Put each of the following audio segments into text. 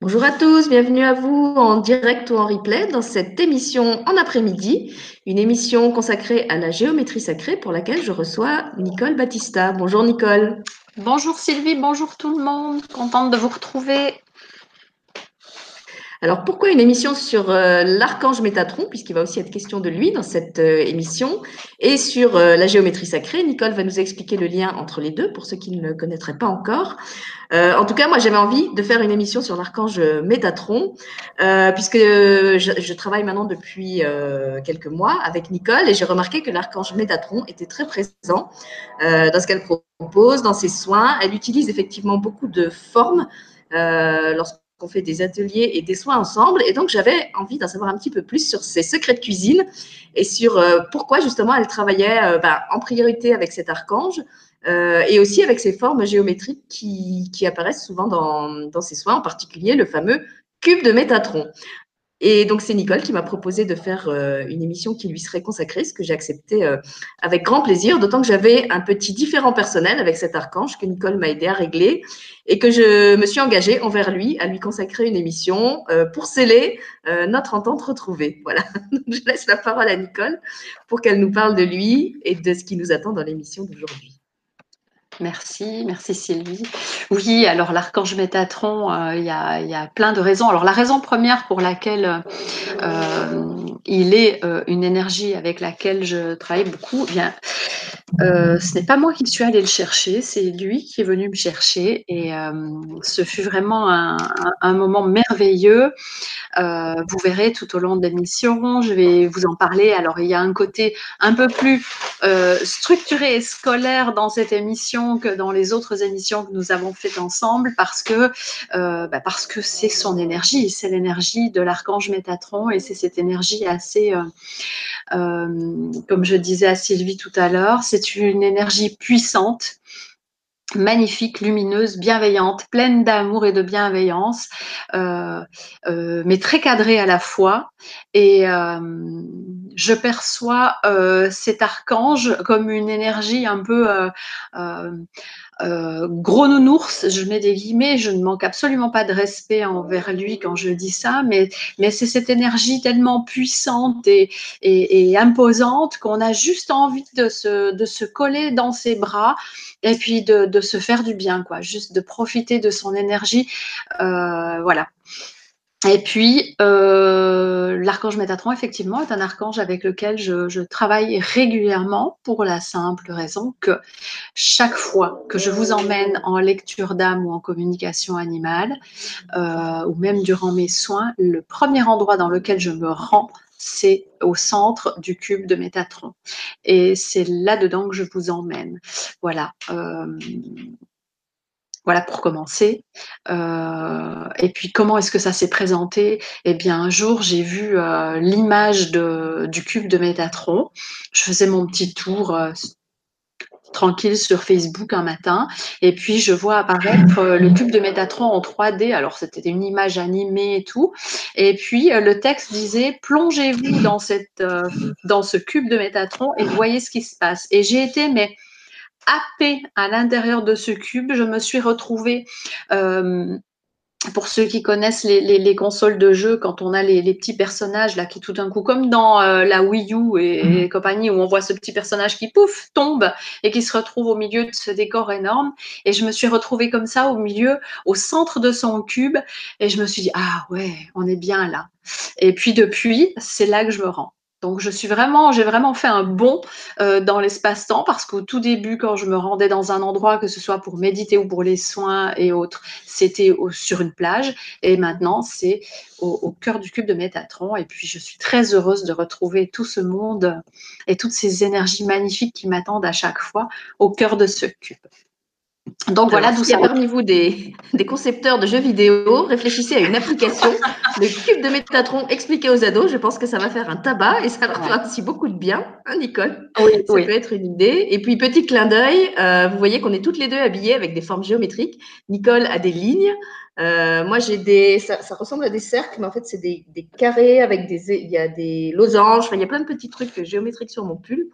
Bonjour à tous, bienvenue à vous en direct ou en replay dans cette émission en après-midi, une émission consacrée à la géométrie sacrée pour laquelle je reçois Nicole Battista. Bonjour Nicole. Bonjour Sylvie, bonjour tout le monde, contente de vous retrouver. Alors pourquoi une émission sur euh, l'archange Métatron, puisqu'il va aussi être question de lui dans cette euh, émission, et sur euh, la géométrie sacrée? Nicole va nous expliquer le lien entre les deux pour ceux qui ne le connaîtraient pas encore. en tout cas, moi j'avais envie de faire une émission sur l'archange Métatron, puisque je, travaille maintenant depuis quelques mois avec Nicole et j'ai remarqué que l'archange Métatron était très présent dans ce qu'elle propose, dans ses soins. Elle utilise effectivement beaucoup de formes. On fait des ateliers et des soins ensemble. Et donc, j'avais envie d'en savoir un petit peu plus sur ses secrets de cuisine et sur euh, pourquoi justement elle travaillait euh, bah, en priorité avec cet archange euh, et aussi avec ses formes géométriques qui, apparaissent souvent dans, dans ses soins, en particulier le fameux cube de Métatron. Et donc, c'est Nicole qui m'a proposé de faire euh, une émission qui lui serait consacrée, ce que j'ai accepté euh, avec grand plaisir, d'autant que j'avais un petit différent personnel avec cet archange que Nicole m'a aidé à régler et que je me suis engagée envers lui à lui consacrer une émission euh, pour sceller notre entente retrouvée. Voilà, je laisse la parole à Nicole pour qu'elle nous parle de lui et de ce qui nous attend dans l'émission d'aujourd'hui. Merci, merci Sylvie. Oui, alors l'archange Métatron, euh, il y, a, plein de raisons. Alors la raison première pour laquelle euh, il est euh, une énergie avec laquelle je travaille beaucoup, eh bien, ce n'est pas moi qui suis allée le chercher, c'est lui qui est venu me chercher et ce fut vraiment un, un moment merveilleux. vous verrez tout au long de l'émission, je vais vous en parler. Alors il y a un côté un peu plus structuré et scolaire dans cette émission que dans les autres émissions que nous avons faites ensemble parce que euh, bah, parce que c'est son énergie, c'est l'énergie de l'archange Métatron et c'est cette énergie assez, euh, euh, comme je disais à Sylvie tout à l'heure, c'est une énergie puissante magnifique, lumineuse, bienveillante, pleine d'amour et de bienveillance, euh, euh, mais très cadrée à la fois. Et euh, je perçois cet archange comme une énergie un peu euh, gros nounours, je mets des guillemets, je ne manque absolument pas de respect envers lui quand je dis ça, mais, c'est cette énergie tellement puissante et, imposante qu'on a juste envie de se, coller dans ses bras et puis de, de, se faire du bien, quoi, juste de profiter de son énergie. Euh, voilà. Et puis, euh, l'archange Métatron, effectivement, est un archange avec lequel je, travaille régulièrement pour la simple raison que chaque fois que je vous emmène en lecture d'âme ou en communication animale, euh, ou même durant mes soins, le premier endroit dans lequel je me rends, c'est au centre du cube de Métatron. Et c'est là-dedans que je vous emmène. Voilà. Euh, voilà pour commencer. Euh, et puis comment est-ce que ça s'est présenté? Eh bien, un jour, j'ai vu euh, l'image du cube de Métatron. Je faisais mon petit tour euh, tranquille sur Facebook un matin, et puis je vois apparaître le cube de Métatron en 3D. Alors c'était une image animée et tout. Et puis le texte disait plongez-vous dans dans ce cube de Métatron et voyez ce qui se passe. Et j'ai été mais happée à l'intérieur de ce cube. Je me suis retrouvée, euh, pour ceux qui connaissent les, consoles de jeu, quand on a les, petits personnages là qui tout d'un coup, comme dans euh, la Wii U et, mhm. compagnie, où on voit ce petit personnage qui pouf tombe et qui se retrouve au milieu de ce décor énorme. Et je me suis retrouvée comme ça au milieu, au centre de son cube, et je me suis dit ah ouais, on est bien là. Et puis depuis, c'est là que je me rends. Donc je suis vraiment, j'ai vraiment fait un bond euh, dans l'espace-temps parce qu'au tout début, quand je me rendais dans un endroit, que ce soit pour méditer ou pour les soins et autres, c'était sur une plage. Et maintenant, c'est au, cœur du cube de Métatron. Et puis je suis très heureuse de retrouver tout ce monde et toutes ces énergies magnifiques qui m'attendent à chaque fois au cœur de ce cube. Donc voilà, d'où y a parmi vous des, concepteurs de jeux vidéo, réfléchissez à une application, le cube de Métatron expliqué aux ados. Je pense que ça va faire un tabac et ça leur fera aussi beaucoup de bien, hein, Nicole? Oui, ça peut être une idée. Et puis petit clin d'œil, euh, vous voyez qu'on est toutes les deux habillées avec des formes géométriques. Nicole a des lignes, euh, moi, j'ai des, ça, ressemble à des cercles, mais en fait, c'est des, carrés avec des, il y a des losanges. il y a plein de petits trucs géométriques sur mon pull.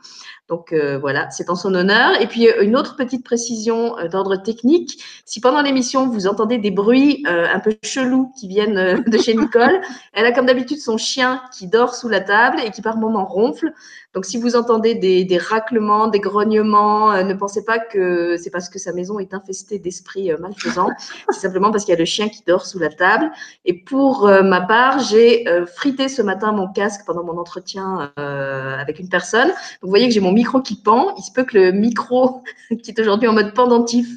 Donc euh, voilà, c'est en son honneur. Et puis une autre petite précision d'ordre technique. Si pendant l'émission vous entendez des bruits un peu chelous qui viennent de chez Nicole, elle a comme d'habitude son chien qui dort sous la table et qui par moments ronfle. Donc, si vous entendez des, raclements, des grognements, euh, ne pensez pas que c'est parce que sa maison est infestée d'esprits euh, malfaisants. c'est simplement parce qu'il y a le chien qui dort sous la table. Et pour euh, ma part, j'ai frité ce matin mon casque pendant mon entretien avec une personne. Donc, vous voyez que j'ai mon micro qui pend. Il se peut que le micro, qui est aujourd'hui en mode pendentif,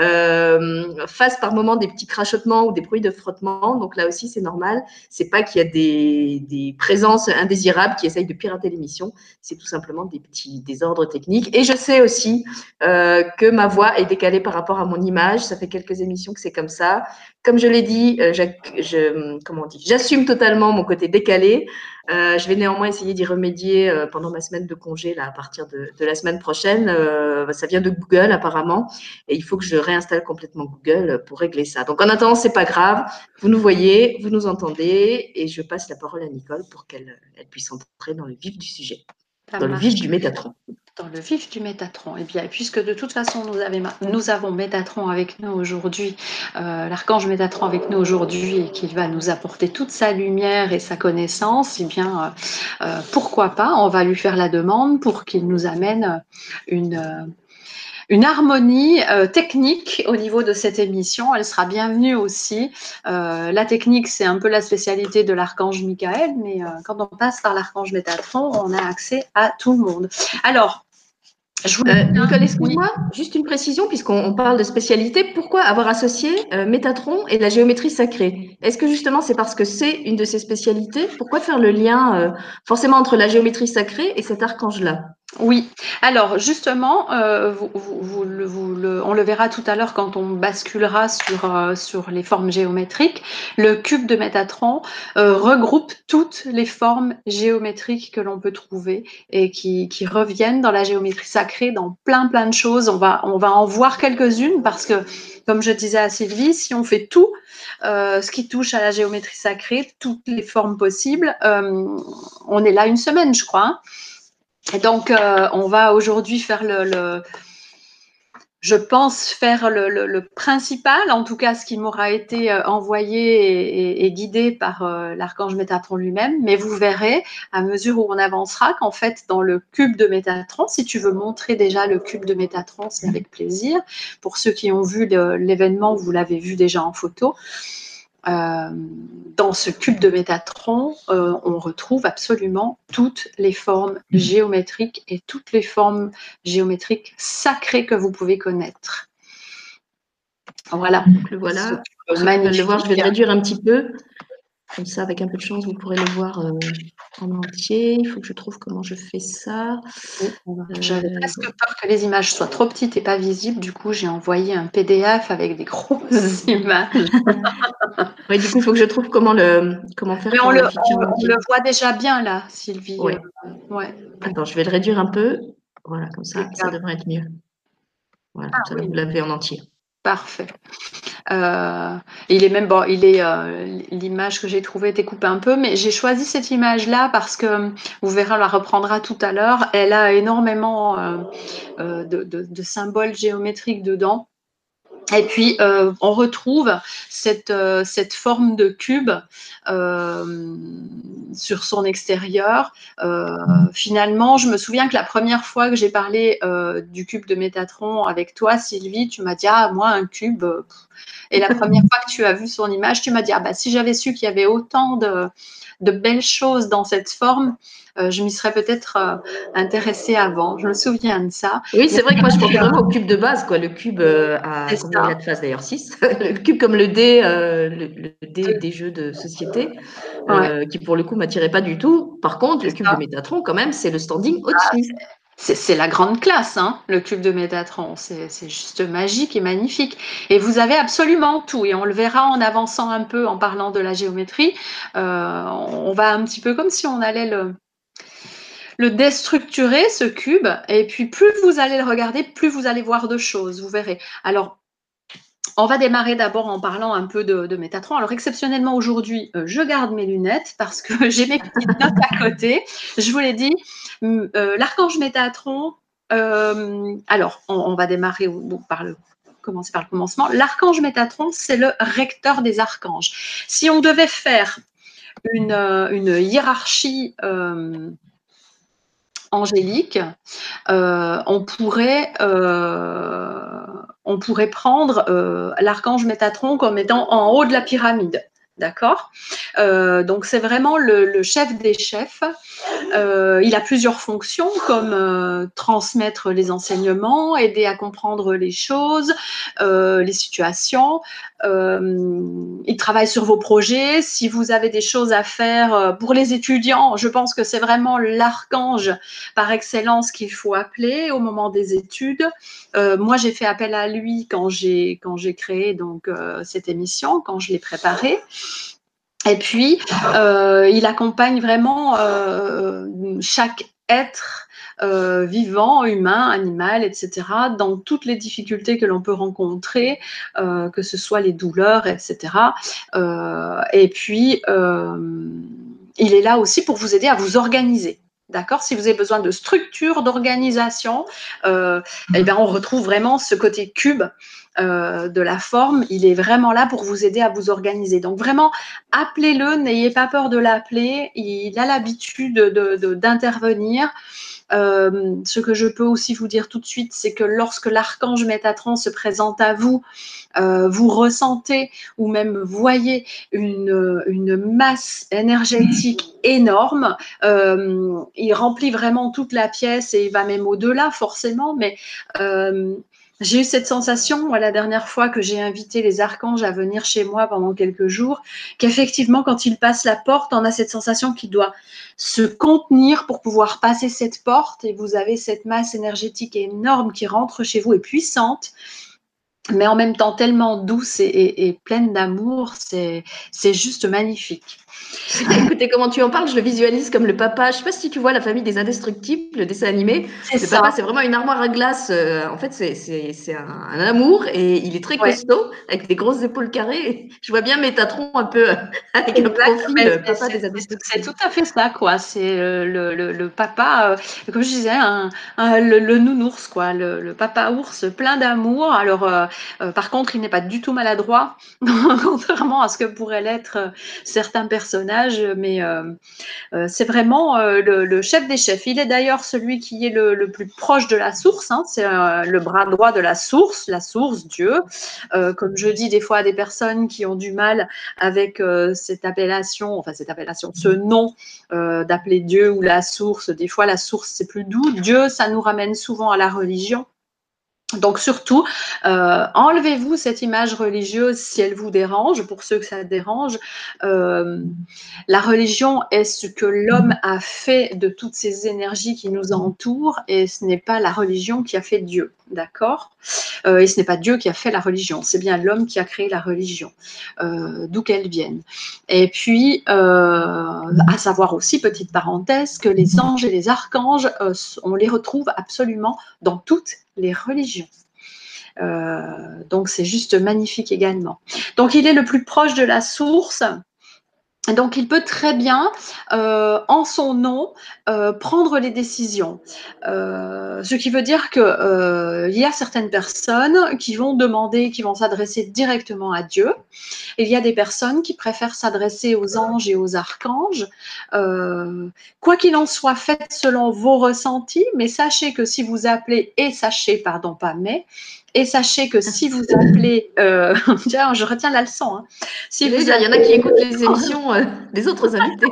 euh, fasse par moment des petits crachotements ou des bruits de frottement. Donc là aussi, c'est normal. C'est pas qu'il y a des, des, présences indésirables qui essayent de pirater l'émission. C'est tout simplement des petits désordres techniques. Et je sais aussi euh, que ma voix est décalée par rapport à mon image. Ça fait quelques émissions que c'est comme ça. Comme je l'ai dit, euh, j'assume totalement mon côté décalé. Euh, je vais néanmoins essayer d'y remédier euh, pendant ma semaine de congé là, à partir de, de la semaine prochaine. Euh, ça vient de Google apparemment et il faut que je réinstalle complètement Google pour régler ça. Donc en attendant, c'est pas grave. Vous nous voyez, vous nous entendez et je passe la parole à Nicole pour qu'elle elle puisse entrer dans le vif du sujet, dans le vif du Métatron dans le vif du Métatron. Et eh bien, puisque de toute façon, nous, avons Métatron avec nous aujourd'hui, euh, l'archange Métatron avec nous aujourd'hui, et qu'il va nous apporter toute sa lumière et sa connaissance, et eh bien, euh, euh, pourquoi pas, on va lui faire la demande pour qu'il nous amène une une harmonie euh, technique au niveau de cette émission. Elle sera bienvenue aussi. Euh, la technique, c'est un peu la spécialité de l'archange Michael, mais euh, quand on passe par l'archange Métatron, on a accès à tout le monde. Alors, je voulais... Nicole, excuse-moi, juste une précision, puisqu'on parle de spécialité. Pourquoi avoir associé Métatron et la géométrie sacrée? Est-ce que justement c'est parce que c'est une de ces spécialités? Pourquoi faire le lien forcément entre la géométrie sacrée et cet archange-là? Oui, alors justement, euh, on le verra tout à l'heure quand on basculera sur, euh, sur les formes géométriques. Le cube de Métatron euh, regroupe toutes les formes géométriques que l'on peut trouver et qui, reviennent dans la géométrie sacrée, dans plein plein de choses. On va, on va en voir quelques-unes parce que, comme je disais à Sylvie, si on fait tout ce qui touche à la géométrie sacrée, toutes les formes possibles, on est là une semaine, je crois. Hein. Et donc, euh, on va aujourd'hui faire le, je pense faire le, principal, en tout cas ce qui m'aura été euh, envoyé et, guidé par euh, l'archange Métatron lui-même. Mais vous verrez, à mesure où on avancera, qu'en fait, dans le cube de Métatron, si tu veux montrer déjà le cube de Métatron, c'est avec plaisir. Pour ceux qui ont vu l'événement, vous l'avez vu déjà en photo. Euh, dans ce cube de Métatron, euh, on retrouve absolument toutes les formes géométriques et toutes les formes géométriques sacrées que vous pouvez connaître. Voilà. le voilà. Le voir, je vais le réduire un petit peu. Comme ça, avec un peu de chance, vous pourrez le voir euh, en entier. Il faut que je trouve comment je fais ça. J'avais euh, presque peur que les images soient trop petites et pas visibles. Du coup, j'ai envoyé un PDF avec des grosses images. oui, du coup, il faut que je trouve comment, le, comment faire. Mais on, le, voit déjà bien là, Sylvie. Oui. Euh, ouais. Attends, je vais le réduire un peu. Voilà, comme ça, ça devrait être mieux. Voilà, ah, ça, vous l'avez en entier. Parfait. Euh, il est même bon, il est euh, l'image que j'ai trouvée découpée un peu, mais j'ai choisi cette image-là parce que vous verrez, on la reprendra tout à l'heure. Elle a énormément euh, de, symboles géométriques dedans. Et puis, euh, on retrouve cette, euh, cette, forme de cube euh, sur son extérieur. finalement, je me souviens que la première fois que j'ai parlé du cube de Métatron avec toi, Sylvie, tu m'as dit, ah, moi, un cube. Et la première fois que tu as vu son image, tu m'as dit, ah, bah, si j'avais su qu'il y avait autant de, de belles choses dans cette forme, euh, je m'y serais peut-être euh, intéressée avant. Je me souviens de ça. Oui, c'est vrai que moi, je pense vraiment au cube de base, quoi. Le cube euh, à combien de faces d'ailleurs 6 Le cube comme le dé, le, dé des jeux de société, qui pour le coup m'attirait pas du tout. Par contre, le cube de Métatron, quand même, c'est le standing ah, au-dessus. C'est la grande classe, hein, le cube de Métatron. C'est juste magique et magnifique. Et vous avez absolument tout. Et on le verra en avançant un peu, en parlant de la géométrie. on va un petit peu comme si on allait le, le déstructurer, ce cube, et puis plus vous allez le regarder, plus vous allez voir de choses, vous verrez. Alors, on va démarrer d'abord en parlant un peu de, Métatron. Alors, exceptionnellement, aujourd'hui, euh, je garde mes lunettes parce que j'ai mes petites notes à côté. Je vous l'ai dit, euh, l'archange Métatron, euh, alors, on, va démarrer par le commencer par le commencement. L'archange Métatron, c'est le recteur des archanges. Si on devait faire une, hiérarchie angélique, on, pourrait, on pourrait prendre l'archange Métatron comme étant en haut de la pyramide. D'accord euh, Donc, c'est vraiment le, chef des chefs. Euh, il a plusieurs fonctions comme euh, transmettre les enseignements, aider à comprendre les choses, les situations. il travaille sur vos projets. Si vous avez des choses à faire pour les étudiants, je pense que c'est vraiment l'archange par excellence qu'il faut appeler au moment des études. moi, j'ai fait appel à lui quand j'ai quand j'ai créé donc cette émission, quand je l'ai préparée. Et puis, euh, il accompagne vraiment euh, chaque être euh, vivant, humain, animal, etc., dans toutes les difficultés que l'on peut rencontrer, que ce soit les douleurs, etc. et puis, il est là aussi pour vous aider à vous organiser. D'accord Si vous avez besoin de structure, d'organisation, eh bien, on retrouve vraiment ce côté cube euh, de la forme, il est vraiment là pour vous aider à vous organiser. Donc vraiment, appelez-le, n'ayez pas peur de l'appeler. Il a l'habitude d'intervenir. Euh, ce que je peux aussi vous dire tout de suite, c'est que lorsque l'archange Métatron se présente à vous, euh, vous ressentez ou même voyez une, une masse énergétique énorme. il remplit vraiment toute la pièce et il va même au-delà forcément, mais j'ai eu cette sensation, la dernière fois que j'ai invité les archanges à venir chez moi pendant quelques jours, qu'effectivement, quand ils passent la porte, on a cette sensation qu'il doit se contenir pour pouvoir passer cette porte et vous avez cette masse énergétique énorme qui rentre chez vous et puissante mais en même temps tellement douce et, pleine d'amour, c'est juste magnifique. Écoutez, comment tu en parles, je le visualise comme le papa. Je ne sais pas si tu vois la famille des indestructibles, le dessin animé. Le papa, c'est vraiment une armoire à glace. Euh, en fait, c'est un, amour et il est très costaud, avec des grosses épaules carrées. Je vois bien Métatron un peu avec un profil papa des indestructibles. C'est tout à fait ça, quoi. C'est euh, le, le, papa, euh, comme je disais, un, le, nounours, quoi. Le, papa ours plein d'amour. Alors, euh, par contre, il n'est pas du tout maladroit, contrairement à ce que pourraient l'être euh, certains personnages, mais euh, c'est vraiment le, chef des chefs. Il est d'ailleurs celui qui est le, plus proche de la source, hein. c'est le bras droit de la source, la source, Dieu. comme je dis des fois à des personnes qui ont du mal avec cette appellation, enfin cette appellation, ce nom d'appeler Dieu ou la source, des fois la source c'est plus doux. Dieu, ça nous ramène souvent à la religion. Donc surtout, euh, enlevez-vous cette image religieuse si elle vous dérange. Pour ceux que ça dérange, euh, la religion est ce que l'homme a fait de toutes ces énergies qui nous entourent et ce n'est pas la religion qui a fait Dieu. D'accord? Euh, Et ce n'est pas Dieu qui a fait la religion, c'est bien l'homme qui a créé la religion, d'où qu'elle vienne. Et puis, à savoir aussi, petite parenthèse, que les anges et les archanges, on les retrouve absolument dans toutes les religions. Euh, donc c'est juste magnifique également. Donc il est le plus proche de la source donc, il peut très bien, euh, en son nom, euh, prendre les décisions. Euh, ce qui veut dire que il y a certaines personnes qui vont demander, qui vont s'adresser directement à Dieu. Il y a des personnes qui préfèrent s'adresser aux anges et aux archanges. quoi qu'il en soit, faites selon vos ressentis, mais sachez que si vous appelez et sachez, pardon, pas mais, et sachez que si vous appelez, euh, je retiens la leçon. Hein. Si vous il y en a qui écoutent les émissions euh, des autres invités.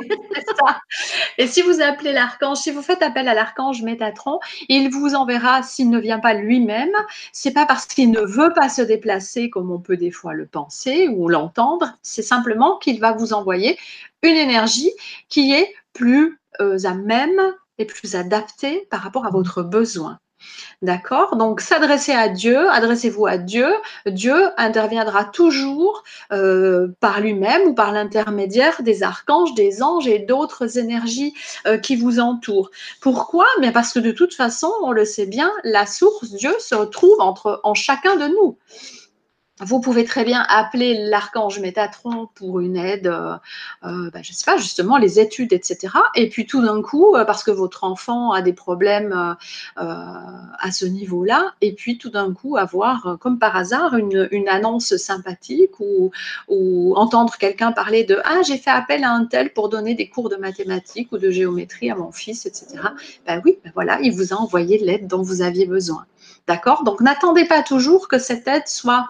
Et si vous appelez l'archange, si vous faites appel à l'archange Métatron, il vous enverra s'il ne vient pas lui-même. C'est pas parce qu'il ne veut pas se déplacer comme on peut des fois le penser ou l'entendre. C'est simplement qu'il va vous envoyer une énergie qui est plus euh, à même et plus adaptée par rapport à votre besoin. D'accord Donc, s'adresser à Dieu, adressez-vous à Dieu. Dieu interviendra toujours euh, par lui-même ou par l'intermédiaire des archanges, des anges et d'autres énergies euh, qui vous entourent. Pourquoi? Mais parce que de toute façon, on le sait bien, la source, Dieu, se trouve en chacun de nous. Vous pouvez très bien appeler l'archange Métatron pour une aide, euh, euh, ben, je ne sais pas, justement, les études, etc. Et puis tout d'un coup, euh, parce que votre enfant a des problèmes à ce niveau-là, et puis tout d'un coup avoir, comme par hasard, une, annonce sympathique ou, ou entendre quelqu'un parler de Ah, j'ai fait appel à un tel pour donner des cours de mathématiques ou de géométrie à mon fils, etc. Ben oui, ben voilà, il vous a envoyé l'aide dont vous aviez besoin. D'accord? Donc n'attendez pas toujours que cette aide soit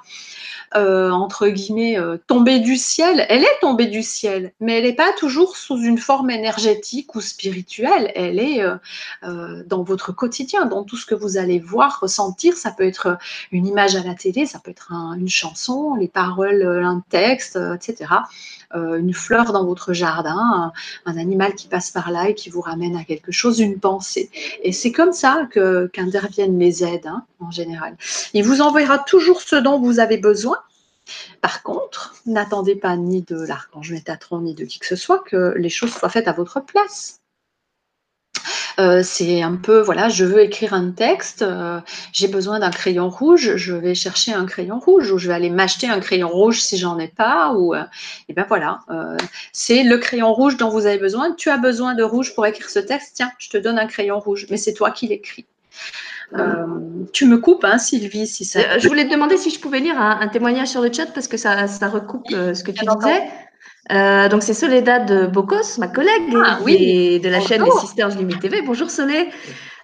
euh, entre guillemets, euh, tombée du ciel. Elle est tombée du ciel, mais elle n'est pas toujours sous une forme énergétique ou spirituelle. Elle est euh, dans votre quotidien, dans tout ce que vous allez voir, ressentir. Ça peut être une image à la télé, ça peut être une chanson, les paroles, un texte, etc. une fleur dans votre jardin, un, animal qui passe par là et qui vous ramène à quelque chose, une pensée. Et c'est comme ça qu'interviennent les aides, hein, en général. Il vous enverra toujours ce dont vous avez besoin par contre, n'attendez pas ni de l'archange Métatron ni de qui que ce soit que les choses soient faites à votre place. Euh, c'est un peu, voilà, je veux écrire un texte, euh, j'ai besoin d'un crayon rouge, je vais chercher un crayon rouge ou je vais aller m'acheter un crayon rouge si j'en ai pas. Ou, euh, et ben voilà, c'est le crayon rouge dont vous avez besoin. Tu as besoin de rouge pour écrire ce texte, tiens, je te donne un crayon rouge, mais c'est toi qui l'écris. Euh, tu me coupes, hein, Sylvie, si ça. Euh, je voulais te demander si je pouvais lire un, témoignage sur le chat parce que ça, ça recoupe euh, ce que tu disais. donc c'est Soledad Bocos, ma collègue ah, oui. de la chaîne des Sisters Limit TV. Bonjour Solé,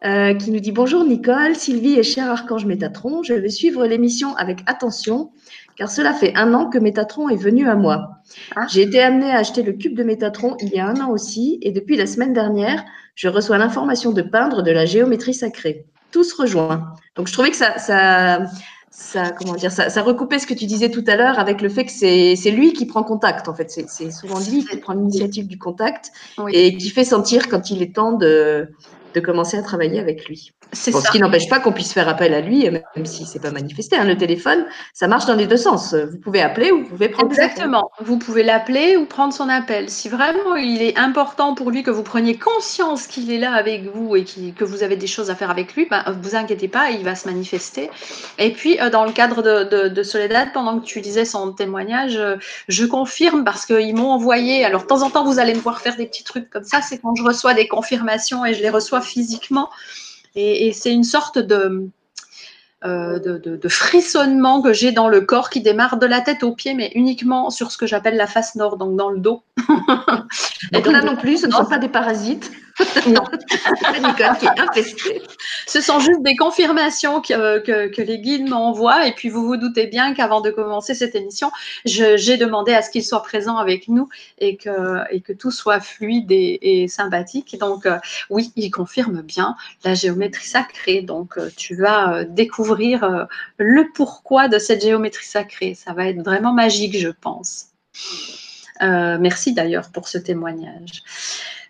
qui nous dit bonjour Nicole, Sylvie et cher Archange Métatron. Je vais suivre l'émission avec attention car cela fait un an que Métatron est venu à moi. Ah. J'ai été amenée à acheter le cube de Métatron il y a un an aussi et depuis la semaine dernière, je reçois l'information de peindre de la géométrie sacrée tout se rejoint. Donc, je trouvais que ça, ça, ça comment dire, ça, ça, recoupait ce que tu disais tout à l'heure avec le fait que c'est lui qui prend contact. En fait, c'est souvent lui qui prend l'initiative du contact et qui fait sentir quand il est temps de, de commencer à travailler avec lui. Ce qui n'empêche pas qu'on puisse faire appel à lui, même si c'est pas manifesté. Hein. Le téléphone, ça marche dans les deux sens. Vous pouvez appeler ou vous pouvez prendre Exactement. Vous pouvez l'appeler ou prendre son appel. Si vraiment il est important pour lui que vous preniez conscience qu'il est là avec vous et que vous avez des choses à faire avec lui, ben, vous inquiétez pas, il va se manifester. Et puis, euh, dans le cadre de, de, Soledad, pendant que tu disais son témoignage, euh, je confirme parce qu'ils m'ont envoyé. Alors, de temps en temps, vous allez me voir faire des petits trucs comme ça. C'est quand je reçois des confirmations et je les reçois physiquement. Et, c'est une sorte de, euh, de, frissonnement que j'ai dans le corps qui démarre de la tête aux pieds, mais uniquement sur ce que j'appelle la face nord, donc dans le dos. Et donc là non plus, ce ne sont pas des parasites. Non, est. Ce sont juste des confirmations que, les guides m'envoient. Et puis, vous vous doutez bien qu'avant de commencer cette émission, j'ai demandé à ce qu'ils soient présents avec nous et que, et que tout soit fluide et, sympathique. Donc, euh, oui, ils confirment bien la géométrie sacrée. Donc, euh, tu vas euh, découvrir le pourquoi de cette géométrie sacrée. Ça va être vraiment magique, je pense. merci d'ailleurs pour ce témoignage.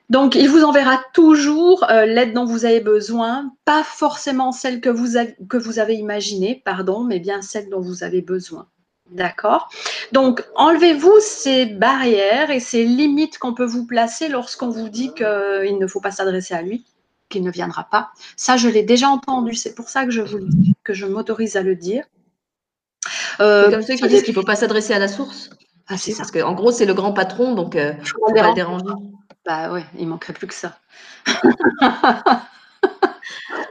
Donc, il vous enverra toujours euh, l'aide dont vous avez besoin, pas forcément celle que vous, avez, que vous avez imaginée, pardon, mais bien celle dont vous avez besoin. D'accord? Donc, enlevez-vous ces barrières et ces limites qu'on peut vous placer lorsqu'on vous dit qu'il ne faut pas s'adresser à lui, qu'il ne viendra pas. Ça, je l'ai déjà entendu, c'est pour ça que je vous que je m'autorise à le dire. Euh, comme ceux qui disent qu'il ne faut pas s'adresser à la source. Ah, c'est ça. Parce qu'en gros, c'est le grand patron, donc euh, il faut pas le déranger. Bah ouais, il manquerait plus que ça.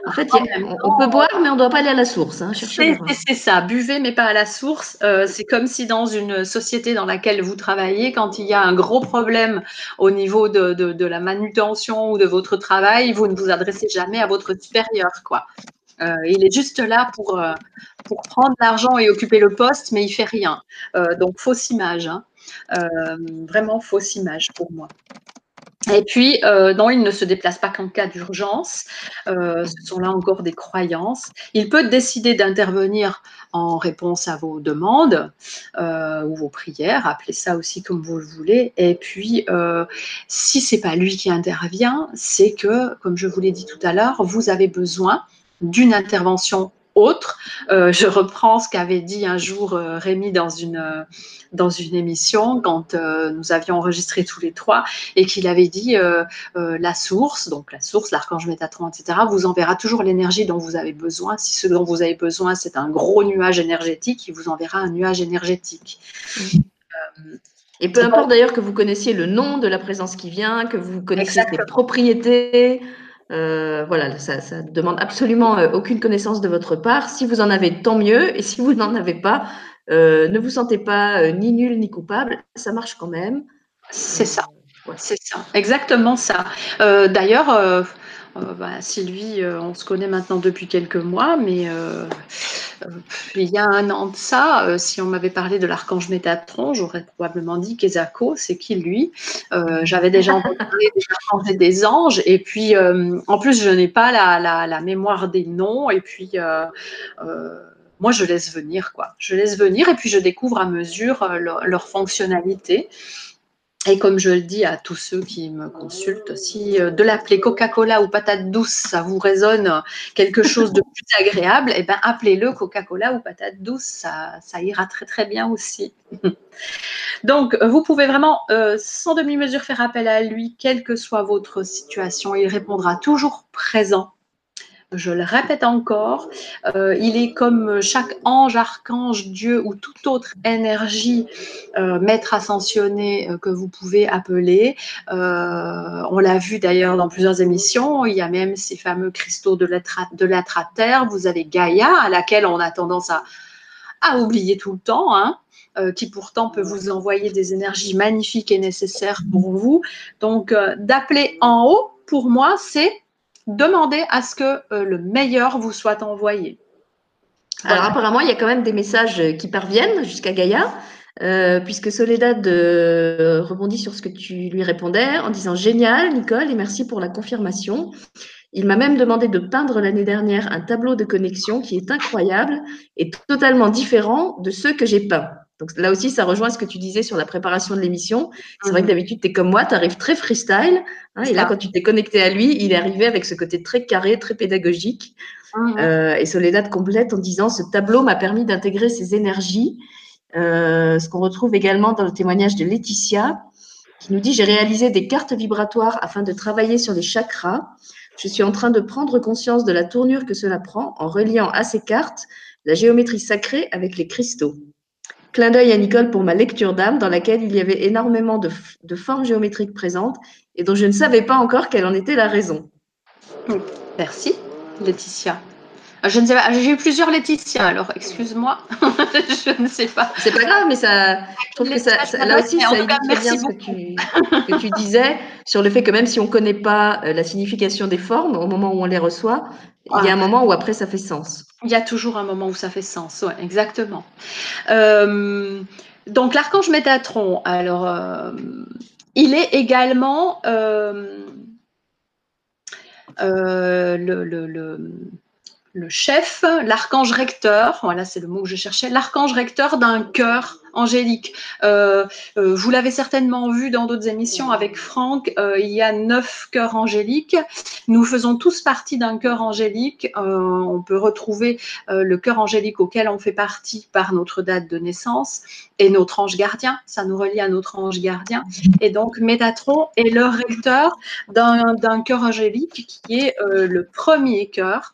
en fait, on, peut boire, mais on ne doit pas aller à la source. Hein, c'est ça, buvez, mais pas à la source. Euh, c'est comme si dans une société dans laquelle vous travaillez, quand il y a un gros problème au niveau de, de, la manutention ou de votre travail, vous ne vous adressez jamais à votre supérieur. quoi. Euh, il est juste là pour, euh, pour prendre l'argent et occuper le poste, mais il fait rien. donc, fausse image. Hein. vraiment fausse image pour moi. Et puis, euh, non, il ne se déplace pas qu'en cas d'urgence. Euh, ce sont là encore des croyances. Il peut décider d'intervenir en réponse à vos demandes euh, ou vos prières, appelez ça aussi comme vous le voulez. Et puis, si c'est pas lui qui intervient, c'est que, comme je vous l'ai dit tout à l'heure, vous avez besoin d'une intervention autre. je reprends ce qu'avait dit un jour Rémi dans une, dans une émission quand nous avions enregistré tous les trois et qu'il avait dit la source, donc la source, l'archange Métatron, etc., vous enverra toujours l'énergie dont vous avez besoin. Si ce dont vous avez besoin, c'est un gros nuage énergétique, il vous enverra un nuage énergétique. Et peu importe d'ailleurs que vous connaissiez le nom de la présence qui vient, que vous connaissiez ses propriétés, euh, voilà, ça ne demande absolument euh, aucune connaissance de votre part. Si vous en avez, tant mieux. Et si vous n'en avez pas, euh, ne vous sentez pas ni nul ni coupable. Ça marche quand même. C'est ça. C'est ça. Exactement ça. d'ailleurs, bah, Sylvie, on se connaît maintenant depuis quelques mois, mais il y a un an de ça, euh, si on m'avait parlé de l'archange Métatron, j'aurais probablement dit Kezako, c'est qui lui? Euh, J'avais déjà entendu parler des archanges et des anges, et puis euh, en plus, je n'ai pas la, mémoire des noms, et puis moi, je laisse venir, quoi. Je laisse venir, et puis je découvre à mesure leur fonctionnalité. Et comme je le dis à tous ceux qui me consultent, si euh, de l'appeler Coca-Cola ou patate douce, ça vous résonne quelque chose de plus agréable, eh ben appelez-le Coca-Cola ou patate douce, ça, ira très très bien aussi. Donc, vous pouvez vraiment, euh, sans demi-mesure, faire appel à lui, quelle que soit votre situation. Il répondra toujours présent je le répète encore, euh, il est comme chaque ange, archange, Dieu ou toute autre énergie, euh, maître ascensionné euh, que vous pouvez appeler. on l'a vu d'ailleurs dans plusieurs émissions, il y a même ces fameux cristaux de la, terre. Vous avez Gaïa, à laquelle on a tendance à, oublier tout le temps. Hein, qui pourtant peut vous envoyer des énergies magnifiques et nécessaires pour vous. Donc, d'appeler en haut, pour moi, c'est demandez à ce que euh, le meilleur vous soit envoyé. Alors apparemment, il y a quand même des messages qui parviennent jusqu'à Gaïa, euh, puisque Soledad euh, rebondit sur ce que tu lui répondais en disant génial Nicole et merci pour la confirmation. Il m'a même demandé de peindre l'année dernière un tableau de connexion qui est incroyable et totalement différent de ceux que j'ai peints. Donc là aussi, ça rejoint ce que tu disais sur la préparation de l'émission. C'est vrai que mhm. d'habitude, tu es comme moi, tu arrives très freestyle. Hein, et là, quand tu t'es connecté à lui, il est arrivé avec ce côté très carré, très pédagogique. Mhm. Euh, et Soledad complète en disant, ce tableau m'a permis d'intégrer ces énergies. Euh, ce qu'on retrouve également dans le témoignage de Laetitia, qui nous dit, j'ai réalisé des cartes vibratoires afin de travailler sur les chakras. Je suis en train de prendre conscience de la tournure que cela prend en reliant à ces cartes la géométrie sacrée avec les cristaux. Clin d'œil à Nicole pour ma lecture d'âme, dans laquelle il y avait énormément de, formes géométriques présentes et dont je ne savais pas encore quelle en était la raison. Merci, Laetitia. Ah, je ne sais pas, j'ai eu plusieurs Laetitia, alors excuse-moi, je ne sais pas. C'est pas grave, mais ça, je trouve que ça, là aussi, ça illustre bien ce que tu, que tu, disais sur le fait que même si on ne connaît pas euh, la signification des formes, au moment où on les reçoit, il y a un moment où après ça fait sens. Il y a toujours un moment où ça fait sens, oui, exactement. Euh, donc l'archange Métatron, alors euh, il est également euh, le, le, chef, l'archange recteur, voilà c'est le mot que je cherchais, l'archange recteur d'un cœur angélique. Euh, euh, vous l'avez certainement vu dans d'autres émissions avec Franck, euh, il y a neuf cœurs angéliques. Nous faisons tous partie d'un cœur angélique. on peut retrouver le cœur angélique auquel on fait partie par notre date de naissance et notre ange gardien. Ça nous relie à notre ange gardien. Et donc, Métatron est le recteur d'un cœur angélique qui est le premier cœur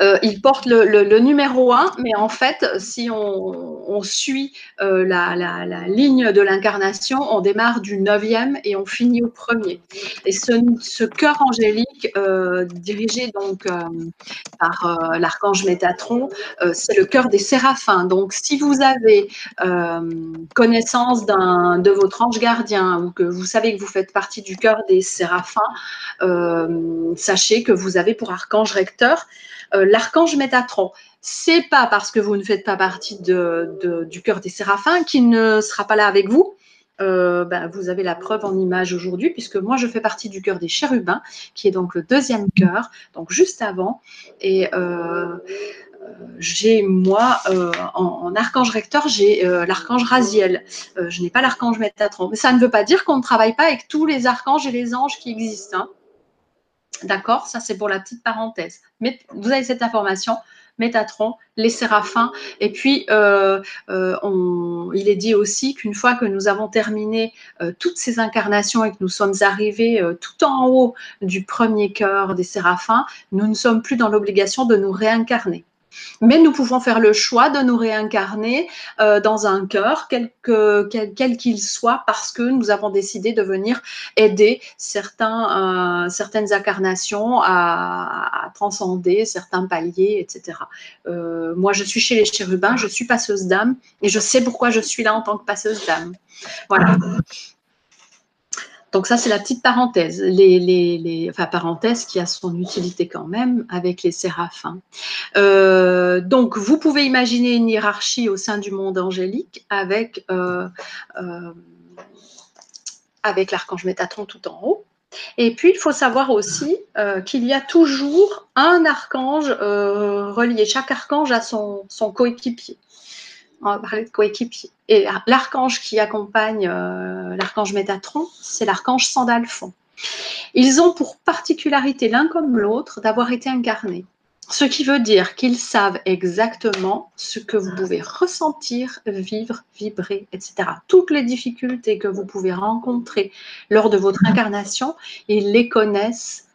euh, il porte le, numéro 1, mais en fait, si on, suit euh, la, ligne de l'incarnation, on démarre du 9e et on finit au premier. Et ce, cœur angélique, euh, dirigé donc par l'archange Métatron, c'est le cœur des séraphins. Donc, si vous avez connaissance de votre ange gardien ou que vous savez que vous faites partie du cœur des séraphins, sachez que vous avez pour archange recteur euh, l'archange Métatron. C'est pas parce que vous ne faites pas partie du cœur des séraphins qu'il ne sera pas là avec vous. Euh, ben, vous avez la preuve en image aujourd'hui, puisque moi je fais partie du cœur des chérubins, qui est donc le deuxième cœur, donc juste avant. Et euh, j'ai moi en, archange recteur, j'ai l'archange Raziel. je n'ai pas l'archange Métatron. Mais ça ne veut pas dire qu'on ne travaille pas avec tous les archanges et les anges qui existent. Hein. D'accord? Ça, c'est pour la petite parenthèse. Mais vous avez cette information. Métatron, les séraphins. Et puis, euh, euh, il est dit aussi qu'une fois que nous avons terminé euh, toutes ces incarnations et que nous sommes arrivés tout en haut du premier cœur des séraphins, nous ne sommes plus dans l'obligation de nous réincarner. Mais nous pouvons faire le choix de nous réincarner euh, dans un cœur, quel qu'il soit, parce que nous avons décidé de venir aider euh, certaines incarnations à, transcender certains paliers, etc. Euh, moi, je suis chez les chérubins, je suis passeuse d'âme, et je sais pourquoi je suis là en tant que passeuse d'âme. Voilà. Donc ça, c'est la petite parenthèse, les, enfin parenthèse qui a son utilité quand même avec les séraphins. Euh, donc vous pouvez imaginer une hiérarchie au sein du monde angélique avec, euh, euh, avec l'archange Métatron tout en haut. Et puis, il faut savoir aussi qu'il y a toujours un archange relié. Chaque archange a son, son coéquipier on va parler de coéquipier. Et l'archange qui accompagne euh, l'archange Métatron, c'est l'archange Sandalphon. Ils ont pour particularité l'un comme l'autre d'avoir été incarnés. Ce qui veut dire qu'ils savent exactement ce que vous pouvez ressentir, vivre, vibrer, etc. Toutes les difficultés que vous pouvez rencontrer lors de votre incarnation, ils les connaissent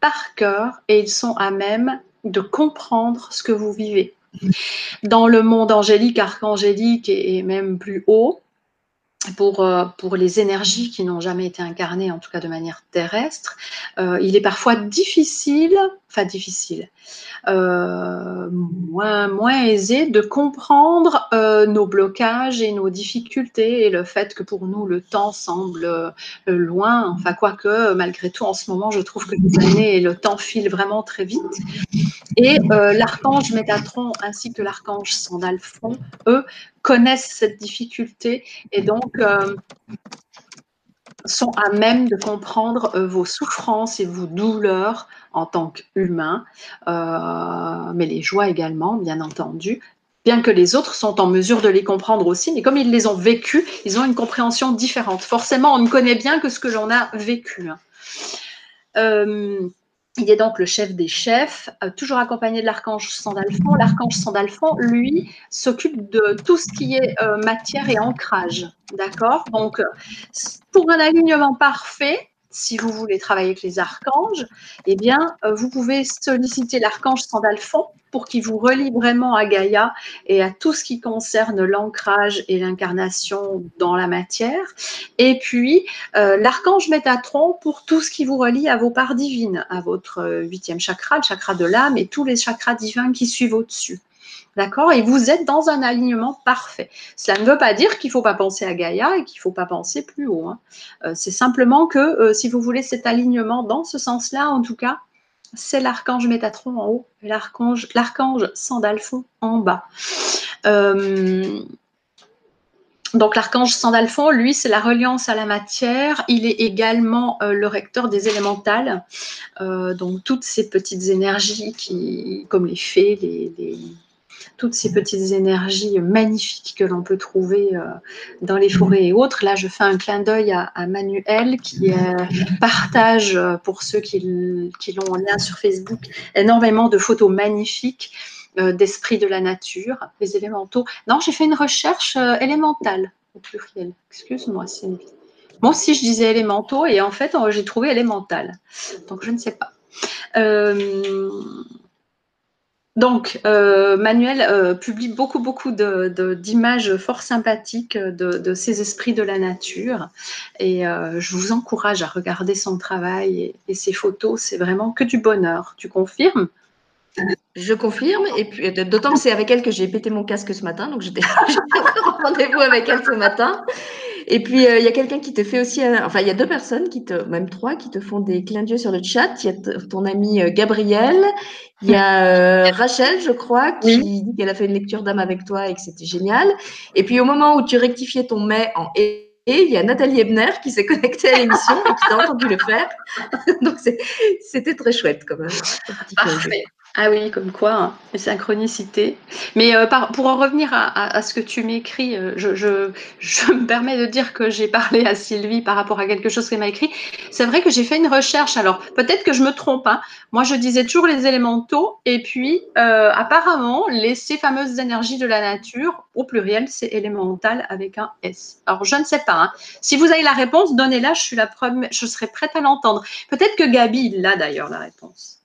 par cœur et ils sont à même de comprendre ce que vous vivez. Dans le monde angélique, archangélique et, même plus haut, pour, euh, pour les énergies qui n'ont jamais été incarnées, en tout cas de manière terrestre, euh, il est parfois difficile, enfin difficile, euh, moins, moins aisé de comprendre nos blocages et nos difficultés et le fait que pour nous le temps semble loin, enfin quoique malgré tout en ce moment je trouve que les années et le temps filent vraiment très vite. Et l'archange Métatron ainsi que l'archange Sandalphon, eux, connaissent cette difficulté et donc euh, sont à même de comprendre euh, vos souffrances et vos douleurs en tant qu'humain, euh, mais les joies également, bien entendu, bien que les autres sont en mesure de les comprendre aussi, mais comme ils les ont vécues, ils ont une compréhension différente. Forcément, on ne connaît bien que ce que l'on a vécu. Hein. Il est donc le chef des chefs, euh, toujours accompagné de l'archange Sandalphon. L'archange Sandalphon, lui, s'occupe de tout ce qui est euh, matière et ancrage. D'accord? Donc, euh, pour un alignement parfait, si vous voulez travailler avec les archanges, eh bien, euh, vous pouvez solliciter l'archange Sandalphon pour qu'il vous relie vraiment à Gaïa et à tout ce qui concerne l'ancrage et l'incarnation dans la matière. Et puis, euh, l'archange Métatron pour tout ce qui vous relie à vos parts divines, à votre euh, huitième chakra, le chakra de l'âme et tous les chakras divins qui suivent au-dessus. D'accord? Et vous êtes dans un alignement parfait. Cela ne veut pas dire qu'il ne faut pas penser à Gaïa et qu'il ne faut pas penser plus haut. Hein. Euh, c'est simplement que euh, si vous voulez cet alignement dans ce sens-là, en tout cas, c'est l'archange Métatron en haut l'archange, l'archange Sandalphon en bas. Euh, donc l'archange Sandalphon, lui, c'est la reliance à la matière. Il est également le recteur des élémentales. donc toutes ces petites énergies qui, comme les fées, les, toutes ces petites énergies magnifiques que l'on peut trouver euh, dans les forêts et autres. Là, je fais un clin d'œil à, Manuel qui euh, partage, euh, pour ceux qui, l'ont en lien sur Facebook, énormément de photos magnifiques d'esprit de la nature, les élémentaux. Non, j'ai fait une recherche élémentale au pluriel. Excuse-moi, Sylvie. Moi aussi, je disais élémentaux et en fait, j'ai trouvé élémental. Donc, je ne sais pas. Donc, euh, Manuel euh, publie beaucoup, beaucoup d'images fort sympathiques de, ces esprits de la nature. Et euh, je vous encourage à regarder son travail et, ses photos. C'est vraiment que du bonheur. Tu confirmes? Je confirme. Et puis, d'autant que c'est avec elle que j'ai pété mon casque ce matin. Donc, j'étais en rendez-vous avec elle ce matin. Et puis, euh, il y a quelqu'un qui te fait aussi, enfin, il y a deux personnes, qui te, même trois, qui te font des clins d'yeux sur le chat. Il y a ton ami euh, Gabriel, il y a euh, Rachel, je crois, qui dit qu'elle a fait une lecture d'âme avec toi et que c'était génial. Et puis, au moment où tu rectifiais ton mais en et, il y a Nathalie Ebner qui s'est connectée à l'émission et qui t'a entendu le faire. Donc, c'était très chouette quand même. Parfait. Ah oui, comme quoi, hein, les synchronicités. Mais euh, pour en revenir à, ce que tu m'écris, euh, je, me permets de dire que j'ai parlé à Sylvie par rapport à quelque chose qu'elle m'a écrit. C'est vrai que j'ai fait une recherche. Alors, peut-être que je me trompe. Hein. Moi, je disais toujours les élémentaux. Et puis, euh, apparemment, les, ces fameuses énergies de la nature, au pluriel, c'est élémental avec un S. Alors, je ne sais pas. Hein. Si vous avez la réponse, donnez-la. Je la. Je serai prête à l'entendre. Peut-être que Gabi, il a d'ailleurs la réponse.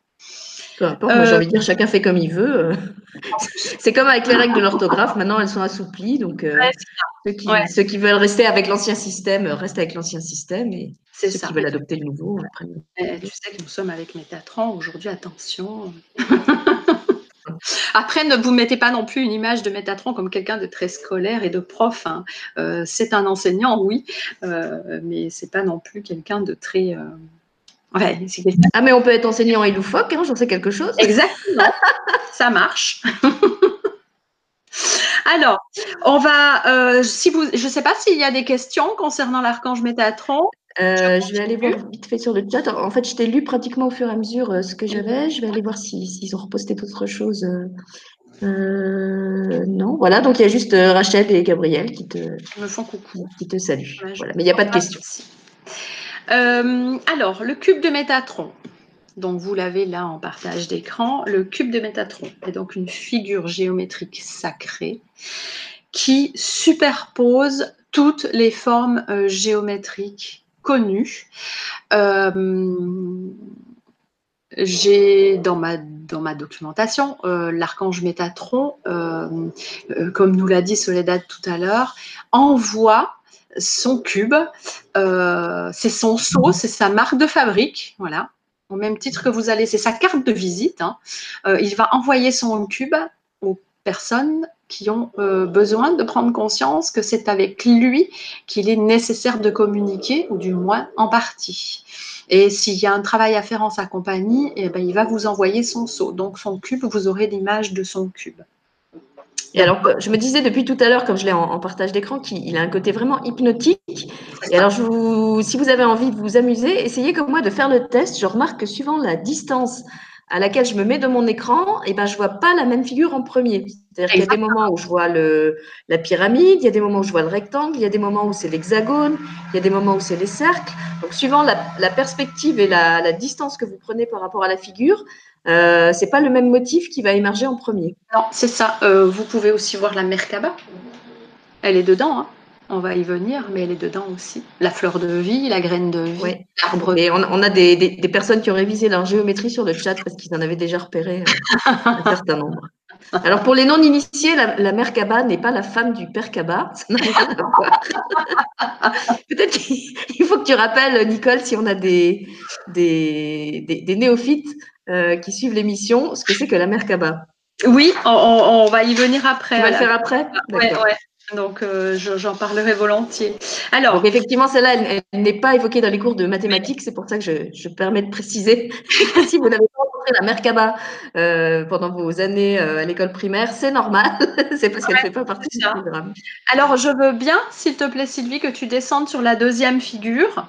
Peu importe, moi j'ai euh, envie de dire chacun fait comme il veut. c'est comme avec les règles de l'orthographe, maintenant elles sont assouplies. Donc euh, ceux, qui, veulent rester avec l'ancien système restent avec l'ancien système et ceux qui veulent adopter le nouveau. Après... tu sais que nous sommes avec Métatron aujourd'hui, attention. Après, ne vous mettez pas non plus une image de Métatron comme quelqu'un de très scolaire et de prof. Hein. Euh, c'est un enseignant, oui, mais c'est pas non plus quelqu'un de très ah, mais on peut être enseignant et loufoque, hein, j'en sais quelque chose. Exactement, ça marche. Alors, on va, euh, si vous, je ne sais pas s'il y a des questions concernant l'archange Métatron. Euh, je vais aller voir vite fait sur le chat. En fait, je t'ai lu pratiquement au fur et à mesure euh, ce que j'avais. Je vais aller voir s'ils ont reposté d'autres choses. non, voilà. Donc il y a juste Rachel et Gabriel qui te, me font coucou, qui te saluent. voilà. Mais il n'y a pas de questions. Euh, alors, le cube de Métatron. Donc, vous l'avez là en partage d'écran. Le cube de Métatron est donc une figure géométrique sacrée qui superpose toutes les formes euh, géométriques connues. Euh, j'ai dans ma, dans ma documentation l'archange Métatron, comme nous l'a dit Soledad tout à l'heure, envoie son cube, euh, c'est son sceau, c'est sa marque de fabrique, voilà. Au même titre que vous allez, c'est sa carte de visite. Hein. Euh, il va envoyer son cube aux personnes qui ont euh, besoin de prendre conscience que c'est avec lui qu'il est nécessaire de communiquer, ou du moins en partie. Et s'il y a un travail à faire en sa compagnie, eh ben, il va vous envoyer son sceau. Donc son cube, vous aurez l'image de son cube. Alors, je me disais depuis tout à l'heure, comme je l'ai en, partage d'écran, qu'il a un côté vraiment hypnotique. Et alors, si vous avez envie de vous amuser, essayez comme moi de faire le test. Je remarque que suivant la distance à laquelle je me mets de mon écran, et eh ben, je vois pas la même figure en premier. C'est-à-dire qu'il y a des moments où je vois la pyramide, il y a des moments où je vois le rectangle, il y a des moments où c'est l'hexagone, il y a des moments où c'est les cercles. Donc, suivant la, perspective et la, distance que vous prenez par rapport à la figure, euh, c'est pas le même motif qui va émerger en premier. Non, c'est ça. Euh, vous pouvez aussi voir la Merkaba. Elle est dedans. Hein. On va y venir, mais elle est dedans aussi. La fleur de vie, la graine de vie, ouais. l'arbre. Et on, a des, personnes qui ont révisé leur géométrie sur le chat parce qu'ils en avaient déjà repéré euh, un certain nombre. Alors pour les non-initiés, la, la mère Kaba n'est pas la femme du père Kaba. Peut-être qu'il faut que tu rappelles, Nicole, si on a des, des, des néophytes, euh, qui suivent l'émission ce que c'est que la Merkaba. Oui, on, va y venir après. On va le faire après Oui, Donc, euh, j'en parlerai volontiers. Alors, Donc, effectivement, celle-là, elle, n'est pas évoquée dans les cours de mathématiques. C'est pour ça que je, je permets de préciser si vous n'avez pas rencontré la Merkaba euh, pendant vos années à l'école primaire, c'est normal. c'est parce qu'elle ne fait pas partie du programme. Alors, je veux bien, s'il te plaît, Sylvie, que tu descendes sur la deuxième figure.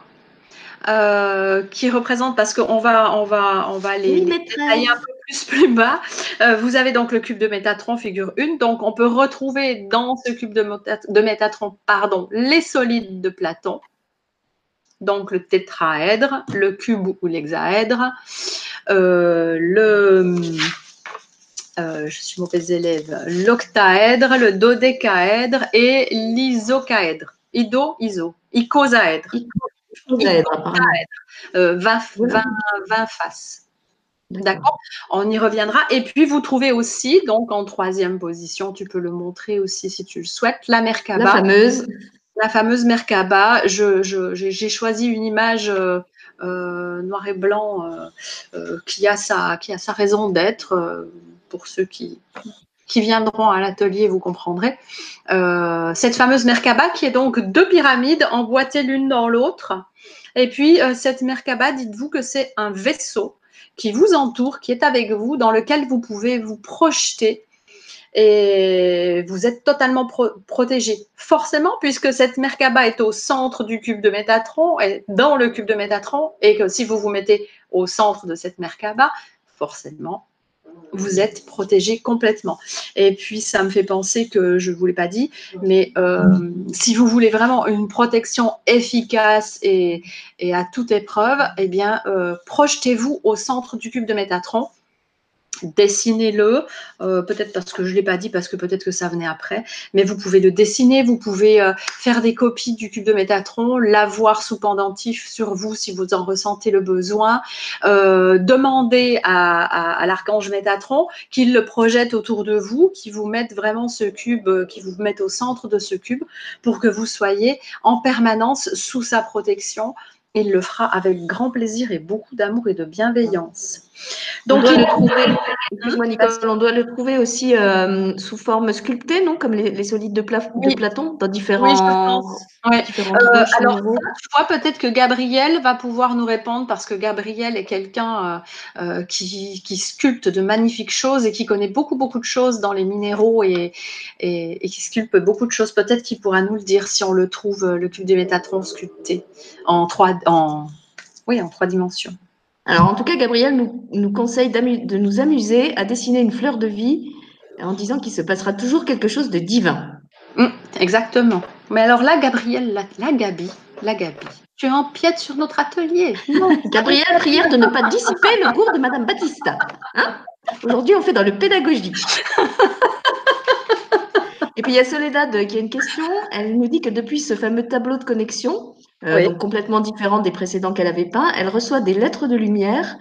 Euh, qui représente, parce qu'on va, on va, on va les, détailler un peu plus plus bas. Euh, vous avez donc le cube de Métatron, figure 1. Donc, on peut retrouver dans ce cube de, de Métatron pardon, les solides de Platon. Donc, le tétraèdre, le cube ou l'hexaèdre, euh, le, je suis mauvaise élève, l'octaèdre, le dodécaèdre et l'isocaèdre. Ido, iso, icosaèdre. 20, 20, faces. D'accord On y reviendra. Et puis, vous trouvez aussi, donc en troisième position, tu peux le montrer aussi si tu le souhaites, la Merkaba. La fameuse. La fameuse Merkaba. J'ai je, choisi une image euh, euh, noir et blanc euh, qui, a sa, qui a sa raison d'être pour ceux qui, qui viendront à l'atelier, vous comprendrez. Euh, cette fameuse Merkaba qui est donc deux pyramides emboîtées l'une dans l'autre. Et puis euh, cette Merkaba, dites-vous que c'est un vaisseau qui vous entoure, qui est avec vous, dans lequel vous pouvez vous projeter et vous êtes totalement protégé. Forcément, puisque cette Merkaba est au centre du cube de Métatron, et dans le cube de Métatron, et que si vous vous mettez au centre de cette Merkaba, forcément, vous êtes protégé complètement. Et puis, ça me fait penser que je ne vous l'ai pas dit, mais euh, si vous voulez vraiment une protection efficace et, à toute épreuve, eh bien, euh, projetez-vous au centre du cube de Métatron dessinez-le, euh, peut-être parce que je ne l'ai pas dit, parce que peut-être que ça venait après, mais vous pouvez le dessiner, vous pouvez euh, faire des copies du cube de Métatron, l'avoir sous pendentif sur vous si vous en ressentez le besoin, euh, demander à, l'archange Métatron qu'il le projette autour de vous, qu'il vous mette vraiment ce cube, qu'il vous mette au centre de ce cube pour que vous soyez en permanence sous sa protection. Il le fera avec grand plaisir et beaucoup d'amour et de bienveillance. Donc, on doit, le trouver, on doit le trouver aussi euh, sous forme sculptée, non? Comme les, solides de, Platon, dans différents. Oui, je pense. Euh, alors, je crois peut-être que Gabriel va pouvoir nous répondre parce que Gabriel est quelqu'un euh, qui, sculpte de magnifiques choses et qui connaît beaucoup, beaucoup de choses dans les minéraux et, et, qui sculpte beaucoup de choses. Peut-être qu'il pourra nous le dire si on le trouve, le cube des Métatrons sculpté en trois, en, oui, en trois dimensions. Alors, en tout cas, Gabriel nous, conseille de nous amuser à dessiner une fleur de vie en disant qu'il se passera toujours quelque chose de divin. Hum, exactement. Mais alors là, Gabriel, la, Gabi, la Gabi, tu empiètes sur notre atelier. Non. Gabriel, prière de ne pas dissiper le cours de Madame Battista. Hein? Aujourd'hui, on fait dans le pédagogique. Et puis il y a Soledad qui a une question. Elle nous dit que depuis ce fameux tableau de connexion, euh, donc complètement différent des précédents qu'elle avait peints, elle reçoit des lettres de lumière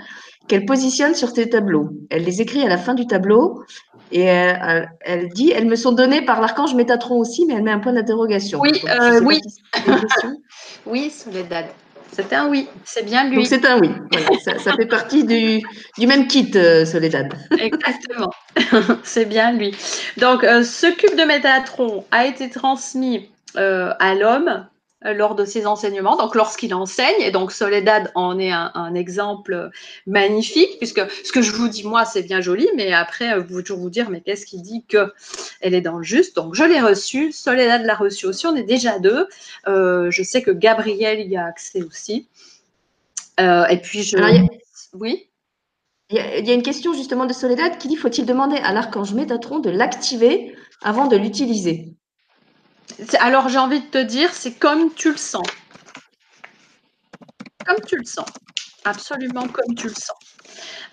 qu'elle positionne sur ses tableaux. Elle les écrit à la fin du tableau et euh, elle, dit elles me sont données par l'archange Métatron aussi, mais elle met un point d'interrogation. Oui, euh, oui. oui, Soledad. C'est un oui, c'est bien lui. c'est un oui. ça, ça, fait partie du, du même kit, Soledad. Exactement, c'est bien lui. Donc, ce cube de Métatron a été transmis à l'homme euh, lors de ses enseignements, donc lorsqu'il enseigne. Et donc Soledad en est un, exemple magnifique, puisque ce que je vous dis moi, c'est bien joli, mais après, vous pouvez toujours vous dire, mais qu'est-ce qui dit que elle est dans le juste? Donc je l'ai reçu, Soledad l'a reçu aussi, on est déjà deux. Euh, je sais que Gabriel y a accès aussi. Euh, et puis je... Oui? Il y, a, une question justement de Soledad qui dit faut-il demander à l'archange Métatron de l'activer avant de l'utiliser? Alors j'ai envie de te dire, c'est comme tu le sens. Comme tu le sens. Absolument comme tu le sens.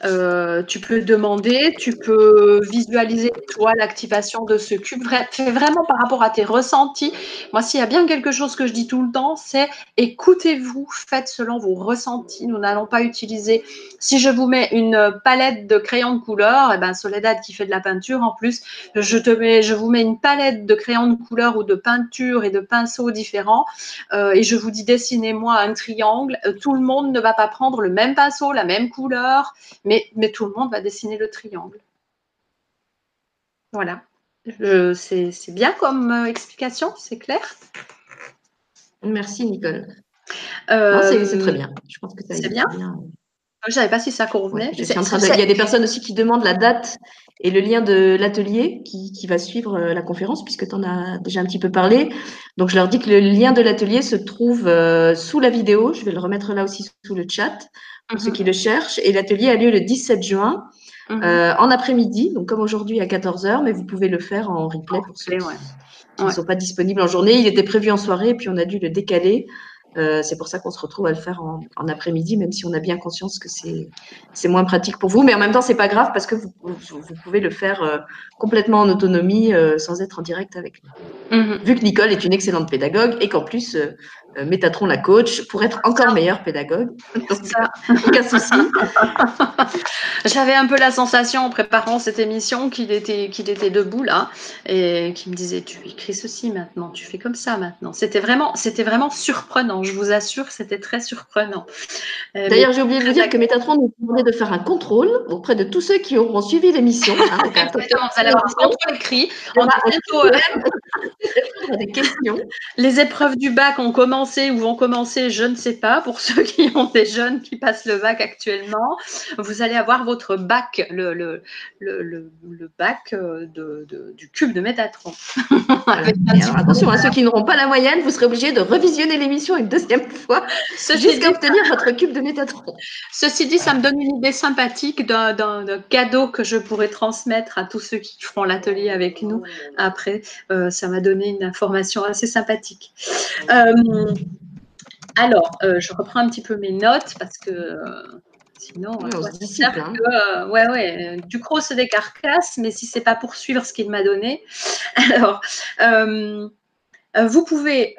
Euh, tu peux demander, tu peux visualiser toi l'activation de ce cube. Fais vraiment par rapport à tes ressentis. Moi, s'il y a bien quelque chose que je dis tout le temps, c'est écoutez-vous, faites selon vos ressentis. Nous n'allons pas utiliser. Si je vous mets une palette de crayons de couleur, et eh ben Soledad qui fait de la peinture en plus, je te mets, je vous mets une palette de crayons de couleur ou de peinture et de pinceaux différents, euh, et je vous dis dessinez-moi un triangle. Euh, tout le monde ne va pas prendre le même pinceau, la même couleur, mais, mais tout le monde va dessiner le triangle. Voilà. C'est bien comme euh, explication, c'est clair? Merci Nicole. Euh, c'est très bien. Je pense que c'est bien? bien. Je ne savais pas si ça convenait. Il y a des personnes aussi qui demandent la date et le lien de l'atelier qui, qui, va suivre euh, la conférence, puisque tu en as déjà un petit peu parlé. Donc, je leur dis que le lien de l'atelier se trouve sous la vidéo. Je vais le remettre là aussi sous le chat pour ceux mhm. qui le cherchent. Et l'atelier a lieu le 17 juin mhm. euh, en après-midi, donc comme aujourd'hui à 14h, mais vous pouvez le faire en replay pour ceux qui ne sont pas disponibles en journée. Il était prévu en soirée, et puis on a dû le décaler. Euh, c'est pour ça qu'on se retrouve à le faire en, après-midi, même si on a bien conscience que c'est moins pratique pour vous. Mais en même temps, c'est pas grave parce que vous, vous, pouvez le faire euh, complètement en autonomie sans être en direct avec nous. Mhm. Vu que Nicole est une excellente pédagogue et qu'en plus, euh, Métatron la coach pour être encore meilleur pédagogue. aucun souci. J'avais un peu la sensation en préparant cette émission qu'il était, qu'il était debout là et qu'il me disait tu écris ceci maintenant, tu fais comme ça maintenant. C'était vraiment, c'était vraiment surprenant. Je vous assure, c'était très surprenant. Euh, D'ailleurs, j'ai oublié de vous dire que Métatron nous demandait de faire un contrôle auprès de tous ceux qui auront suivi l'émission. Hein, vous allez avoir un contrôle écrit. On a bientôt des questions. Les épreuves du bac ont commencé ou vont commencer, je ne sais pas, pour ceux qui ont des jeunes qui passent le bac actuellement, vous allez avoir votre bac, le, le, le, bac euh, de, du cube de Métatron. attention, à ceux qui n'auront pas la moyenne, vous serez obligé de revisionner l'émission deuxième fois jusqu'à obtenir votre cube de Métatron. Ceci dit, ça me donne une idée sympathique d'un cadeau que je pourrais transmettre à tous ceux qui feront l'atelier avec nous. Après, euh, ça m'a donné une information assez sympathique. Euh, alors, euh, je reprends un petit peu mes notes parce que Sinon, oui, on se hein. euh, ouais, ouais, du gros, c'est des carcasses, mais si c'est pas pour suivre ce qu'il m'a donné. Alors, euh, vous pouvez,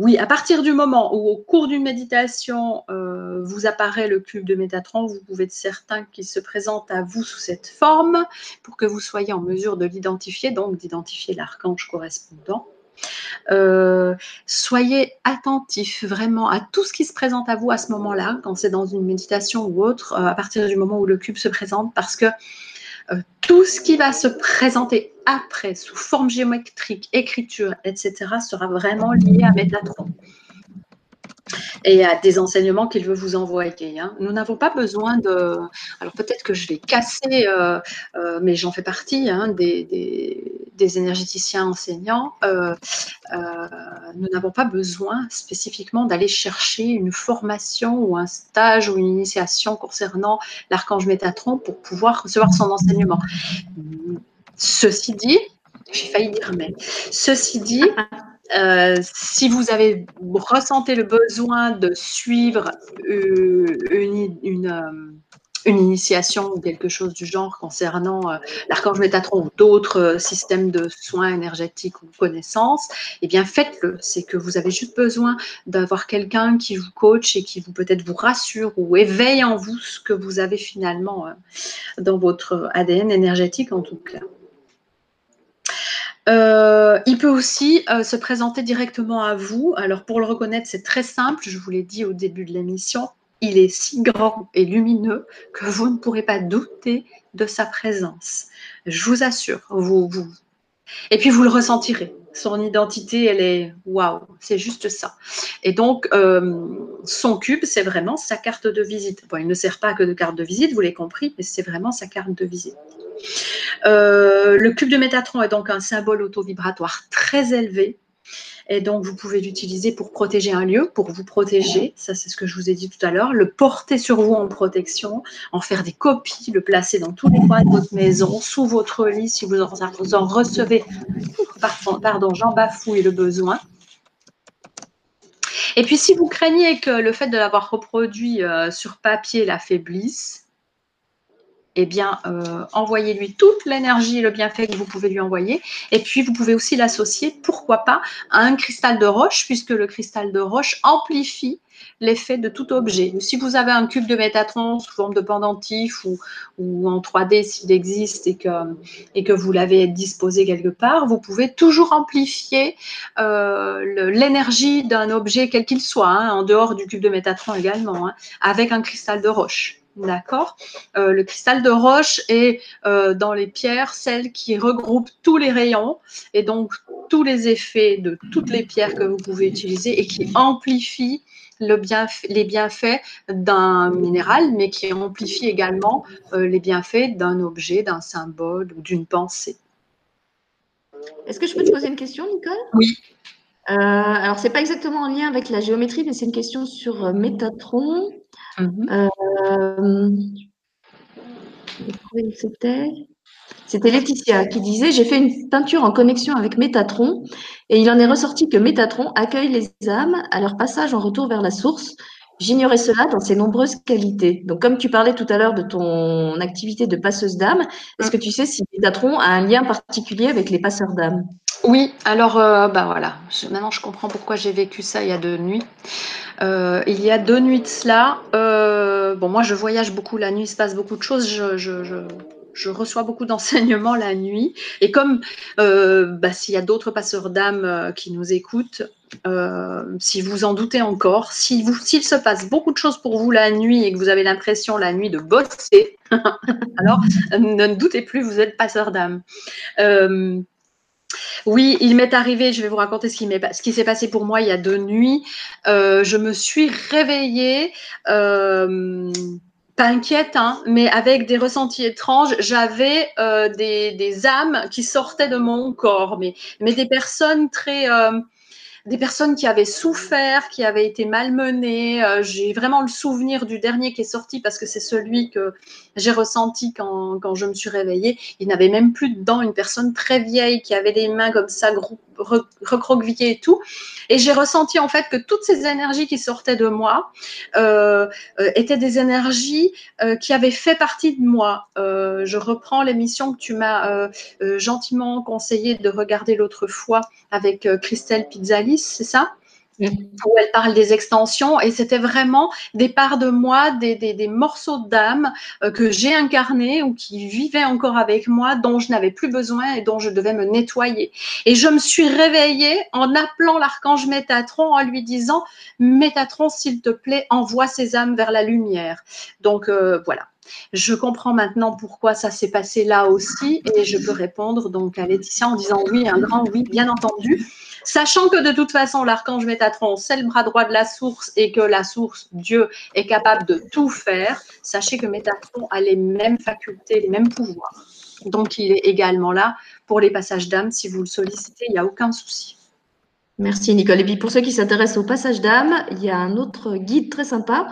oui, à partir du moment où au cours d'une méditation, vous apparaît le cube de Métatron, vous pouvez être certain qu'il se présente à vous sous cette forme pour que vous soyez en mesure de l'identifier, donc d'identifier l'archange correspondant. Euh, soyez attentif vraiment à tout ce qui se présente à vous à ce moment-là, quand c'est dans une méditation ou autre, euh, à partir du moment où le cube se présente, parce que euh, tout ce qui va se présenter après sous forme géométrique, écriture, etc., sera vraiment lié à Métatron et à des enseignements qu'il veut vous envoyer. Hein. Nous n'avons pas besoin de... Alors peut-être que je vais casser, euh, euh, mais j'en fais partie, hein, des, énergéticiens enseignants. Euh, nous n'avons pas besoin spécifiquement d'aller chercher une formation ou un stage ou une initiation concernant l'archange Métatron pour pouvoir recevoir son enseignement. Ceci dit, j'ai failli dire mais, ceci dit, euh, si vous avez ressenti le besoin de suivre euh, euh, une, initiation ou quelque chose du genre concernant l'archange Métatron ou d'autres systèmes de soins énergétiques ou connaissances, eh bien faites-le. C'est que vous avez juste besoin d'avoir quelqu'un qui vous coach et qui vous peut-être vous rassure ou éveille en vous ce que vous avez finalement dans votre ADN énergétique en tout cas. Euh, il peut aussi euh, se présenter directement à vous. Alors pour le reconnaître, c'est très simple. Je vous l'ai dit au début de l'émission. Il est si grand et lumineux que vous ne pourrez pas douter de sa présence. Je vous assure. Vous. Et puis vous le ressentirez. Son identité, elle est waouh, c'est juste ça. Et donc, euh, son cube, c'est vraiment sa carte de visite. Bon, il ne sert pas que de carte de visite, vous l'avez compris, mais c'est vraiment sa carte de visite. Euh, le cube de Métatron est donc un symbole auto-vibratoire très élevé. Et donc, vous pouvez l'utiliser pour protéger un lieu, pour vous protéger. Ça, c'est ce que je vous ai dit tout à l'heure. Le porter sur vous en protection, en faire des copies, le placer dans tous les coins de votre maison, sous votre lit, si vous en, recevez. Pardon, pardon j'en bafouille le besoin. Et puis, si vous craignez que le fait de l'avoir reproduit euh, sur papier l'affaiblisse, eh bien, euh, envoyez-lui toute l'énergie et le bienfait que vous pouvez lui envoyer. Et puis, vous pouvez aussi l'associer, pourquoi pas, à un cristal de roche, puisque le cristal de roche amplifie l'effet de tout objet. Si vous avez un cube de Métatron sous forme de pendentif ou, en 3D s'il existe et que, et que vous l'avez disposé quelque part, vous pouvez toujours amplifier euh, l'énergie d'un objet quel qu'il soit, hein, en dehors du cube de Métatron également, hein, avec un cristal de roche. D'accord euh, Le cristal de roche est euh, dans les pierres celle qui regroupe tous les rayons et donc tous les effets de toutes les pierres que vous pouvez utiliser et qui amplifie le les bienfaits d'un minéral, mais qui amplifie également euh, les bienfaits d'un objet, d'un symbole ou d'une pensée. Est-ce que je peux te poser une question, Nicole? Oui. alors, ce n'est pas exactement en lien avec la géométrie, mais c'est une question sur Métatron. Mmh euh, c'était c'était Laetitia qui disait J'ai fait une peinture en connexion avec Métatron et il en est ressorti que Métatron accueille les âmes à leur passage en retour vers la source. J'ignorais cela dans ses nombreuses qualités. Donc, comme tu parlais tout à l'heure de ton activité de passeuse d'âme, est-ce mmh. que tu sais si Métatron a un lien particulier avec les passeurs d'âme Oui, alors, euh, bah voilà, maintenant je comprends pourquoi j'ai vécu ça il y a deux nuits. Euh, il y a deux nuits de cela. Euh, bon, moi, je voyage beaucoup la nuit, il se passe beaucoup de choses. Je, reçois beaucoup d'enseignements la nuit. Et comme bah, s'il y a d'autres passeurs d'âme qui nous écoutent, si vous en doutez encore, s'il se passe beaucoup de choses pour vous la nuit et que vous avez l'impression la nuit de bosser, alors ne doutez plus, vous êtes passeur d'âme. Oui, il m'est arrivé, je vais vous raconter ce qui, s'est passé pour moi il y a deux nuits. Euh, je me suis réveillée, euh, pas inquiète, hein, mais avec des ressentis étranges. J'avais euh, des, âmes qui sortaient de mon corps, mais, des personnes très des personnes qui avaient souffert, qui avaient été malmenées. J'ai vraiment le souvenir du dernier qui est sorti parce que c'est celui que j'ai ressenti quand, quand, je me suis réveillée. Il n'avait même plus dedans une personne très vieille qui avait des mains comme ça, recroquevillées et tout. Et j'ai ressenti en fait que toutes ces énergies qui sortaient de moi euh, euh étaient des énergies euh, qui avaient fait partie de moi. Je reprends l'émission que tu m'as gentiment conseillé de regarder l'autre fois avec Christelle Pizzalis, c'est ça? Où elle parle des extensions et c'était vraiment des parts de moi, des morceaux d'âme euh, que j'ai incarnés ou qui vivaient encore avec moi, dont je n'avais plus besoin et dont je devais me nettoyer. Et je me suis réveillée en appelant l'archange Métatron en lui disant Métatron, s'il te plaît, envoie ces âmes vers la lumière. Donc euh, voilà. Je comprends maintenant pourquoi ça s'est passé là aussi et je peux répondre donc à Laetitia en disant oui, un grand oui, bien entendu. Sachant que de toute façon, l'archange Métatron, c'est le bras droit de la source et que la source, Dieu, est capable de tout faire, sachez que Métatron a les mêmes facultés, les mêmes pouvoirs. Donc, il est également là pour les passages d'âme. Si vous le sollicitez, il n'y a aucun souci. Merci Nicole. Et puis pour ceux qui s'intéressent au passage d'âme, il y a un autre guide très sympa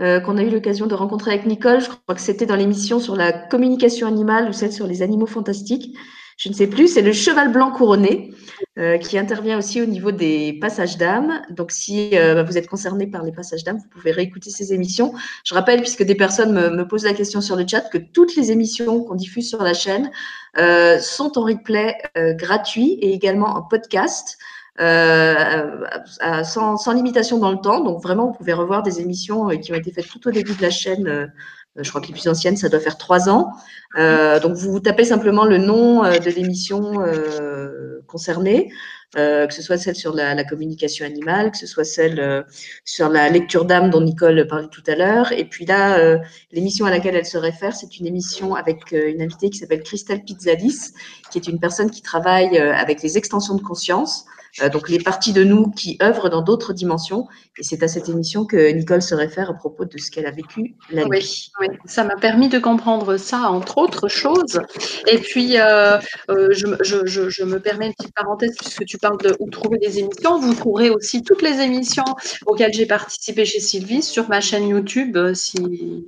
euh, qu'on a eu l'occasion de rencontrer avec Nicole. Je crois que c'était dans l'émission sur la communication animale ou celle sur les animaux fantastiques je ne sais plus, c'est le cheval blanc couronné euh, qui intervient aussi au niveau des passages d'âme. Donc, si euh, vous êtes concerné par les passages d'âme, vous pouvez réécouter ces émissions. Je rappelle, puisque des personnes me, posent la question sur le chat, que toutes les émissions qu'on diffuse sur la chaîne euh, sont en replay gratuit et également en podcast. sans, limitation dans le temps. Donc vraiment, vous pouvez revoir des émissions qui ont été faites tout au début de la chaîne je crois que les plus anciennes, ça doit faire trois ans. Euh, donc, vous, tapez simplement le nom euh, de l'émission euh, concernée, que ce soit celle sur la, la, communication animale, que ce soit celle sur la lecture d'âme dont Nicole parlait tout à l'heure. Et puis là, l'émission à laquelle elle se réfère, c'est une émission avec une invitée qui s'appelle Christelle Pizzalis, qui est une personne qui travaille avec les extensions de conscience. Euh, donc les parties de nous qui œuvrent dans d'autres dimensions. Et c'est à cette émission que Nicole se réfère à propos de ce qu'elle a vécu la nuit. Oui, ça m'a permis de comprendre ça, entre autres choses. Et puis, euh, euh, je, je, je, je, me permets une petite parenthèse, puisque tu parles de où trouver des émissions. Vous trouverez aussi toutes les émissions auxquelles j'ai participé chez Sylvie sur ma chaîne YouTube, si,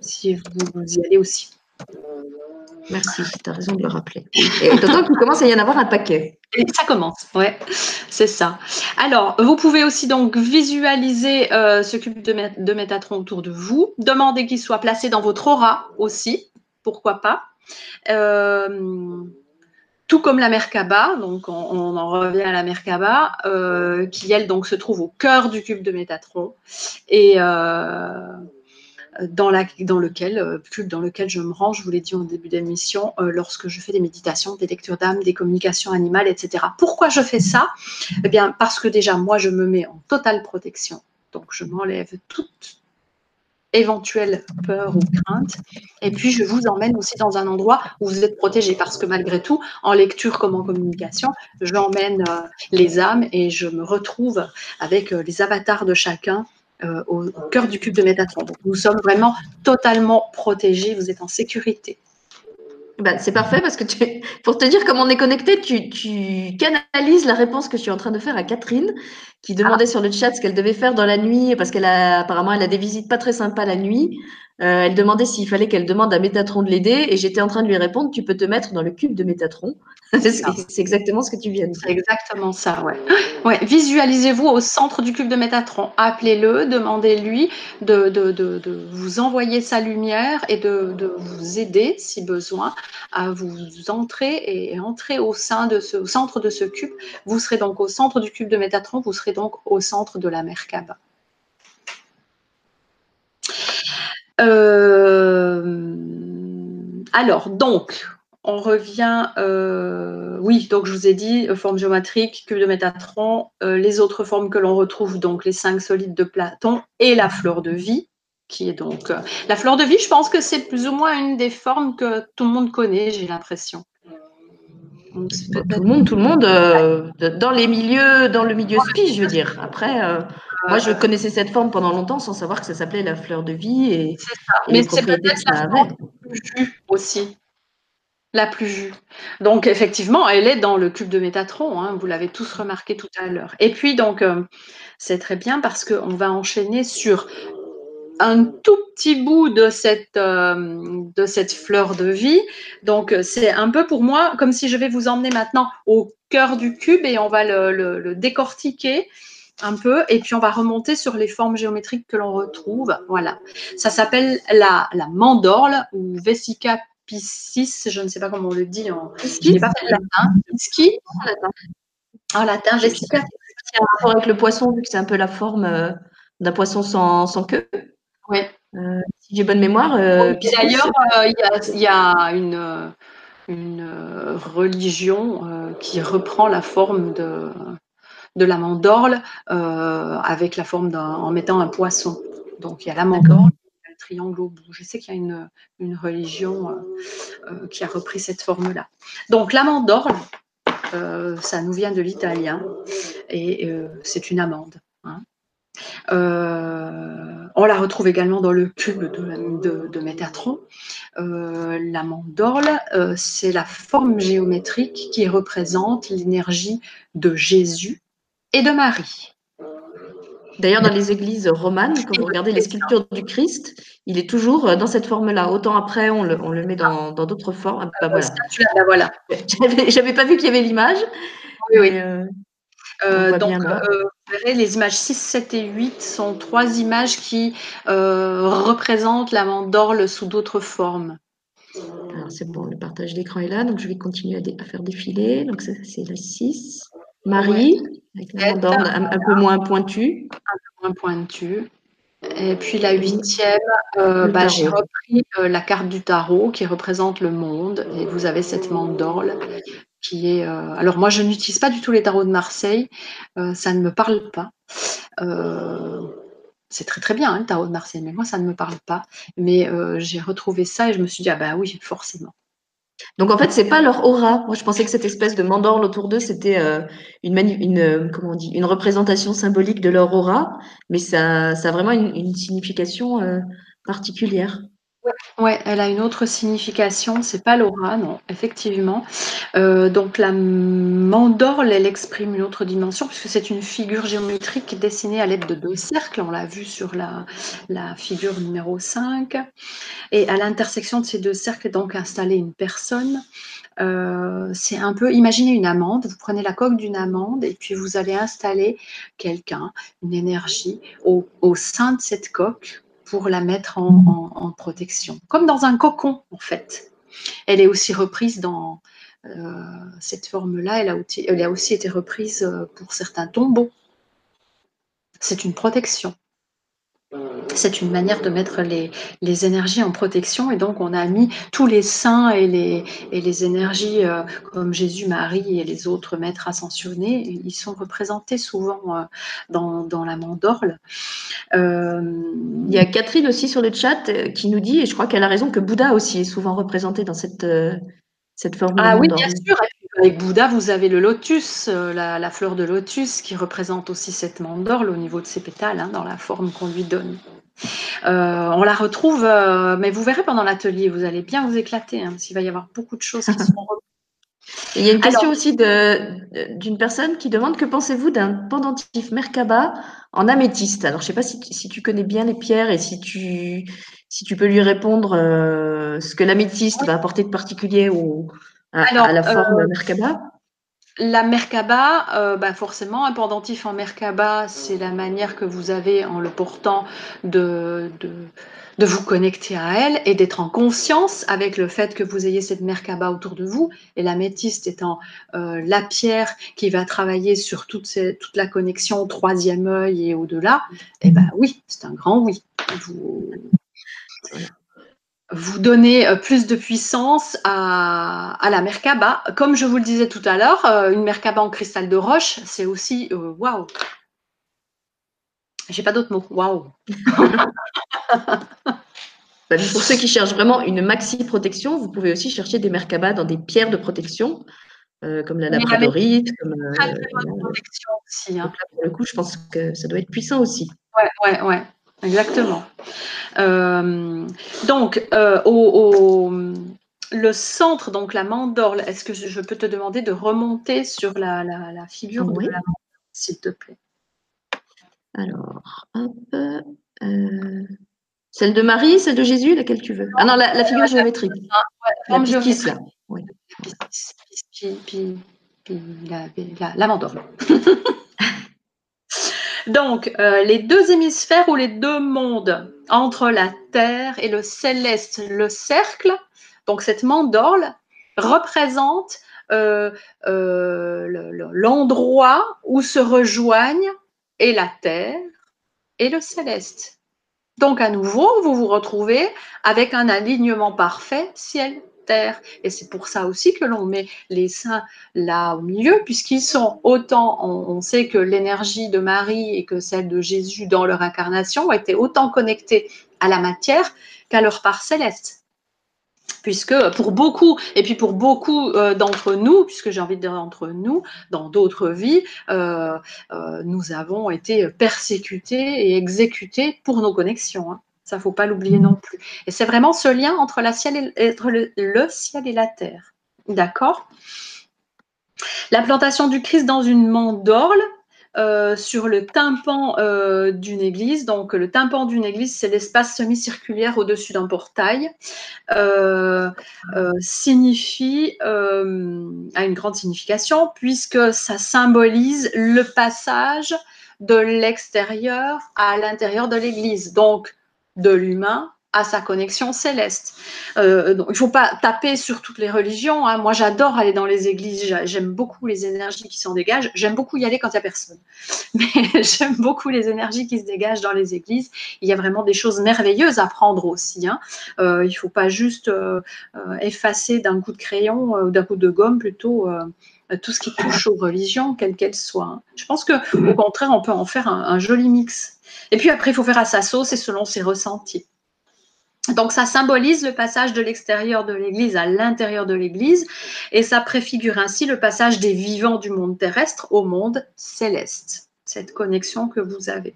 si vous y allez aussi. Merci, tu as raison de le rappeler. Et d'autant qu'il commence à y en avoir un paquet. Et ça commence, ouais, c'est ça. Alors, vous pouvez aussi donc visualiser euh, ce cube de, Métatron autour de vous. Demandez qu'il soit placé dans votre aura aussi, pourquoi pas. Euh, tout comme la Merkaba, donc on, en revient à la Merkaba, euh, qui elle donc se trouve au cœur du cube de Métatron. Et dans, lequel, euh, dans lequel je me rends, je vous l'ai dit au début d'émission, euh, lorsque je fais des méditations, des lectures d'âme, des communications animales, etc. Pourquoi je fais ça? Eh bien, parce que déjà, moi, je me mets en totale protection. Donc, je m'enlève toute éventuelle peur ou crainte. Et puis, je vous emmène aussi dans un endroit où vous êtes protégé parce que malgré tout, en lecture comme en communication, j'emmène euh, les âmes et je me retrouve avec les avatars de chacun euh, au, cœur du cube de Métatron. Donc, nous sommes vraiment totalement protégés, vous êtes en sécurité. Ben, c'est parfait parce que tu, pour te dire comment on est connecté, tu, tu, canalises la réponse que je suis en train de faire à Catherine, qui demandait ah. sur le chat ce qu'elle devait faire dans la nuit, parce qu'elle a apparemment elle a des visites pas très sympas la nuit. Euh, elle demandait s'il fallait qu'elle demande à Métatron de l'aider, et j'étais en train de lui répondre tu peux te mettre dans le cube de Métatron. c'est exactement ce que tu viens de dire. C'est exactement ça, ouais. ouais. Visualisez-vous au centre du cube de Métatron. Appelez-le, demandez-lui de, de, de, de, vous envoyer sa lumière et de, vous aider, si besoin, à vous entrer et entrer au sein de ce au centre de ce cube. Vous serez donc au centre du cube de Métatron, vous serez donc au centre de la Merkaba. Euh, alors, donc, on revient, euh, oui, donc je vous ai dit, euh, forme géométrique, cube de Métatron, les autres formes que l'on retrouve, donc les cinq solides de Platon et la fleur de vie, qui est donc... la fleur de vie, je pense que c'est plus ou moins une des formes que tout le monde connaît, j'ai l'impression. Tout le monde, tout le monde, dans les milieux, dans le milieu spi, je veux dire. Après, moi, je connaissais cette forme pendant longtemps sans savoir que ça s'appelait la fleur de vie et, ça. Mais c'est peut-être la forme jus aussi. La plus vue. Donc, effectivement, elle est dans le cube de Métatron. Hein, vous l'avez tous remarqué tout à l'heure. Et puis, donc, euh, c'est très bien parce qu'on va enchaîner sur un tout petit bout de cette, euh, de cette fleur de vie. Donc, c'est un peu pour moi comme si je vais vous emmener maintenant au cœur du cube et on va le, décortiquer un peu et puis on va remonter sur les formes géométriques que l'on retrouve. Voilà. Ça s'appelle la, la mandorle ou Vesica piscis, je ne sais pas comment on le dit. En... Je n'ai pas fait le latin. Ski en latin. En latin, Vesica. C'est un rapport avec le poisson, vu que c'est un peu la forme euh, d'un poisson sans, sans queue. Oui. Euh, si j'ai bonne mémoire. Euh, d'ailleurs, il y, a une, une religion qui reprend la forme de, de la mandorle avec la forme en mettant un poisson. Donc il y a la mandorle, le triangle au bout. Je sais qu'il y a une, une religion qui a repris cette forme-là. Donc la mandorle, ça nous vient de l'italien et c'est une amande. Hein. Euh, on la retrouve également dans le cube de, de, Métatron. Euh, la mandorle, euh, c'est la forme géométrique qui représente l'énergie de Jésus et de Marie. D'ailleurs, dans les églises romanes, quand vous regardez les sculptures du Christ, il est toujours dans cette forme-là. Autant après, on le, met dans d'autres formes. Ah, bah, voilà. J'avais pas vu qu'il y avait l'image. Oui, oui. Euh, donc, euh, vous verrez, les images 6, 7 et 8 sont trois images qui euh, représentent la mandorle sous d'autres formes. C'est bon, le partage d'écran est là, donc je vais continuer à, faire défiler. Donc, ça, c'est la 6. Marie, avec un, peu moins pointue. Un peu moins pointue. Et puis la huitième, bah, j'ai repris la carte du tarot qui représente le monde. Et vous avez cette mandorle est. Euh, alors moi, je n'utilise pas du tout les tarots de Marseille. Euh, ça ne me parle pas. Euh, c'est très très bien hein, le tarot de Marseille, mais moi ça ne me parle pas. Mais j'ai retrouvé ça et je me suis dit ah bah oui forcément. Donc en fait, c'est pas leur aura. Moi, je pensais que cette espèce de mandorle autour d'eux, c'était une, une, dit, une représentation symbolique de leur aura, mais ça, ça a vraiment une, signification particulière. Oui, elle a une autre signification, c'est pas l'aura, non, effectivement. Euh, donc la mandorle, elle exprime une autre dimension puisque c'est une figure géométrique dessinée à l'aide de deux cercles, on l'a vu sur la, figure numéro 5. Et à l'intersection de ces deux cercles est donc installée une personne. Euh, c'est un peu, imaginez une amande, vous prenez la coque d'une amande et puis vous allez installer quelqu'un, une énergie au sein de cette coque pour la mettre en, protection, comme dans un cocon en fait. Elle est aussi reprise dans euh, cette forme-là, elle, a aussi été reprise euh, pour certains tombeaux. C'est une protection c'est une manière de mettre les, énergies en protection et donc on a mis tous les saints et les, et les énergies euh, comme Jésus, Marie et les autres maîtres ascensionnés, ils sont représentés souvent euh, dans, la mandorle. Euh, Il y a Catherine aussi sur le chat qui nous dit, et je crois qu'elle a raison, que Bouddha aussi est souvent représenté dans cette, cette forme. Ah oui, bien sûr. Avec Bouddha, vous avez le lotus, la, fleur de lotus, qui représente aussi cette mandorle au niveau de ses pétales, hein, dans la forme qu'on lui donne. Euh, on la retrouve, euh, mais vous verrez pendant l'atelier, vous allez bien vous éclater, hein, qu'il va y avoir beaucoup de choses qui seront il y a une question aussi d'une personne qui demande que pensez-vous d'un pendentif Merkaba en améthyste? Alors, je ne sais pas si, tu connais bien les pierres et si tu, si tu peux lui répondre euh, ce que l'améthyste va apporter de particulier au, à, la forme Merkaba? La Merkaba, euh, bah forcément, un pendentif en Merkaba, c'est la manière que vous avez en le portant de, de, vous connecter à elle et d'être en conscience avec le fait que vous ayez cette Merkaba autour de vous. Et la métiste étant euh, la pierre qui va travailler sur toute, toute la connexion au troisième œil et au-delà, eh ben oui, c'est un grand oui. Vous, vous donnez euh, plus de puissance à, la Merkaba. Comme je vous le disais tout à l'heure, euh, une Merkaba en cristal de roche, c'est aussi euh, waouh. J'ai pas d'autres mots. Waouh. Bah, pour ceux qui cherchent vraiment une maxi protection, vous pouvez aussi chercher des Merkaba dans des pierres de protection, comme la labradorite. Comme, protection aussi. Hein. pour le coup, je pense que ça doit être puissant aussi. Ouais, ouais, ouais. Exactement. Euh, donc, euh, au, le centre, donc la mandorle, est-ce que je peux te demander de remonter sur la, figure de la mandorle, s'il te plaît Alors, hop. Euh, celle de Marie, celle de Jésus, laquelle tu veux Ah non, la, figure géométrique. la pistis, là. Oui. Puis, la, mandorle. Donc, euh, les deux hémisphères ou les deux mondes entre la terre et le céleste, le cercle, donc cette mandorle représente euh, l'endroit où se rejoignent et la terre et le céleste. Donc à nouveau, vous vous retrouvez avec un alignement parfait ciel. Et c'est pour ça aussi que l'on met les saints là au milieu, puisqu'ils sont autant, on, sait que l'énergie de Marie et que celle de Jésus dans leur incarnation ont été autant connectées à la matière qu'à leur part céleste puisque pour beaucoup, et puis pour beaucoup euh, d'entre nous, puisque j'ai envie de dire d'entre nous, dans d'autres vies, euh, euh, nous avons été persécutés et exécutés pour nos connexions. Hein. Ça, faut pas l'oublier non plus. Et c'est vraiment ce lien entre, la le, ciel et la terre. D'accord? L'implantation du Christ dans une mandorle, euh, sur le tympan euh, d'une église. Donc, le tympan d'une église, c'est l'espace semi-circulaire au-dessus d'un portail. Euh, signifie, a une grande signification, puisque ça symbolise le passage de l'extérieur à l'intérieur de l'église. Donc, de l'humain à sa connexion céleste. Euh, donc, il ne faut pas taper sur toutes les religions. Hein. Moi, j'adore aller dans les églises. J'aime beaucoup les énergies qui s'en dégagent. J'aime beaucoup y aller quand il n'y a personne. Mais j'aime beaucoup les énergies qui se dégagent dans les églises. Il y a vraiment des choses merveilleuses à prendre aussi. Hein. Euh, il ne faut pas juste euh, effacer d'un coup de crayon ou d'un coup de gomme plutôt tout ce qui touche aux religions, quelles qu'elles soient. Hein. Je pense qu'au contraire, on peut en faire un, un joli mix. Et puis après, il faut faire à sa sauce et selon ses ressentis. Donc ça symbolise le passage de l'extérieur de l'Église à l'intérieur de l'Église et ça préfigure ainsi le passage des vivants du monde terrestre au monde céleste, cette connexion que vous avez.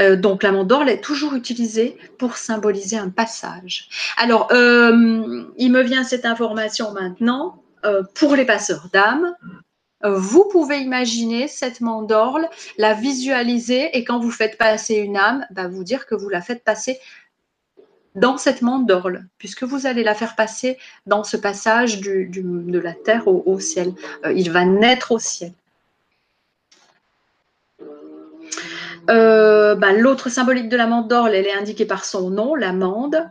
Euh, donc la mandorle est toujours utilisée pour symboliser un passage. Alors, euh, il me vient cette information maintenant euh, pour les passeurs d'âme. Vous pouvez imaginer cette mandorle, la visualiser et quand vous faites passer une âme, bah, vous dire que vous la faites passer dans cette mandorle, puisque vous allez la faire passer dans ce passage de la terre au, ciel. Euh, il va naître au ciel. Euh, ben, l'autre symbolique de la mandorle, elle est indiquée par son nom, l'amande.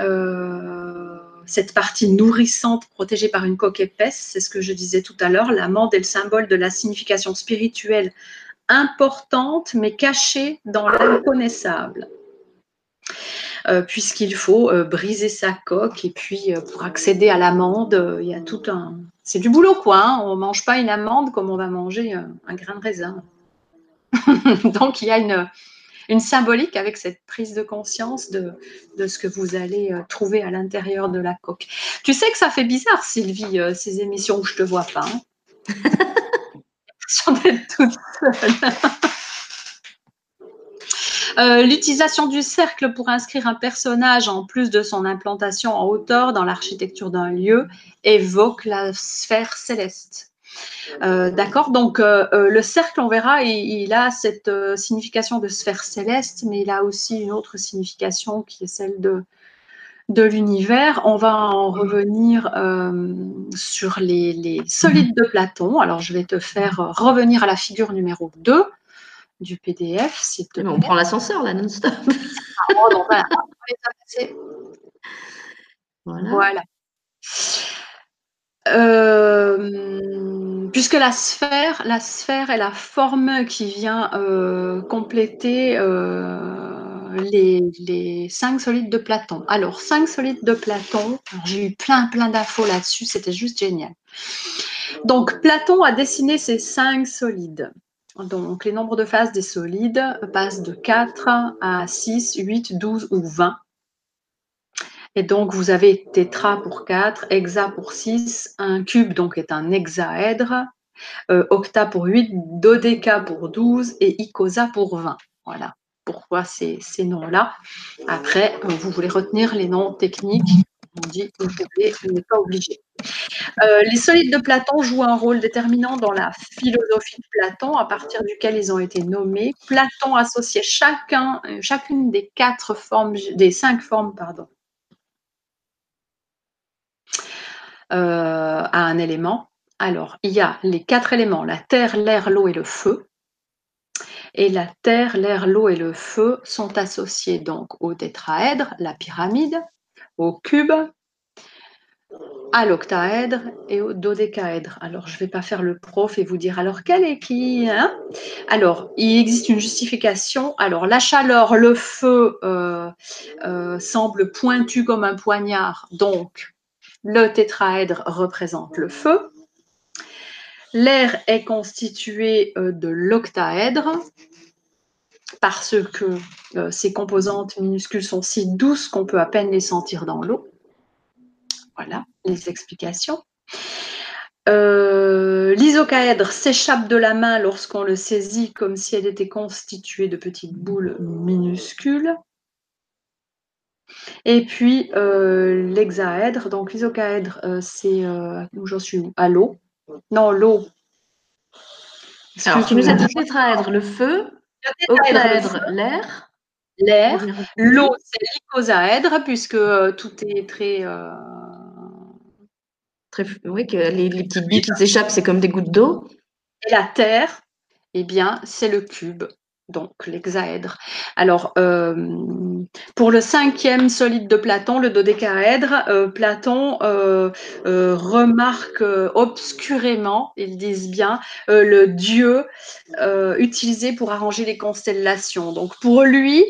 Euh, cette partie nourrissante protégée par une coque épaisse, c'est ce que je disais tout à l'heure. L'amande est le symbole de la signification spirituelle importante, mais cachée dans l'inconnaissable. Euh, puisqu'il faut euh, briser sa coque et puis euh, pour accéder à l'amande, il y a tout un. C'est du boulot quoi. Hein. on ne mange pas une amande comme on va manger un grain de raisin. Donc il y a une, une symbolique avec cette prise de conscience de, ce que vous allez trouver à l'intérieur de la coque. Tu sais que ça fait bizarre, Sylvie, ces émissions où je te vois pas. Hein. Euh, l'utilisation du cercle pour inscrire un personnage en plus de son implantation en hauteur dans l'architecture d'un lieu évoque la sphère céleste. Euh, d'accord Donc euh, le cercle, on verra, il, a cette signification de sphère céleste, mais il a aussi une autre signification qui est celle de, de l'univers. On va en revenir sur les, les, solides de Platon. Alors je vais te faire revenir à la figure numéro 2 du PDF, te On prend l'ascenseur là, non-stop. voilà. Euh, puisque la sphère, la sphère est la forme qui vient euh, compléter euh, les, cinq solides de Platon. Alors, cinq solides de Platon, j'ai eu plein, plein d'infos là-dessus, c'était juste génial. Donc, Platon a dessiné ces cinq solides. Donc, les nombres de phases des solides passent de 4 à 6, 8, 12 ou 20. Et donc, vous avez tétra pour 4, hexa pour 6, un cube donc est un hexaèdre, euh, octa pour 8, dodéca pour 12 et icosa pour 20. Voilà pourquoi ces, noms-là. Après, vous voulez retenir les noms techniques On dit vous n'êtes pas obligé. Euh, les solides de Platon jouent un rôle déterminant dans la philosophie de Platon, à partir duquel ils ont été nommés. Platon associait chacun, euh, chacune des quatre formes, des cinq formes, pardon, euh, à un élément. Alors, il y a les quatre éléments, la terre, l'air, l'eau et le feu. Et la terre, l'air, l'eau et le feu sont associés donc au tétraèdre, la pyramide, au cube, à l'octaèdre et au dodécaèdre. Alors, je ne vais pas faire le prof et vous dire alors quel est qui hein Alors, il existe une justification. Alors, la chaleur, le feu euh, euh, semble pointu comme un poignard, donc le tétraèdre représente le feu. L'air est constitué euh, de l'octaèdre parce que ces composantes minuscules sont si douces qu'on peut à peine les sentir dans l'eau. Voilà les explications. Euh, l'isocaèdre s'échappe de la main lorsqu'on le saisit comme si elle était constituée de petites boules minuscules. Et puis euh, l'hexaèdre, donc l'isocaèdre, euh, c'est où j'en suis À l'eau. Non, l'eau. Alors, tu nous as dit tétraèdre, le feu, octaèdre, l'air. L'air. L'eau, c'est l'icosaèdre, puisque tout est très oui, que les, petites billes qui s'échappent, c'est comme des gouttes d'eau. Et la Terre, eh bien, c'est le cube, donc l'hexaèdre. Alors, euh, pour le cinquième solide de Platon, le dodécaèdre, euh, Platon euh, remarque obscurément, ils disent bien, le dieu utilisé pour arranger les constellations. Donc, pour lui,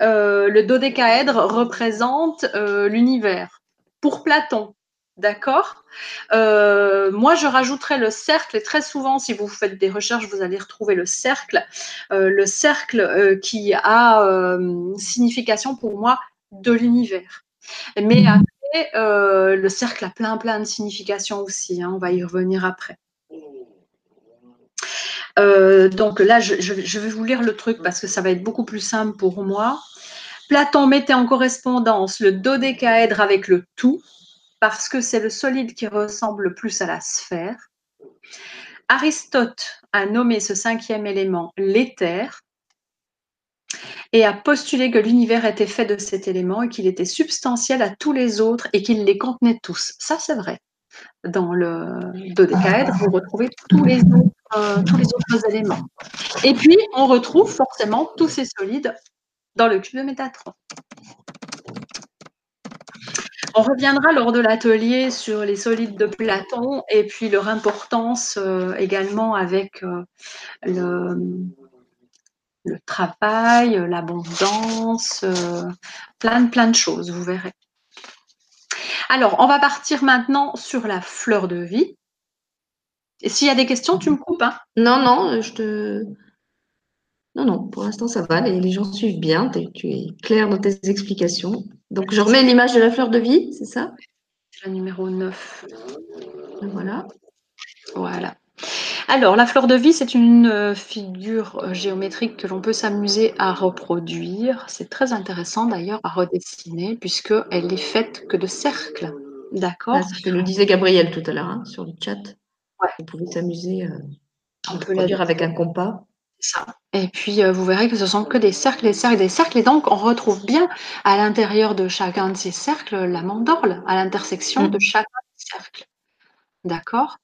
le dodécaèdre représente l'univers. Pour Platon, D'accord euh, Moi, je rajouterais le cercle, et très souvent, si vous faites des recherches, vous allez retrouver le cercle. Euh, le cercle euh, qui a signification pour moi de l'univers. Mais après, le cercle a plein, plein de significations aussi. Hein, on va y revenir après. donc là, je, je vais vous lire le truc parce que ça va être beaucoup plus simple pour moi. Platon mettait en correspondance le dodécaèdre avec le tout, parce que c'est le solide qui ressemble le plus à la sphère. Aristote a nommé ce cinquième élément l'éther et a postulé que l'univers était fait de cet élément et qu'il était substantiel à tous les autres et qu'il les contenait tous. Ça, c'est vrai. Dans le dodécaèdre, vous retrouvez tous les, autres, euh, tous les autres éléments. Et puis, on retrouve forcément tous ces solides dans le cube de Métatron. On reviendra lors de l'atelier sur les solides de Platon et puis leur importance euh, également avec euh, le, travail, l'abondance, euh, plein, plein de choses, vous verrez. Alors, on va partir maintenant sur la fleur de vie. Et s'il y a des questions, tu me coupes. Hein non, non, je te. Non, non, pour l'instant, ça va. Les, gens suivent bien. tu es clair dans tes explications. Donc, je remets l'image de la fleur de vie, c'est ça? La numéro 9. Voilà. Voilà. Alors, la fleur de vie, c'est une euh, figure euh, géométrique que l'on peut s'amuser à reproduire. C'est très intéressant d'ailleurs à redessiner, puisqu'elle est faite que de cercles. D'accord? C'est ce que nous disait Gabriel tout à l'heure hein, sur le chat. Vous pouvez s'amuser euh, à reproduire avec un compas. Ça. Et puis, euh, vous verrez que ce sont que des cercles, des cercles, des cercles. Et donc, on retrouve bien à l'intérieur de chacun de ces cercles la mandorle, à l'intersection de mm. chacun des cercles. D'accord?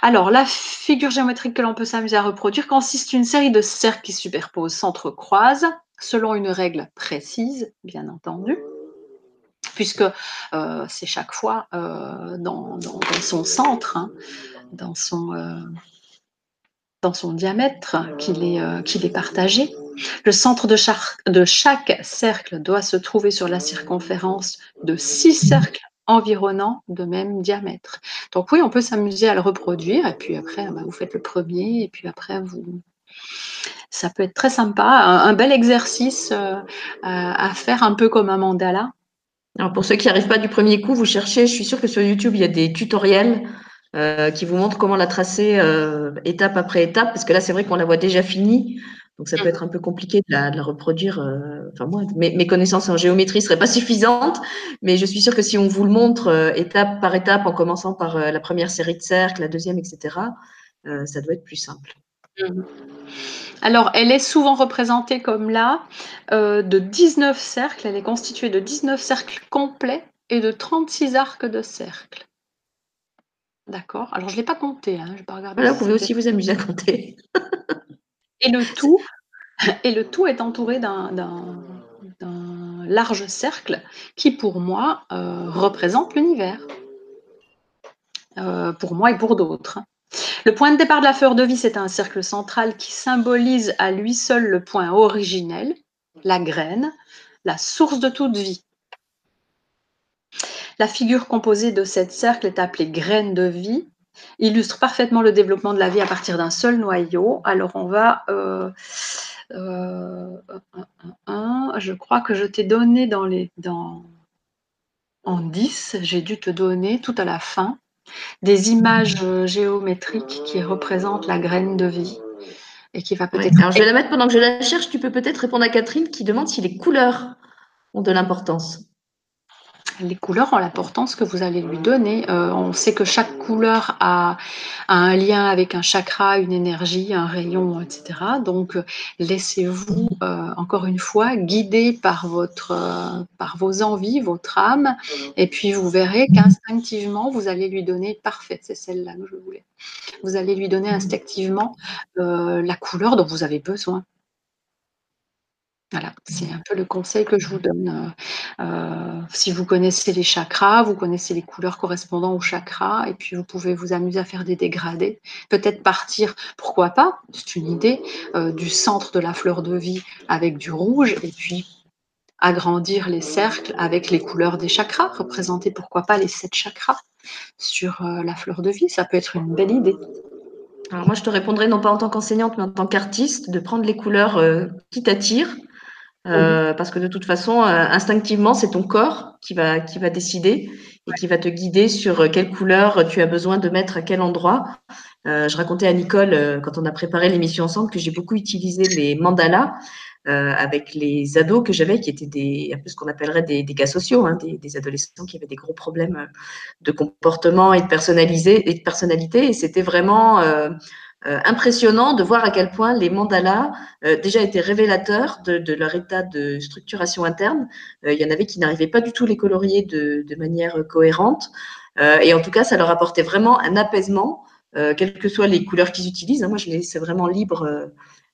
Alors, la figure géométrique que l'on peut s'amuser à reproduire consiste d'une série de cercles qui superposent, s'entrecroisent, selon une règle précise, bien entendu puisque euh, c'est chaque fois euh, dans, son centre, hein, dans son, dans son diamètre qu'il est, euh, qu'il est partagé. Le centre de chaque, de chaque cercle doit se trouver sur la circonférence de six cercles environnants de même diamètre. Donc oui, on peut s'amuser à le reproduire et puis après, bah, vous faites le premier et puis après, vous... ça peut être très sympa, un, bel exercice euh, à faire un peu comme un mandala. Alors pour ceux qui n'arrivent pas du premier coup, vous cherchez, je suis sûre que sur YouTube, il y a des tutoriels euh, qui vous montre comment la tracer euh, étape après étape, parce que là, c'est vrai qu'on la voit déjà finie. Donc ça peut être un peu compliqué de la, reproduire. Euh, enfin moi, mes, connaissances en géométrie seraient pas suffisantes, mais je suis sûre que si on vous le montre étape par étape, en commençant par la première série de cercles, la deuxième, etc., ça doit être plus simple. Mhm. Alors, elle est souvent représentée comme là, de 19 cercles. Elle est constituée de 19 cercles complets et de 36 arcs de cercles. D'accord. Alors, je ne l'ai pas compté. Hein. Je pas regarder. vous pouvez aussi vous amuser à compter. et, le tout, et le tout est entouré d'un large cercle qui, pour moi, euh, représente l'univers. Euh, pour moi et pour d'autres. Le point de départ de la fleur de vie, c'est un cercle central qui symbolise à lui seul le point originel, la graine, la source de toute vie. La figure composée de cette cercle est appelée graine de vie, illustre parfaitement le développement de la vie à partir d'un seul noyau. Alors on va... Euh, euh, je crois que je t'ai donné dans les... Dans, en 10, j'ai dû te donner tout à la fin des images géométriques qui représentent la graine de vie et qui va peut-être. alors je vais la mettre pendant que je la cherche. Tu peux peut-être répondre à Catherine qui demande si les couleurs ont de l'importance les couleurs ont l'importance que vous allez lui donner. Euh, on sait que chaque couleur a, un lien avec un chakra, une énergie, un rayon, etc. Donc, laissez-vous euh, encore une fois guider par votre, euh, par vos envies, votre âme, et puis vous verrez qu'instinctivement vous allez lui donner parfait. C'est celle-là que je voulais. Vous allez lui donner instinctivement la couleur dont vous avez besoin. Voilà, c'est un peu le conseil que je vous donne. Euh, euh, si vous connaissez les chakras, vous connaissez les couleurs correspondant aux chakras, et puis vous pouvez vous amuser à faire des dégradés. Peut-être partir, pourquoi pas, c'est une idée, euh, du centre de la fleur de vie avec du rouge, et puis agrandir les cercles avec les couleurs des chakras, représenter pourquoi pas les sept chakras sur la fleur de vie. Ça peut être une belle idée. Alors moi, je te répondrai non pas en tant qu'enseignante, mais en tant qu'artiste, de prendre les couleurs qui t'attirent euh, parce que de toute façon, euh, instinctivement, c'est ton corps qui va, qui va décider et qui va te guider sur euh, quelle couleur tu as besoin de mettre à quel endroit. je racontais à Nicole, quand on a préparé l'émission ensemble, que j'ai beaucoup utilisé les mandalas avec les ados que j'avais, qui étaient des, un peu ce qu'on appellerait des, des cas sociaux, hein, des, des, adolescents qui avaient des gros problèmes de comportement et de, et de personnalité. Et c'était vraiment euh, impressionnant de voir à quel point les mandalas euh, déjà étaient révélateurs de, leur état de structuration interne. Euh, il y en avait qui n'arrivaient pas du tout les colorier de, manière cohérente. et en tout cas, ça leur apportait vraiment un apaisement, quelles que soient les couleurs qu'ils utilisent. Moi, je les laissais vraiment libre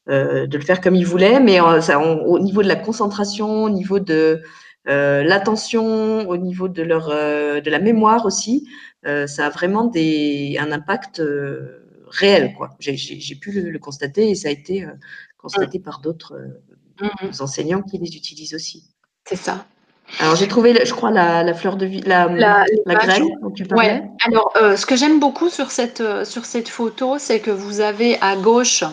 de le faire comme ils voulaient, mais au niveau de la concentration, au niveau de l'attention, au niveau de leur de la mémoire aussi, ça a vraiment des, un impact réel. quoi. J'ai pu le, constater et ça a été euh, constaté par d'autres euh, mmh enseignants qui les utilisent aussi. C'est ça. Alors j'ai trouvé, je crois, la, fleur de vie, la, la, graine dont tu parlais. Ouais. Alors euh, ce que j'aime beaucoup sur cette, sur cette photo, c'est que vous avez à gauche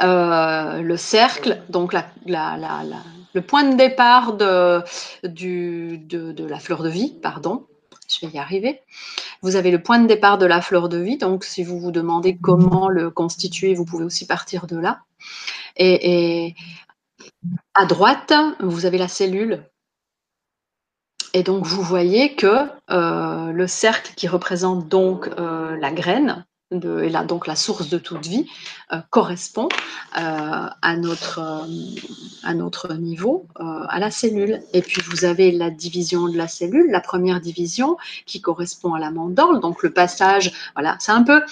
le cercle, donc la, le point de départ de, du, de, de, la fleur de vie, pardon, je vais y arriver. Vous avez le point de départ de la fleur de vie, donc si vous vous demandez comment le constituer, vous pouvez aussi partir de là. Et, à droite, vous avez la cellule. Et donc vous voyez que euh, le cercle qui représente donc euh, la graine, et là, donc la source de toute vie, euh, correspond euh, à, notre, euh, à notre niveau, à la cellule. Et puis vous avez la division de la cellule, la première division qui correspond à la mandorle, donc le passage, voilà, c'est un peu...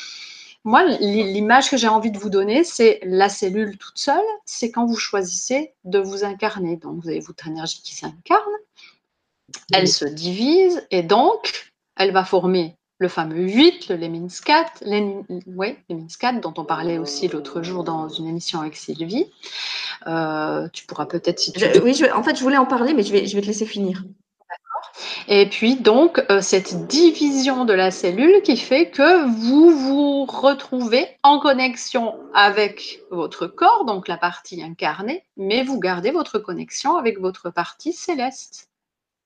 Moi, l'image que j'ai envie de vous donner, c'est la cellule toute seule, c'est quand vous choisissez de vous incarner. Donc, vous avez votre énergie qui s'incarne, elle se divise et donc, elle va former le fameux 8, le Leminskat, ouais, dont on parlait aussi l'autre jour dans une émission avec Sylvie. Euh, tu pourras peut-être si tu Oui, en fait, je voulais en parler, mais je vais, je vais te laisser finir. Et puis donc euh, cette division de la cellule qui fait que vous vous retrouvez en connexion avec votre corps, donc la partie incarnée, mais vous gardez votre connexion avec votre partie céleste.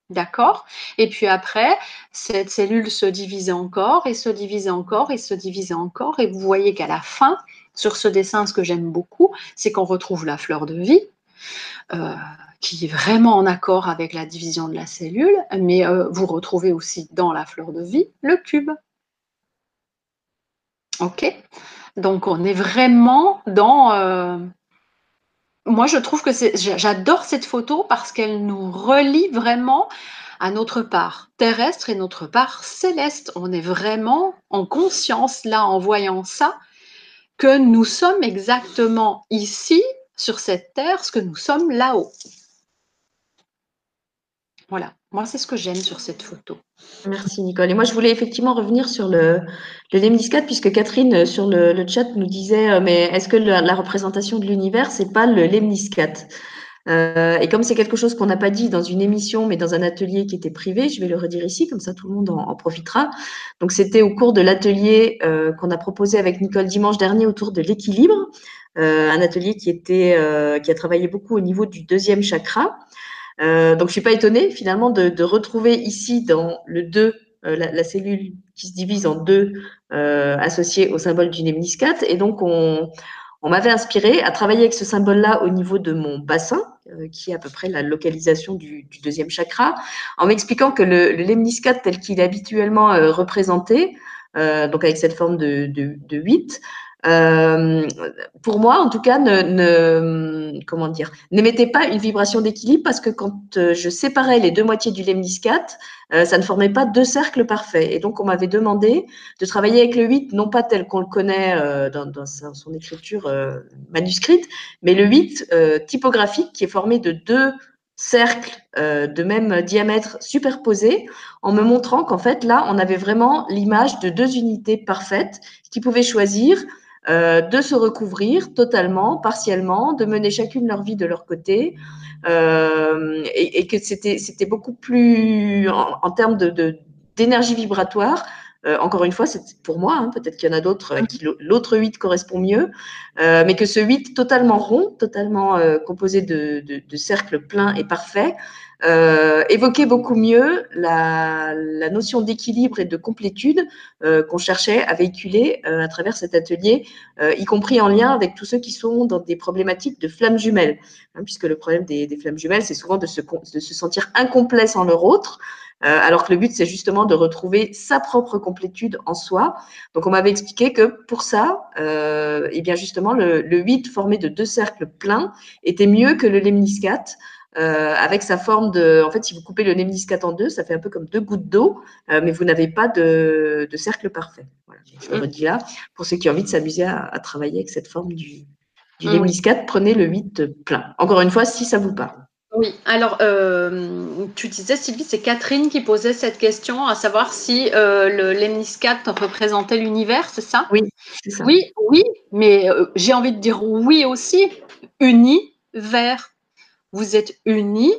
D'accord Et puis après, cette cellule se divise encore et se divise encore et se divise encore. Et vous voyez qu'à la fin, sur ce dessin, ce que j'aime beaucoup, c'est qu'on retrouve la fleur de vie, euh, qui est vraiment en accord avec la division de la cellule, mais euh, vous retrouvez aussi dans la fleur de vie le cube. Ok Donc on est vraiment dans... Euh, moi je trouve que j'adore cette photo parce qu'elle nous relie vraiment à notre part terrestre et notre part céleste. On est vraiment en conscience là en voyant ça que nous sommes exactement ici sur cette terre ce que nous sommes là-haut. Voilà, moi c'est ce que j'aime sur cette photo. Merci Nicole. Et moi je voulais effectivement revenir sur le, le lemniscate puisque Catherine euh, sur le, chat nous disait euh, mais est-ce que la, représentation de l'univers c'est pas le lemniscate euh, et comme c'est quelque chose qu'on n'a pas dit dans une émission, mais dans un atelier qui était privé, je vais le redire ici, comme ça tout le monde en, profitera. Donc c'était au cours de l'atelier qu'on a proposé avec Nicole dimanche dernier autour de l'équilibre, un atelier qui était qui a travaillé beaucoup au niveau du deuxième chakra. Euh, donc, je suis pas étonnée finalement de, retrouver ici dans le 2 euh, la, cellule qui se divise en deux euh, associée au symbole du némniscate. Et donc, on, m'avait inspiré à travailler avec ce symbole-là au niveau de mon bassin, qui est à peu près la localisation du, deuxième chakra, en m'expliquant que le, le tel qu'il est habituellement représenté, donc avec cette forme de, de 8, euh, pour moi, en tout cas, ne, comment dire, n'émettait pas une vibration d'équilibre parce que quand euh, je séparais les deux moitiés du lemniscate, euh, ça ne formait pas deux cercles parfaits. Et donc, on m'avait demandé de travailler avec le 8, non pas tel qu'on le connaît dans, son écriture manuscrite, mais le 8 typographique qui est formé de deux cercles de même diamètre superposés, en me montrant qu'en fait, là, on avait vraiment l'image de deux unités parfaites qui pouvaient choisir euh, de se recouvrir totalement, partiellement, de mener chacune leur vie de leur côté, euh, et, que c'était beaucoup plus en, termes d'énergie vibratoire. Euh, encore une fois, c'est pour moi, hein, peut-être qu'il y en a d'autres à qui l'autre 8 correspond mieux, mais que ce 8 totalement rond, totalement composé de, cercles pleins et parfaits, euh, évoquait beaucoup mieux la, la notion d'équilibre et de complétude euh, qu'on cherchait à véhiculer euh, à travers cet atelier, euh, y compris en lien avec tous ceux qui sont dans des problématiques de flammes jumelles, hein, puisque le problème des, des flammes jumelles, c'est souvent de se, de se sentir incomplet sans leur autre. Euh, alors que le but, c'est justement de retrouver sa propre complétude en soi. Donc, on m'avait expliqué que pour ça, euh, eh bien justement, le, le 8 formé de deux cercles pleins était mieux que le lemniscate euh, avec sa forme de. En fait, si vous coupez le lemniscate en deux, ça fait un peu comme deux gouttes d'eau, euh, mais vous n'avez pas de, de, cercle parfait. Voilà, je le redis là. Pour ceux qui ont envie de s'amuser à, à, travailler avec cette forme du, du lemniscate, prenez le 8 plein. Encore une fois, si ça vous parle. Oui, alors euh, tu disais Sylvie, c'est Catherine qui posait cette question, à savoir si euh, le lemniscate représentait l'univers, c'est ça? Oui, c'est ça. Oui, oui, mais euh, j'ai envie de dire oui aussi, uni vers vous êtes unis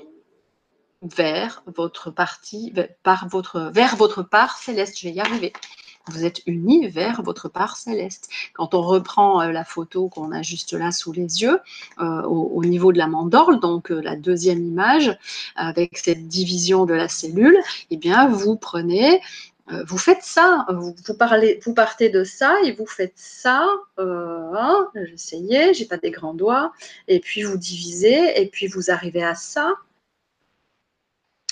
vers votre partie, par votre, vers votre part céleste. Je vais y arriver. Vous êtes unis vers votre part céleste. Quand on reprend euh, la photo qu'on a juste là sous les yeux, euh, au, au, niveau de la mandorle, donc euh, la deuxième image, avec cette division de la cellule, eh bien, vous prenez vous faites ça, vous, parlez, vous partez de ça et vous faites ça. Euh, hein, J'essayais, j'ai pas des grands doigts. Et puis vous divisez et puis vous arrivez à ça.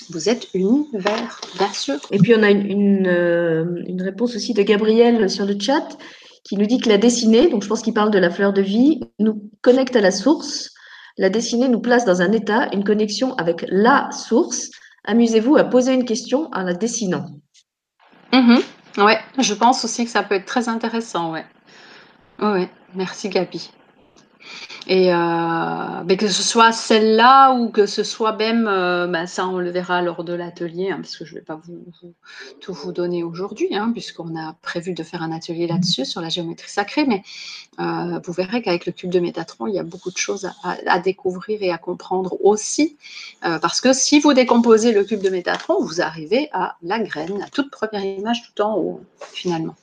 Vous êtes univers, bien sûr. Et puis on a une, une, euh, une, réponse aussi de Gabriel sur le chat qui nous dit que la dessinée, donc je pense qu'il parle de la fleur de vie, nous connecte à la source. La dessinée nous place dans un état, une connexion avec la source. Amusez-vous à poser une question en la dessinant. Mmh ouais, je pense aussi que ça peut être très intéressant, ouais. Ouais, merci Gabi. Et euh, ben que ce soit celle-là ou que ce soit même, euh, ben ça on le verra lors de l'atelier, hein, parce que je ne vais pas vous, tout vous donner aujourd'hui, hein, puisqu'on a prévu de faire un atelier là-dessus, sur la géométrie sacrée, mais euh, vous verrez qu'avec le cube de Métatron, il y a beaucoup de choses à, à découvrir et à comprendre aussi, parce que si vous décomposez le cube de Métatron, vous arrivez à la graine, la toute première image tout en haut, finalement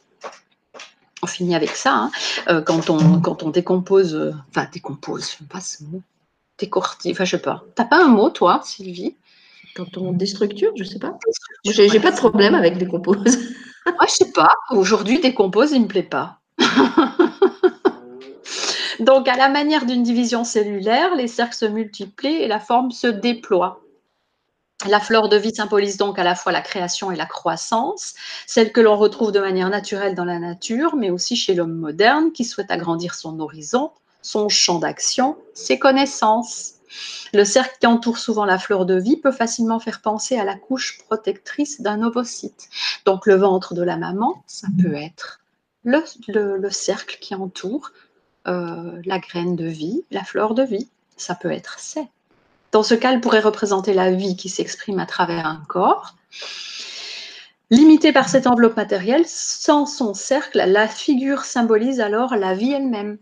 on finit avec ça. Hein. Euh, quand, on, quand on décompose, euh, enfin décompose, je pas ce mot, décortique, enfin je sais pas. T'as pas un mot toi, Sylvie? Quand on déstructure, je sais pas. J'ai ouais, pas de problème avec décompose. Moi je sais pas. Aujourd'hui décompose, il me plaît pas. Donc, à la manière d'une division cellulaire, les cercles se multiplient et la forme se déploie. La fleur de vie symbolise donc à la fois la création et la croissance, celle que l'on retrouve de manière naturelle dans la nature, mais aussi chez l'homme moderne qui souhaite agrandir son horizon, son champ d'action, ses connaissances. Le cercle qui entoure souvent la fleur de vie peut facilement faire penser à la couche protectrice d'un ovocyte. Donc le ventre de la maman, ça peut être le, cercle qui entoure euh, la graine de vie, la fleur de vie. Ça peut être dans ce cas, elle pourrait représenter la vie qui s'exprime à travers un corps. Limitée par cette enveloppe matérielle, sans son cercle, la figure symbolise alors la vie elle-même.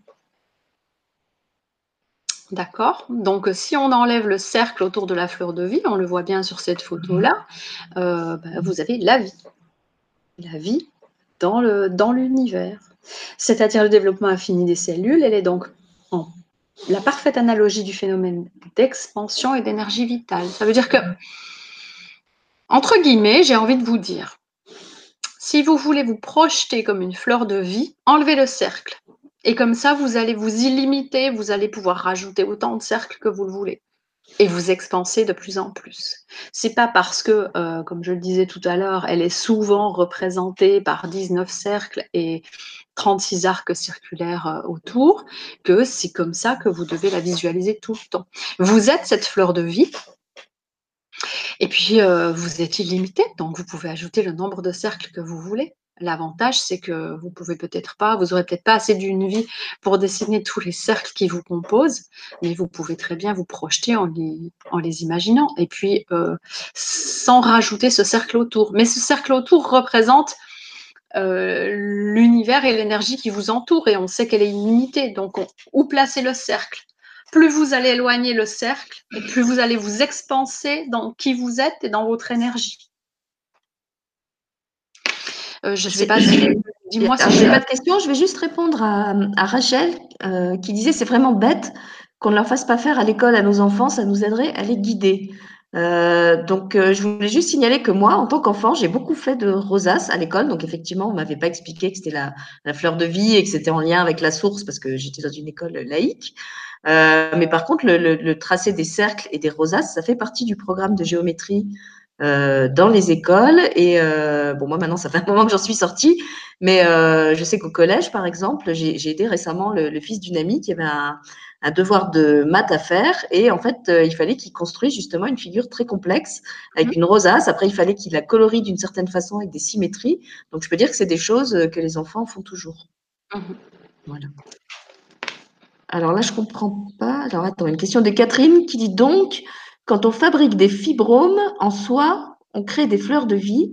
D'accord? Donc, si on enlève le cercle autour de la fleur de vie, on le voit bien sur cette photo-là, euh, ben, vous avez la vie. La vie dans l'univers. C'est-à-dire le développement infini des cellules, elle est donc en la parfaite analogie du phénomène d'expansion et d'énergie vitale. Ça veut dire que, entre guillemets, j'ai envie de vous dire, si vous voulez vous projeter comme une fleur de vie, enlevez le cercle. Et comme ça, vous allez vous illimiter, vous allez pouvoir rajouter autant de cercles que vous le voulez et vous expanser de plus en plus. C'est pas parce que, euh, comme je le disais tout à l'heure, elle est souvent représentée par 19 cercles et 36 arcs circulaires euh, autour, que c'est comme ça que vous devez la visualiser tout le temps. Vous êtes cette fleur de vie, et puis euh, vous êtes illimité, donc vous pouvez ajouter le nombre de cercles que vous voulez. L'avantage, c'est que vous pouvez peut-être pas, vous aurez peut-être pas assez d'une vie pour dessiner tous les cercles qui vous composent, mais vous pouvez très bien vous projeter en les, en les imaginant, et puis euh, sans rajouter ce cercle autour. Mais ce cercle autour représente euh, l'univers et l'énergie qui vous entoure et on sait qu'elle est illimitée. Donc, où placer le cercle? Plus vous allez éloigner le cercle, et plus vous allez vous expanser dans qui vous êtes et dans votre énergie. Euh, je ne sais pas si. Dis-moi si je n'ai pas de questions. Je vais juste répondre à, Rachel euh, qui disait c'est vraiment bête qu'on ne leur fasse pas faire à l'école à nos enfants, ça nous aiderait à les guider. Euh, donc, euh, je voulais juste signaler que moi, en tant qu'enfant, j'ai beaucoup fait de rosaces à l'école. Donc, effectivement, on m'avait pas expliqué que c'était la, la, fleur de vie et que c'était en lien avec la source parce que j'étais dans une école laïque. Euh, mais par contre, le, le, le, tracé des cercles et des rosaces, ça fait partie du programme de géométrie euh, dans les écoles. Et euh, bon, moi maintenant, ça fait un moment que j'en suis sortie, mais je sais qu'au collège, par exemple, j'ai aidé récemment le, le fils d'une amie qui avait un, un devoir de maths à faire et en fait euh, il fallait qu'il construise justement une figure très complexe avec mhm. une rosace. Après il fallait qu'il la colorie d'une certaine façon avec des symétries. Donc je peux dire que c'est des choses euh, que les enfants font toujours. Mhm. Voilà. Alors là je comprends pas. Alors attends une question de Catherine qui dit donc quand on fabrique des fibromes en soi on crée des fleurs de vie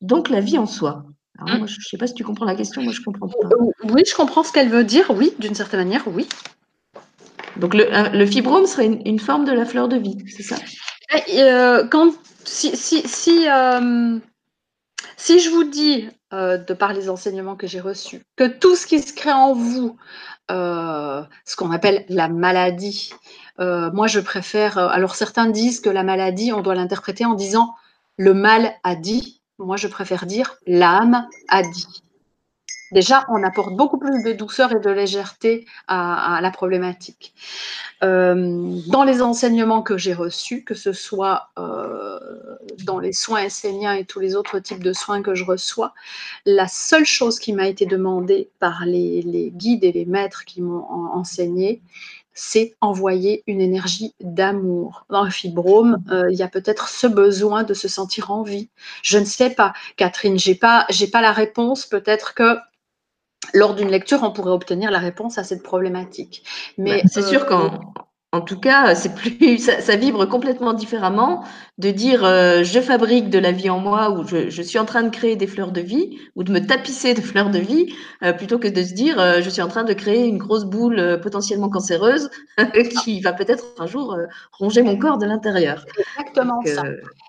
donc la vie en soi. Alors, moi, je ne sais pas si tu comprends la question, moi je comprends pas. Oui, je comprends ce qu'elle veut dire, oui, d'une certaine manière, oui. Donc le, fibrome serait une, forme de la fleur de vie, c'est ça? Euh, euh, si, je vous dis, euh, de par les enseignements que j'ai reçus, que tout ce qui se crée en vous, ce qu'on appelle la maladie, moi je préfère, alors certains disent que la maladie, on doit l'interpréter en disant le mal a dit, moi je préfère dire l'âme a dit déjà, on apporte beaucoup plus de douceur et de légèreté à, la problématique. Euh, dans les enseignements que j'ai reçus, que ce soit euh, dans les soins enseignants et tous les autres types de soins que je reçois, la seule chose qui m'a été demandée par les, guides et les maîtres qui m'ont enseigné, c'est envoyer une énergie d'amour. Dans le fibrome, euh, il y a peut-être ce besoin de se sentir en vie. Je ne sais pas, Catherine, j'ai pas, pas la réponse. Peut-être que lors d'une lecture, on pourrait obtenir la réponse à cette problématique. Mais c'est sûr euh, qu'en en tout cas, c'est plus, ça, vibre complètement différemment de dire euh, je fabrique de la vie en moi ou je, suis en train de créer des fleurs de vie ou de me tapisser de fleurs de vie euh, plutôt que de se dire je suis en train de créer une grosse boule potentiellement cancéreuse qui va peut-être un jour ronger mon corps de l'intérieur. Exactement ça.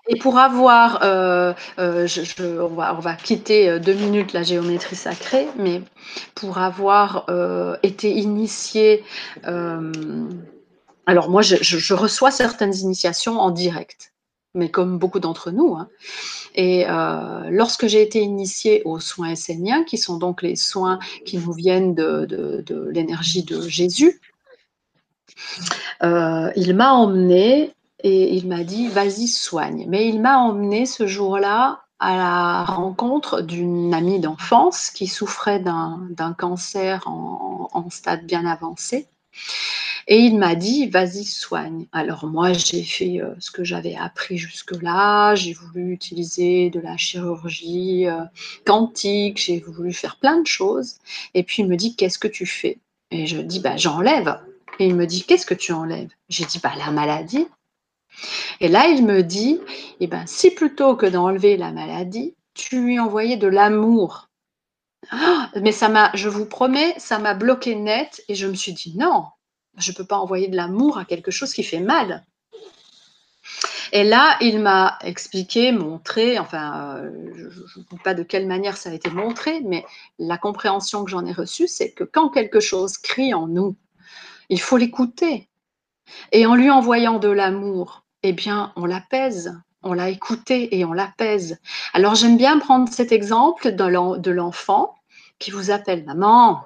Et pour avoir, euh, euh, je, on, va, on, va, quitter euh, deux minutes la géométrie sacrée, mais pour avoir été initié, alors moi je, reçois certaines initiations en direct. mais comme beaucoup d'entre nous. Hein. Et euh, lorsque j'ai été initiée aux soins esséniens, qui sont donc les soins qui nous viennent de, l'énergie de Jésus, euh, il m'a emmené et il m'a dit vas-y soigne. Mais il m'a emmené ce jour-là à la rencontre d'une amie d'enfance qui souffrait d'un cancer en, stade bien avancé. Et il m'a dit, vas-y, soigne. Alors moi, j'ai fait euh, ce que j'avais appris jusque-là. J'ai voulu utiliser de la chirurgie euh, quantique. J'ai voulu faire plein de choses. Et puis il me dit, qu'est-ce que tu fais? Et je dis, bah, j'enlève. Et il me dit, qu'est-ce que tu enlèves? J'ai dit, bah, la maladie. Et là, il me dit, eh ben, si plutôt que d'enlever la maladie, tu lui envoyais de l'amour. Ah, mais ça m'a, je vous promets, ça m'a bloqué net et je me suis dit non, je ne peux pas envoyer de l'amour à quelque chose qui fait mal. Et là, il m'a expliqué, montré, enfin, euh, je ne sais pas de quelle manière ça a été montré, mais la compréhension que j'en ai reçue, c'est que quand quelque chose crie en nous, il faut l'écouter. Et en lui envoyant de l'amour, eh bien, on l'apaise, on l'a écouté et on l'apaise. Alors, j'aime bien prendre cet exemple de l'enfant qui vous appelle maman,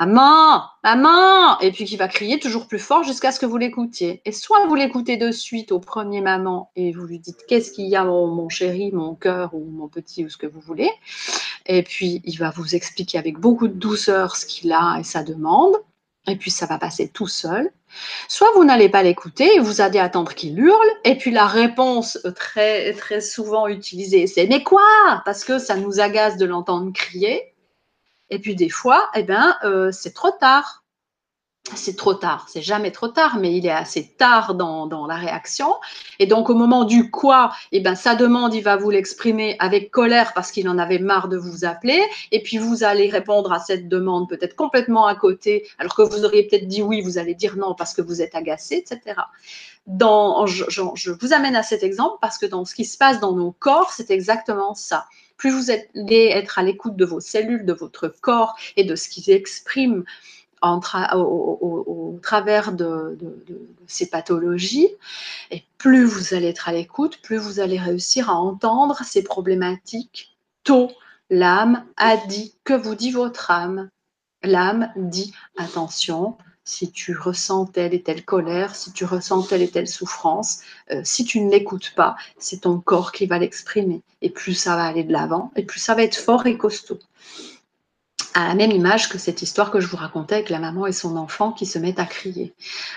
Maman, maman Et puis qui va crier toujours plus fort jusqu'à ce que vous l'écoutiez. Et soit vous l'écoutez de suite au premier maman et vous lui dites qu'est-ce qu'il y a mon, chéri, mon cœur ou mon petit ou ce que vous voulez. Et puis il va vous expliquer avec beaucoup de douceur ce qu'il a et sa demande. Et puis ça va passer tout seul. Soit vous n'allez pas l'écouter et vous allez attendre qu'il hurle. Et puis la réponse très, très souvent utilisée, c'est mais quoi? Parce que ça nous agace de l'entendre crier. Et puis des fois, eh ben, euh, c'est trop tard. C'est trop tard, c'est jamais trop tard, mais il est assez tard dans, la réaction. Et donc au moment du quoi, eh ben, sa demande, il va vous l'exprimer avec colère parce qu'il en avait marre de vous appeler. Et puis vous allez répondre à cette demande peut-être complètement à côté, alors que vous auriez peut-être dit oui, vous allez dire non parce que vous êtes agacé, etc. Dans, je vous amène à cet exemple parce que dans ce qui se passe dans nos corps, c'est exactement ça plus vous allez être à l'écoute de vos cellules, de votre corps et de ce qu'ils expriment au, travers de, ces pathologies, et plus vous allez être à l'écoute, plus vous allez réussir à entendre ces problématiques tôt. L'âme a dit, que vous dit votre âme L'âme dit, attention, si tu ressens telle et telle colère, si tu ressens telle et telle souffrance, euh, si tu ne l'écoutes pas, c'est ton corps qui va l'exprimer. Et plus ça va aller de l'avant, et plus ça va être fort et costaud à la même image que cette histoire que je vous racontais avec la maman et son enfant qui se mettent à crier.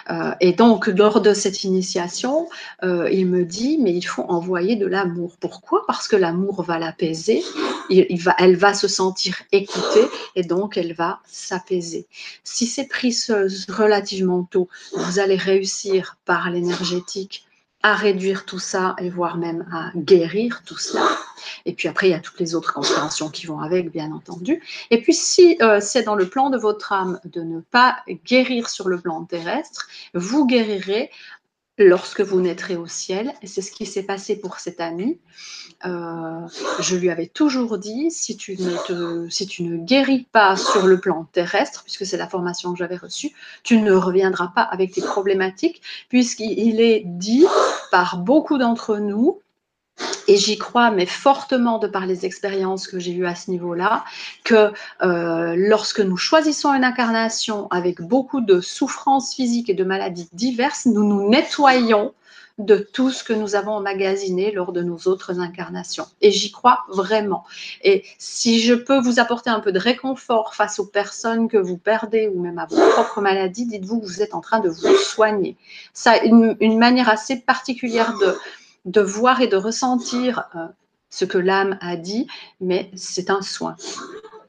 Euh, et donc, lors de cette initiation, euh, il me dit, mais il faut envoyer de l'amour. Pourquoi? Parce que l'amour va l'apaiser, elle va se sentir écoutée et donc elle va s'apaiser. Si c'est pris relativement tôt, vous allez réussir par l'énergétique à réduire tout ça et voire même à guérir tout ça. Et puis après, il y a toutes les autres compréhensions qui vont avec, bien entendu. Et puis si euh, c'est dans le plan de votre âme de ne pas guérir sur le plan terrestre, vous guérirez lorsque vous naîtrez au ciel. Et c'est ce qui s'est passé pour cette amie. Euh, je lui avais toujours dit, si tu, ne si tu ne guéris pas sur le plan terrestre, puisque c'est la formation que j'avais reçue, tu ne reviendras pas avec tes problématiques, puisqu'il est dit par beaucoup d'entre nous et j'y crois, mais fortement de par les expériences que j'ai eues à ce niveau-là, que euh, lorsque nous choisissons une incarnation avec beaucoup de souffrances physiques et de maladies diverses, nous nous nettoyons de tout ce que nous avons emmagasiné lors de nos autres incarnations. Et j'y crois vraiment. Et si je peux vous apporter un peu de réconfort face aux personnes que vous perdez ou même à vos propres maladies, dites-vous que vous êtes en train de vous soigner. Ça une manière assez particulière de, de voir et de ressentir euh, ce que l'âme a dit, mais c'est un soin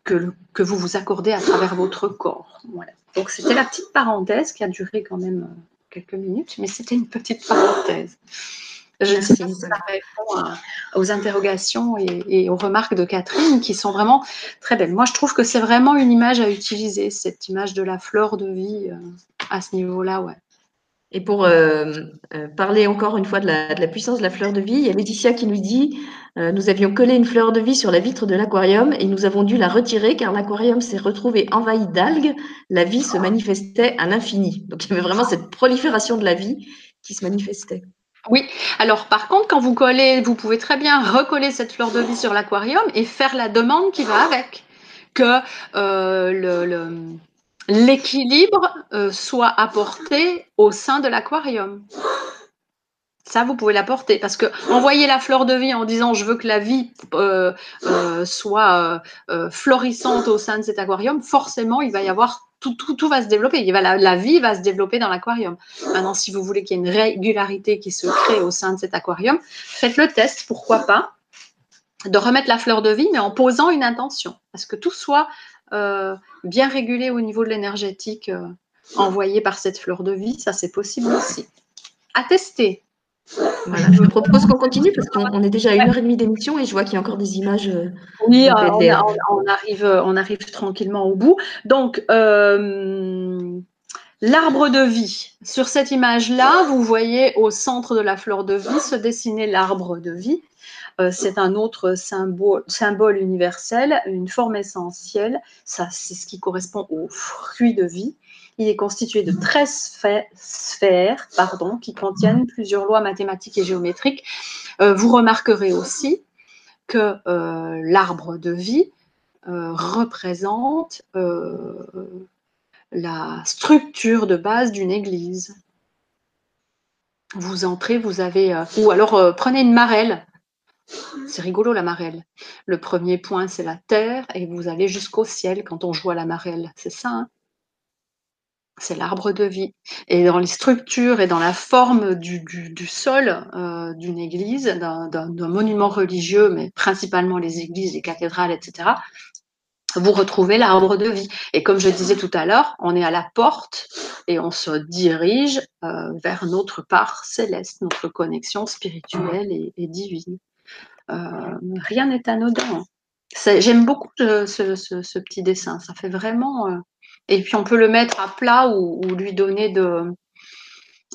que, que, vous vous accordez à travers votre corps. Voilà. Donc c'était la petite parenthèse qui a duré quand même euh, quelques minutes, mais c'était une petite parenthèse. Je ne sais pas si ça répond aux interrogations et, aux remarques de Catherine qui sont vraiment très belles. Moi, je trouve que c'est vraiment une image à utiliser, cette image de la fleur de vie euh, à ce niveau-là. Ouais. Et pour euh, euh, parler encore une fois de la, puissance de la fleur de vie, il y a Laetitia qui nous dit euh, Nous avions collé une fleur de vie sur la vitre de l'aquarium et nous avons dû la retirer car l'aquarium s'est retrouvé envahi d'algues. La vie se manifestait à l'infini. Donc il y avait vraiment cette prolifération de la vie qui se manifestait. Oui, alors par contre, quand vous collez, vous pouvez très bien recoller cette fleur de vie sur l'aquarium et faire la demande qui va avec. Que euh, l'équilibre euh, soit apporté au sein de l'aquarium. Ça, vous pouvez l'apporter parce que envoyer la fleur de vie en disant je veux que la vie euh, soit florissante au sein de cet aquarium, forcément, il va y avoir tout, va se développer. Il va, la, vie va se développer dans l'aquarium. Maintenant, si vous voulez qu'il y ait une régularité qui se crée au sein de cet aquarium, faites le test, pourquoi pas, de remettre la fleur de vie, mais en posant une intention. Parce que tout soit euh, bien régulé au niveau de l'énergétique euh, envoyé par cette fleur de vie. Ça, c'est possible aussi. À tester. Voilà, je vous propose qu'on continue parce qu'on est déjà à une heure et demie d'émission et je vois qu'il y a encore des images. Euh, oui, on, arrive, on arrive tranquillement au bout. Donc, euh, l'arbre de vie. Sur cette image-là, vous voyez au centre de la fleur de vie se dessiner l'arbre de vie. Euh, c'est un autre symbole, universel, une forme essentielle. Ça, c'est ce qui correspond au fruit de vie. Il est constitué de 13 sphères pardon, qui contiennent plusieurs lois mathématiques et géométriques. Euh, vous remarquerez aussi que euh, l'arbre de vie représente la structure de base d'une église. Vous entrez, vous avez... ou alors prenez une marelle. C'est rigolo la marelle. Le premier point, c'est la terre et vous allez jusqu'au ciel quand on joue à la marelle. C'est ça. Hein? C'est l'arbre de vie. Et dans les structures et dans la forme du, sol euh, d'une église, d'un monument religieux, mais principalement les églises, les cathédrales, etc., vous retrouvez l'arbre de vie. Et comme je disais tout à l'heure, on est à la porte et on se dirige euh, vers notre part céleste, notre connexion spirituelle et, divine. Euh, rien n'est anodin. J'aime beaucoup ce, petit dessin. Ça fait vraiment et puis on peut le mettre à plat ou, lui donner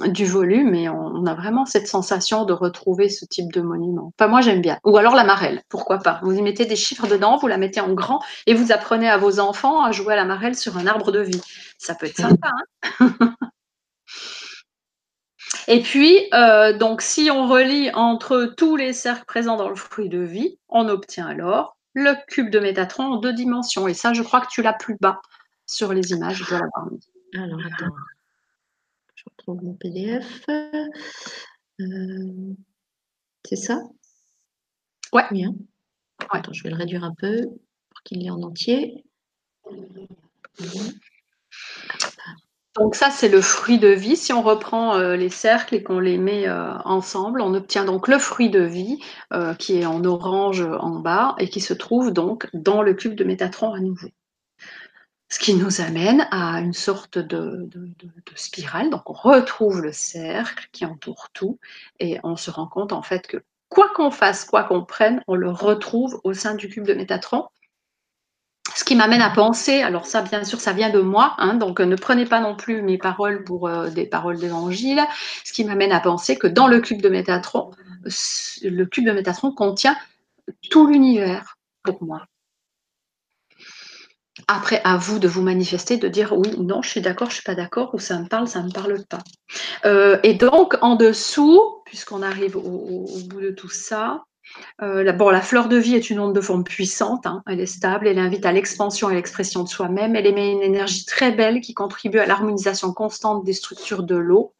du volume et on, a vraiment cette sensation de retrouver ce type de monument. Enfin, moi j'aime bien. Ou alors la marelle, pourquoi pas. Vous y mettez des chiffres dedans, vous la mettez en grand et vous apprenez à vos enfants à jouer à la marelle sur un arbre de vie. Ça peut être sympa. Hein? et puis, euh, donc, si on relie entre tous les cercles présents dans le fruit de vie, on obtient alors le cube de Métatron en deux dimensions. Et ça, je crois que tu l'as plus bas sur les images. Je dois l'avoir mis. Alors, attends. Je retrouve mon PDF. Euh, c'est ça? Ouais. Bien. Attends, je vais le réduire un peu pour qu'il y ait en entier. Donc ça, c'est le fruit de vie. Si on reprend euh, les cercles et qu'on les met euh, ensemble, on obtient donc le fruit de vie qui est en orange en bas et qui se trouve donc dans le cube de Métatron à nouveau. Ce qui nous amène à une sorte de, spirale. Donc on retrouve le cercle qui entoure tout et on se rend compte en fait que quoi qu'on fasse, quoi qu'on prenne, on le retrouve au sein du cube de Métatron. Ce qui m'amène à penser, alors ça bien sûr ça vient de moi, hein, donc ne prenez pas non plus mes paroles pour euh, des paroles d'évangile, ce qui m'amène à penser que dans le cube de Métatron, le cube de Métatron contient tout l'univers pour moi. Après, à vous de vous manifester, de dire oui, non, je suis d'accord, je suis pas d'accord, ou ça me parle, ça me parle pas. Euh, et donc, en dessous, puisqu'on arrive au, bout de tout ça, euh, la, la fleur de vie est une onde de forme puissante, hein, elle est stable, elle invite à l'expansion et l'expression de soi-même, elle émet une énergie très belle qui contribue à l'harmonisation constante des structures de l'eau.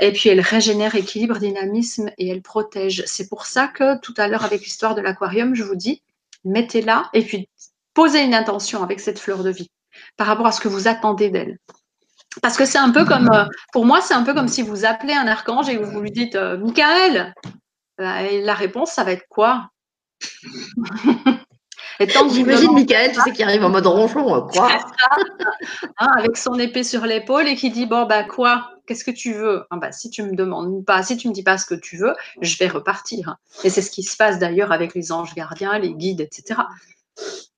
Et puis elle régénère équilibre, dynamisme et elle protège. C'est pour ça que tout à l'heure avec l'histoire de l'aquarium, je vous dis, mettez-la et puis posez une intention avec cette fleur de vie par rapport à ce que vous attendez d'elle. Parce que c'est un peu comme, euh, pour moi, c'est un peu comme si vous appelez un archange et vous lui dites euh, Michael. Et la réponse, ça va être quoi? J'imagine Michael, tu sais, qui arrive en mode ronchon, euh, quoi? Hein, Avec son épée sur l'épaule et qui dit Bon, bah quoi? Qu'est-ce que tu veux? Ah, bah, Si tu me demandes pas, si tu me dis pas ce que tu veux, je vais repartir. Et c'est ce qui se passe d'ailleurs avec les anges gardiens, les guides, etc.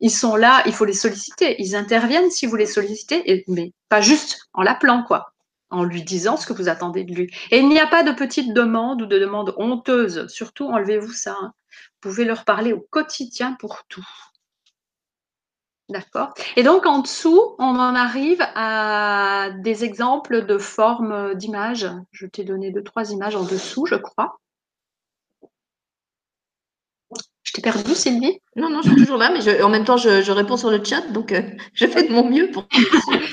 Ils sont là, il faut les solliciter. Ils interviennent si vous les sollicitez, mais pas juste en l'appelant, quoi, en lui disant ce que vous attendez de lui. Et il n'y a pas de petites demandes ou de demandes honteuses. Surtout, enlevez-vous ça. Hein. Vous pouvez leur parler au quotidien pour tout. D'accord? Et donc en dessous, on en arrive à des exemples de formes d'images. Je t'ai donné deux, trois images en dessous, je crois. Je t'ai perdu, Sylvie Non, non, je suis toujours là, mais en même temps, je, réponds sur le chat, donc euh, je fais de mon mieux pour.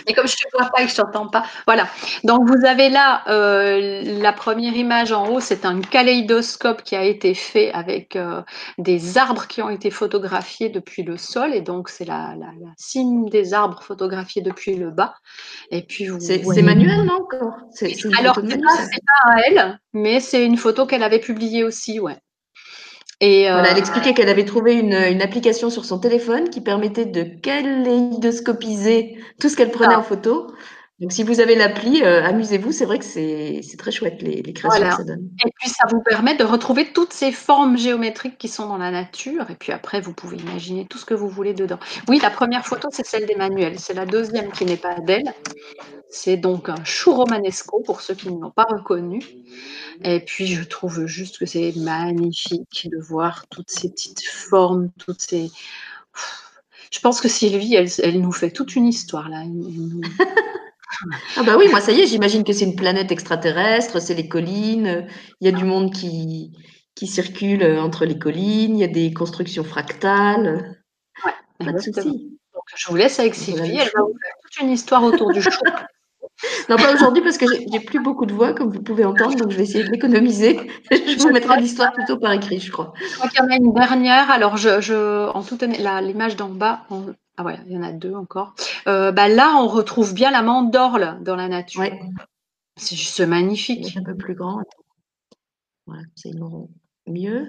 et comme je ne te vois pas et que je ne t'entends pas, voilà. Donc vous avez là euh, la première image en haut, c'est un kaléidoscope qui a été fait avec euh, des arbres qui ont été photographiés depuis le sol, et donc c'est la, cime des arbres photographiés depuis le bas. Et puis vous. C'est manuel, non encore? Alors c'est pas, pas à elle, mais c'est une photo qu'elle avait publiée aussi, ouais. Et elle euh, expliquait qu'elle avait trouvé une, application sur son téléphone qui permettait de kaléidoscopiser tout ce qu'elle prenait ah. en photo. Donc, si vous avez l'appli, euh, amusez-vous. C'est vrai que c'est très chouette les, créations que ça donne. Et puis, ça vous permet de retrouver toutes ces formes géométriques qui sont dans la nature. Et puis après, vous pouvez imaginer tout ce que vous voulez dedans. Oui, la première photo, c'est celle d'Emmanuel. C'est la deuxième qui n'est pas d'elle. C'est donc un chou romanesco pour ceux qui ne l'ont pas reconnu. Et puis, je trouve juste que c'est magnifique de voir toutes ces petites formes, toutes ces. Je pense que Sylvie, elle, nous fait toute une histoire là. ah bah oui, moi ça y est, j'imagine que c'est une planète extraterrestre, c'est les collines, il y a du monde qui, qui circule entre les collines, il y a des constructions fractales. Ouais, pas de souci. je vous laisse avec Sylvie, elle va vous faire toute une histoire autour du chou. Non, pas aujourd'hui parce que j'ai plus beaucoup de voix, comme vous pouvez entendre, donc je vais essayer de l'économiser. je vous mettrai l'histoire plutôt par écrit, je crois. Je crois qu'il y en a une dernière. Alors, je, je en toute l'image d'en bas, ah ouais, il y en a deux encore. Euh, bah là, on retrouve bien la mandorle dans la nature. C'est juste magnifique. un peu plus grand. Voilà, c'est mieux.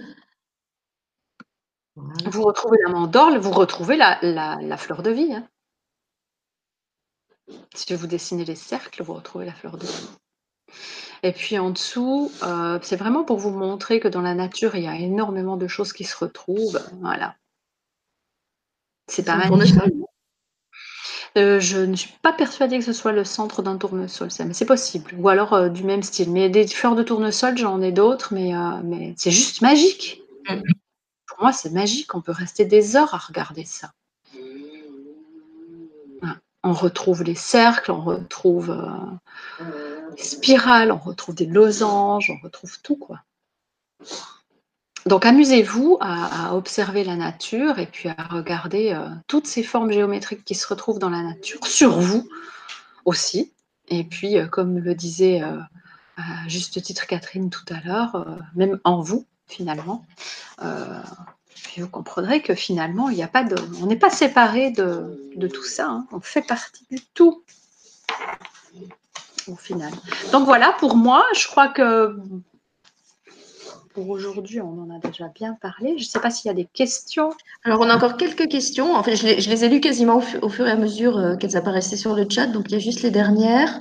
Vous retrouvez la mandorle, vous retrouvez la, la, fleur de vie. Hein. Si vous dessinez les cercles, vous retrouvez la fleur de vie. Et puis en dessous, euh, c'est vraiment pour vous montrer que dans la nature, il y a énormément de choses qui se retrouvent. Voilà. C'est pas mal. Euh, je ne suis pas persuadée que ce soit le centre d'un tournesol, mais c'est possible. Ou alors euh, du même style. Mais des fleurs de tournesol, j'en ai d'autres, mais, mais c'est juste magique. Mm. Pour moi, c'est magique. On peut rester des heures à regarder ça on retrouve les cercles, on retrouve euh, les spirales, on retrouve des losanges, on retrouve tout quoi. Donc amusez-vous à, observer la nature et puis à regarder euh, toutes ces formes géométriques qui se retrouvent dans la nature, sur vous aussi. Et puis, euh, comme le disait à juste titre Catherine tout à l'heure, même en vous finalement, vous comprendrez que finalement, a pas de, on n'est pas séparé de, tout ça. Hein. On fait partie du tout au final. Donc voilà, pour moi, je crois que pour aujourd'hui, on en a déjà bien parlé. Je ne sais pas s'il y a des questions. Alors, on a encore quelques questions. En fait, je les, ai lues quasiment au, fur et à mesure euh, qu'elles apparaissaient sur le chat. Donc, il y a juste les dernières.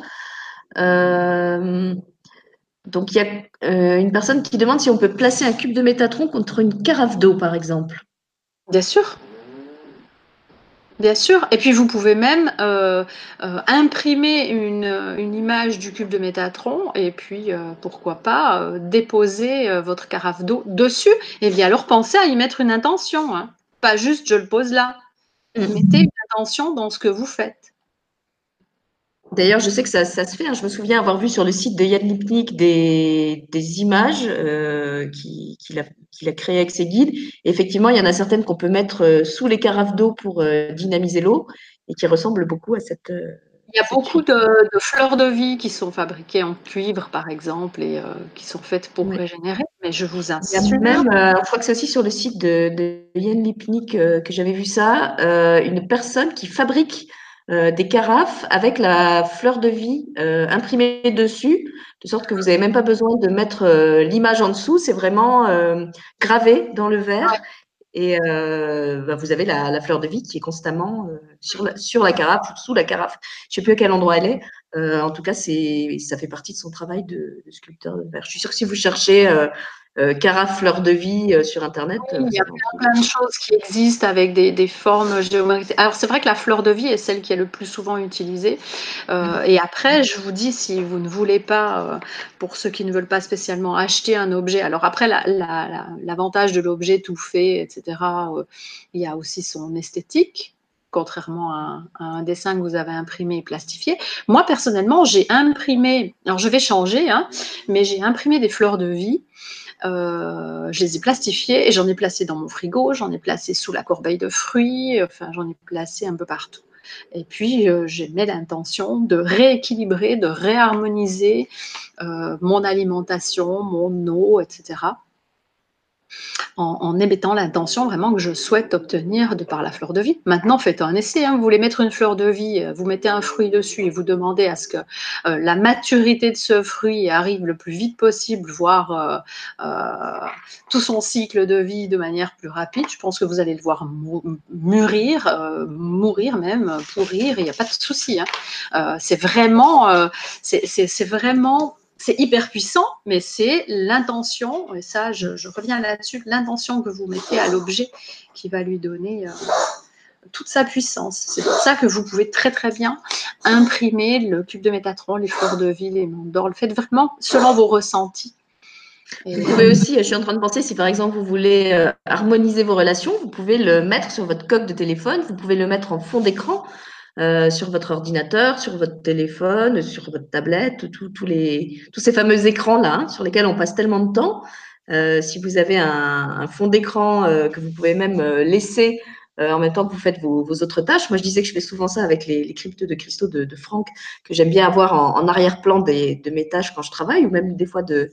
Euh, donc, il y a euh, une personne qui demande si on peut placer un cube de Métatron contre une carafe d'eau, par exemple. Bien sûr. Bien sûr. Et puis, vous pouvez même euh, euh, imprimer une, image du cube de Métatron et puis, pourquoi pas, déposer votre carafe d'eau dessus. Et bien alors, pensez à y mettre une intention. Hein. Pas juste je le pose là. Mm. Mettez une intention dans ce que vous faites. D'ailleurs, je sais que ça, se fait. Hein. Je me souviens avoir vu sur le site de Yann Lipnik des, images euh, qu'il a, créées avec ses guides. effectivement, il y en a certaines qu'on peut mettre euh, sous les carafes d'eau pour euh, dynamiser l'eau et qui ressemblent beaucoup à cette. il y a beaucoup de, fleurs de vie qui sont fabriquées en cuivre, par exemple, et qui sont faites pour régénérer. Mais je vous insiste. Même, je crois que c'est aussi sur le site de, de Yann Lipnik que j'avais vu ça, une personne qui fabrique euh, des carafes avec la fleur de vie euh, imprimée dessus, de sorte que vous n'avez même pas besoin de mettre euh, l'image en dessous, c'est vraiment gravé dans le verre. Et bah, vous avez la, fleur de vie qui est constamment sur, la, sur la carafe ou sous la carafe. Je ne sais plus à quel endroit elle est. en tout cas, ça fait partie de son travail de, de, sculpteur de verre. Je suis sûre que si vous cherchez euh, carafe fleur de vie euh, sur Internet. il y a euh, plein, de choses qui existent avec des, formes géométriques. Alors, c'est vrai que la fleur de vie est celle qui est le plus souvent utilisée. et après, je vous dis, si vous ne voulez pas, pour ceux qui ne veulent pas spécialement acheter un objet, alors après, l'avantage de l'objet tout fait, etc., il y a aussi son esthétique. Contrairement à, un dessin que vous avez imprimé et plastifié. Moi, personnellement, j'ai imprimé, alors je vais changer, hein, mais j'ai imprimé des fleurs de vie. Euh, je les ai plastifiées et j'en ai placé dans mon frigo, j'en ai placé sous la corbeille de fruits, enfin j'en ai placé un peu partout. Et puis, euh, j'ai mis l'intention de rééquilibrer, de réharmoniser euh, mon alimentation, mon eau, etc en, émettant l'intention vraiment que je souhaite obtenir de par la fleur de vie. Maintenant, faites un essai. Hein. Vous voulez mettre une fleur de vie, euh, vous mettez un fruit dessus et vous demandez à ce que euh, la maturité de ce fruit arrive le plus vite possible, voire euh, tout son cycle de vie de manière plus rapide. Je pense que vous allez le voir mûrir, mourir même, pourrir. Il n'y a pas de souci. Hein. c'est vraiment, c'est vraiment c'est hyper puissant, mais c'est l'intention, et ça, je, reviens là-dessus, l'intention que vous mettez à l'objet qui va lui donner euh, toute sa puissance. C'est pour ça que vous pouvez très très bien imprimer le cube de Métatron, les fleurs de vie, les d'or. Le faites vraiment selon vos ressentis. vous pouvez aussi, je suis en train de penser, si par exemple vous voulez euh, harmoniser vos relations, vous pouvez le mettre sur votre coque de téléphone, vous pouvez le mettre en fond d'écran. Euh, sur votre ordinateur, sur votre téléphone, sur votre tablette, tous ces fameux écrans-là hein, sur lesquels on passe tellement de temps. Euh, si vous avez un, fond d'écran euh, que vous pouvez même laisser en même temps que vous faites vos, autres tâches. Moi, je disais que je fais souvent ça avec les, les cryptes de cristaux de, Franck, que j'aime bien avoir en, arrière-plan de mes tâches quand je travaille, ou même des fois de,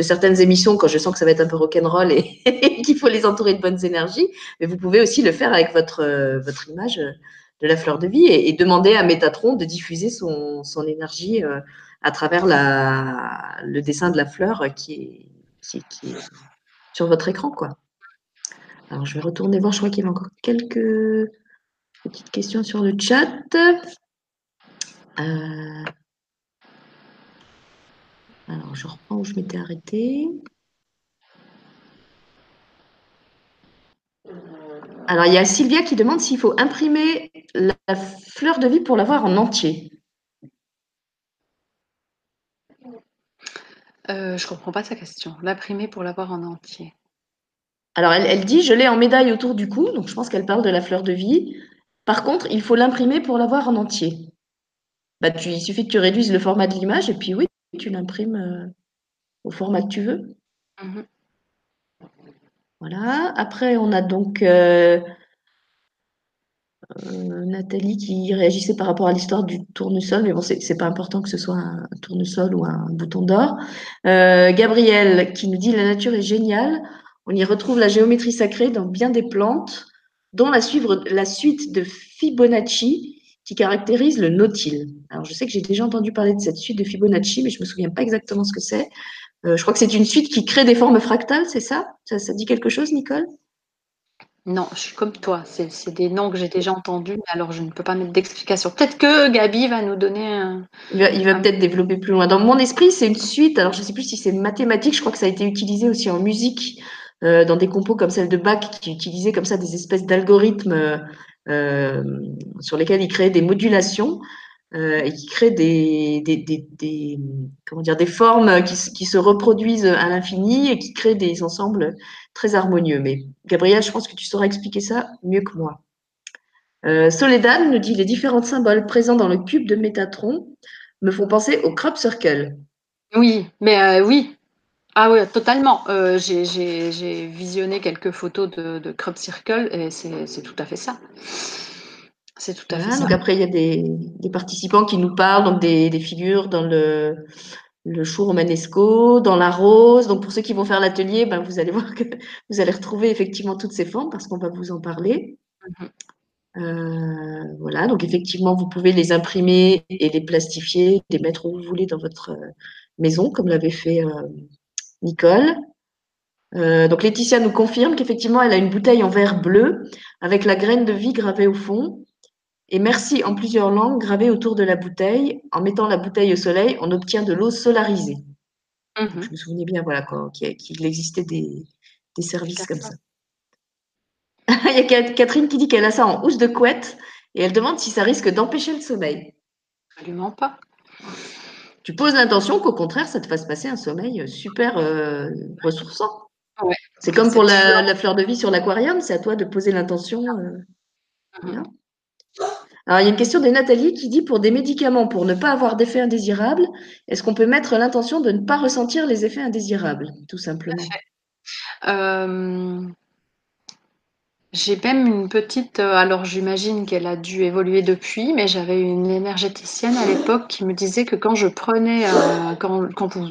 certaines émissions quand je sens que ça va être un peu rock'n'roll et, qu'il faut les entourer de bonnes énergies. Mais vous pouvez aussi le faire avec votre image de la fleur de vie et, demander à Métatron de diffuser son, énergie euh, à travers la, le dessin de la fleur qui est, qui, sur votre écran. Quoi. Alors, je vais retourner voir, je crois qu'il y a encore quelques petites questions sur le chat. Euh, alors, je reprends où je m'étais arrêtée. Alors, il y a Sylvia qui demande s'il faut imprimer la fleur de vie pour l'avoir en entier. Euh, je ne comprends pas sa question. L'imprimer pour l'avoir en entier. Alors, elle, dit, je l'ai en médaille autour du cou, donc je pense qu'elle parle de la fleur de vie. Par contre, il faut l'imprimer pour l'avoir en entier. Bah, tu, il suffit que tu réduises le format de l'image et puis oui, tu l'imprimes euh, au format que tu veux. Mhm. Voilà. Après, on a donc euh, euh, Nathalie qui réagissait par rapport à l'histoire du tournesol, mais bon, c'est pas important que ce soit un, tournesol ou un bouton d'or. Euh, Gabriel qui nous dit la nature est géniale. On y retrouve la géométrie sacrée dans bien des plantes, dont la, suite de Fibonacci qui caractérise le nautile. Alors, je sais que j'ai déjà entendu parler de cette suite de Fibonacci, mais je me souviens pas exactement ce que c'est. Euh, je crois que c'est une suite qui crée des formes fractales, c'est ça, ça dit quelque chose, Nicole? Non, je suis comme toi. C'est des noms que j'ai déjà entendus, alors je ne peux pas mettre d'explication. Peut-être que Gabi va nous donner un. Il va, peut-être développer plus loin. Dans mon esprit, c'est une suite. Alors, je ne sais plus si c'est mathématique. Je crois que ça a été utilisé aussi en musique, euh, dans des compos comme celle de Bach, qui utilisait comme ça des espèces d'algorithmes euh, sur lesquels il créait des modulations. Euh, et qui crée des, des, des, comment dire, des formes qui, qui, se reproduisent à l'infini et qui créent des ensembles très harmonieux. Mais Gabriel, je pense que tu sauras expliquer ça mieux que moi. Euh, Soledad nous dit les différents symboles présents dans le cube de Métatron me font penser au crop circle. Oui, mais euh, oui. Ah oui, totalement. J'ai visionné quelques photos de, de crop circle et c'est tout à fait ça. C'est tout à fait ça. Donc après, il y a des, participants qui nous parlent, donc des, figures dans le, le chou romanesco, dans la rose. Donc pour ceux qui vont faire l'atelier, ben, vous allez voir que vous allez retrouver effectivement toutes ces formes parce qu'on va vous en parler. Mhm. Euh, voilà, donc effectivement, vous pouvez les imprimer et les plastifier, les mettre où vous voulez dans votre euh, maison, comme l'avait fait euh, Nicole. donc Laetitia nous confirme qu'effectivement, elle a une bouteille en verre bleu avec la graine de vie gravée au fond et merci en plusieurs langues gravées autour de la bouteille. En mettant la bouteille au soleil, on obtient de l'eau solarisée. Mhm. Je me souvenais bien voilà, qu'il existait des, services comme ça. Il y a Catherine qui dit qu'elle a ça en housse de couette et elle demande si ça risque d'empêcher le sommeil. Absolument pas. Tu poses l'intention qu'au contraire, ça te fasse passer un sommeil super euh, ressourçant. C'est comme pour la, fleur de vie sur l'aquarium, c'est à toi de poser l'intention. Euh, mhm. Alors, il y a une question de Nathalie qui dit pour des médicaments, pour ne pas avoir d'effets indésirables, est-ce qu'on peut mettre l'intention de ne pas ressentir les effets indésirables, tout simplement euh, J'ai même une petite, euh, alors j'imagine qu'elle a dû évoluer depuis, mais j'avais une énergéticienne à l'époque qui me disait que quand je prenais, euh, quand, vous,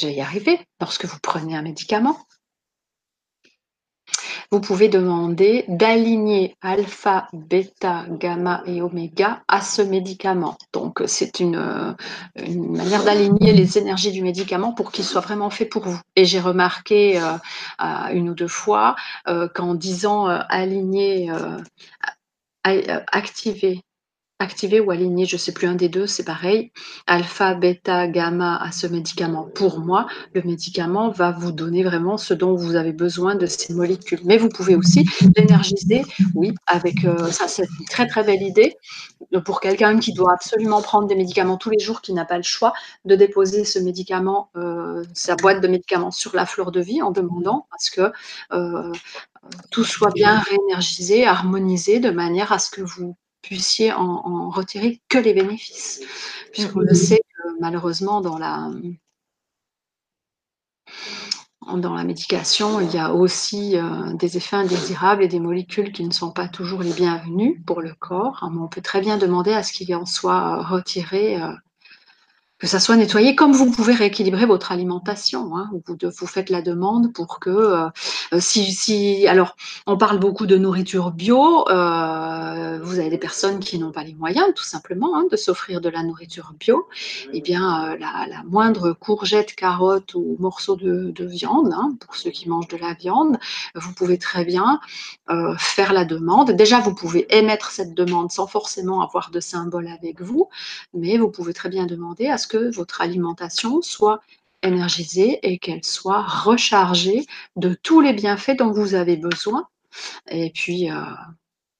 y arriver, lorsque vous prenez un médicament, vous pouvez demander d'aligner alpha, bêta, gamma et oméga à ce médicament. Donc, c'est une, manière d'aligner les énergies du médicament pour qu'il soit vraiment fait pour vous. Et j'ai remarqué euh, une ou deux fois euh, qu'en disant euh, aligner, activer activer ou aligner, je ne sais plus un des deux, c'est pareil, alpha, bêta, gamma à ce médicament. Pour moi, le médicament va vous donner vraiment ce dont vous avez besoin de ces molécules. Mais vous pouvez aussi l'énergiser, oui, avec euh, ça, c'est une très très belle idée pour quelqu'un qui doit absolument prendre des médicaments tous les jours, qui n'a pas le choix de déposer ce médicament, euh, sa boîte de médicaments sur la fleur de vie en demandant à ce que euh, tout soit bien réénergisé, harmonisé, de manière à ce que vous puissiez en, retirer que les bénéfices. Puisqu'on le sait que malheureusement, dans la, dans la médication, il y a aussi euh, des effets indésirables et des molécules qui ne sont pas toujours les bienvenus pour le corps. on peut très bien demander à ce qu'il en soit retiré euh, que ça soit nettoyé, comme vous pouvez rééquilibrer votre alimentation. Hein. Vous, faites la demande pour que, euh, si, si, alors, on parle beaucoup de nourriture bio. Euh, vous avez des personnes qui n'ont pas les moyens, tout simplement, hein, de s'offrir de la nourriture bio. Eh bien, euh, la, moindre courgette, carotte ou morceau de, viande, hein, pour ceux qui mangent de la viande, vous pouvez très bien faire la demande. Déjà, vous pouvez émettre cette demande sans forcément avoir de symbole avec vous, mais vous pouvez très bien demander à ce que votre alimentation soit énergisée et qu'elle soit rechargée de tous les bienfaits dont vous avez besoin. Et puis, euh,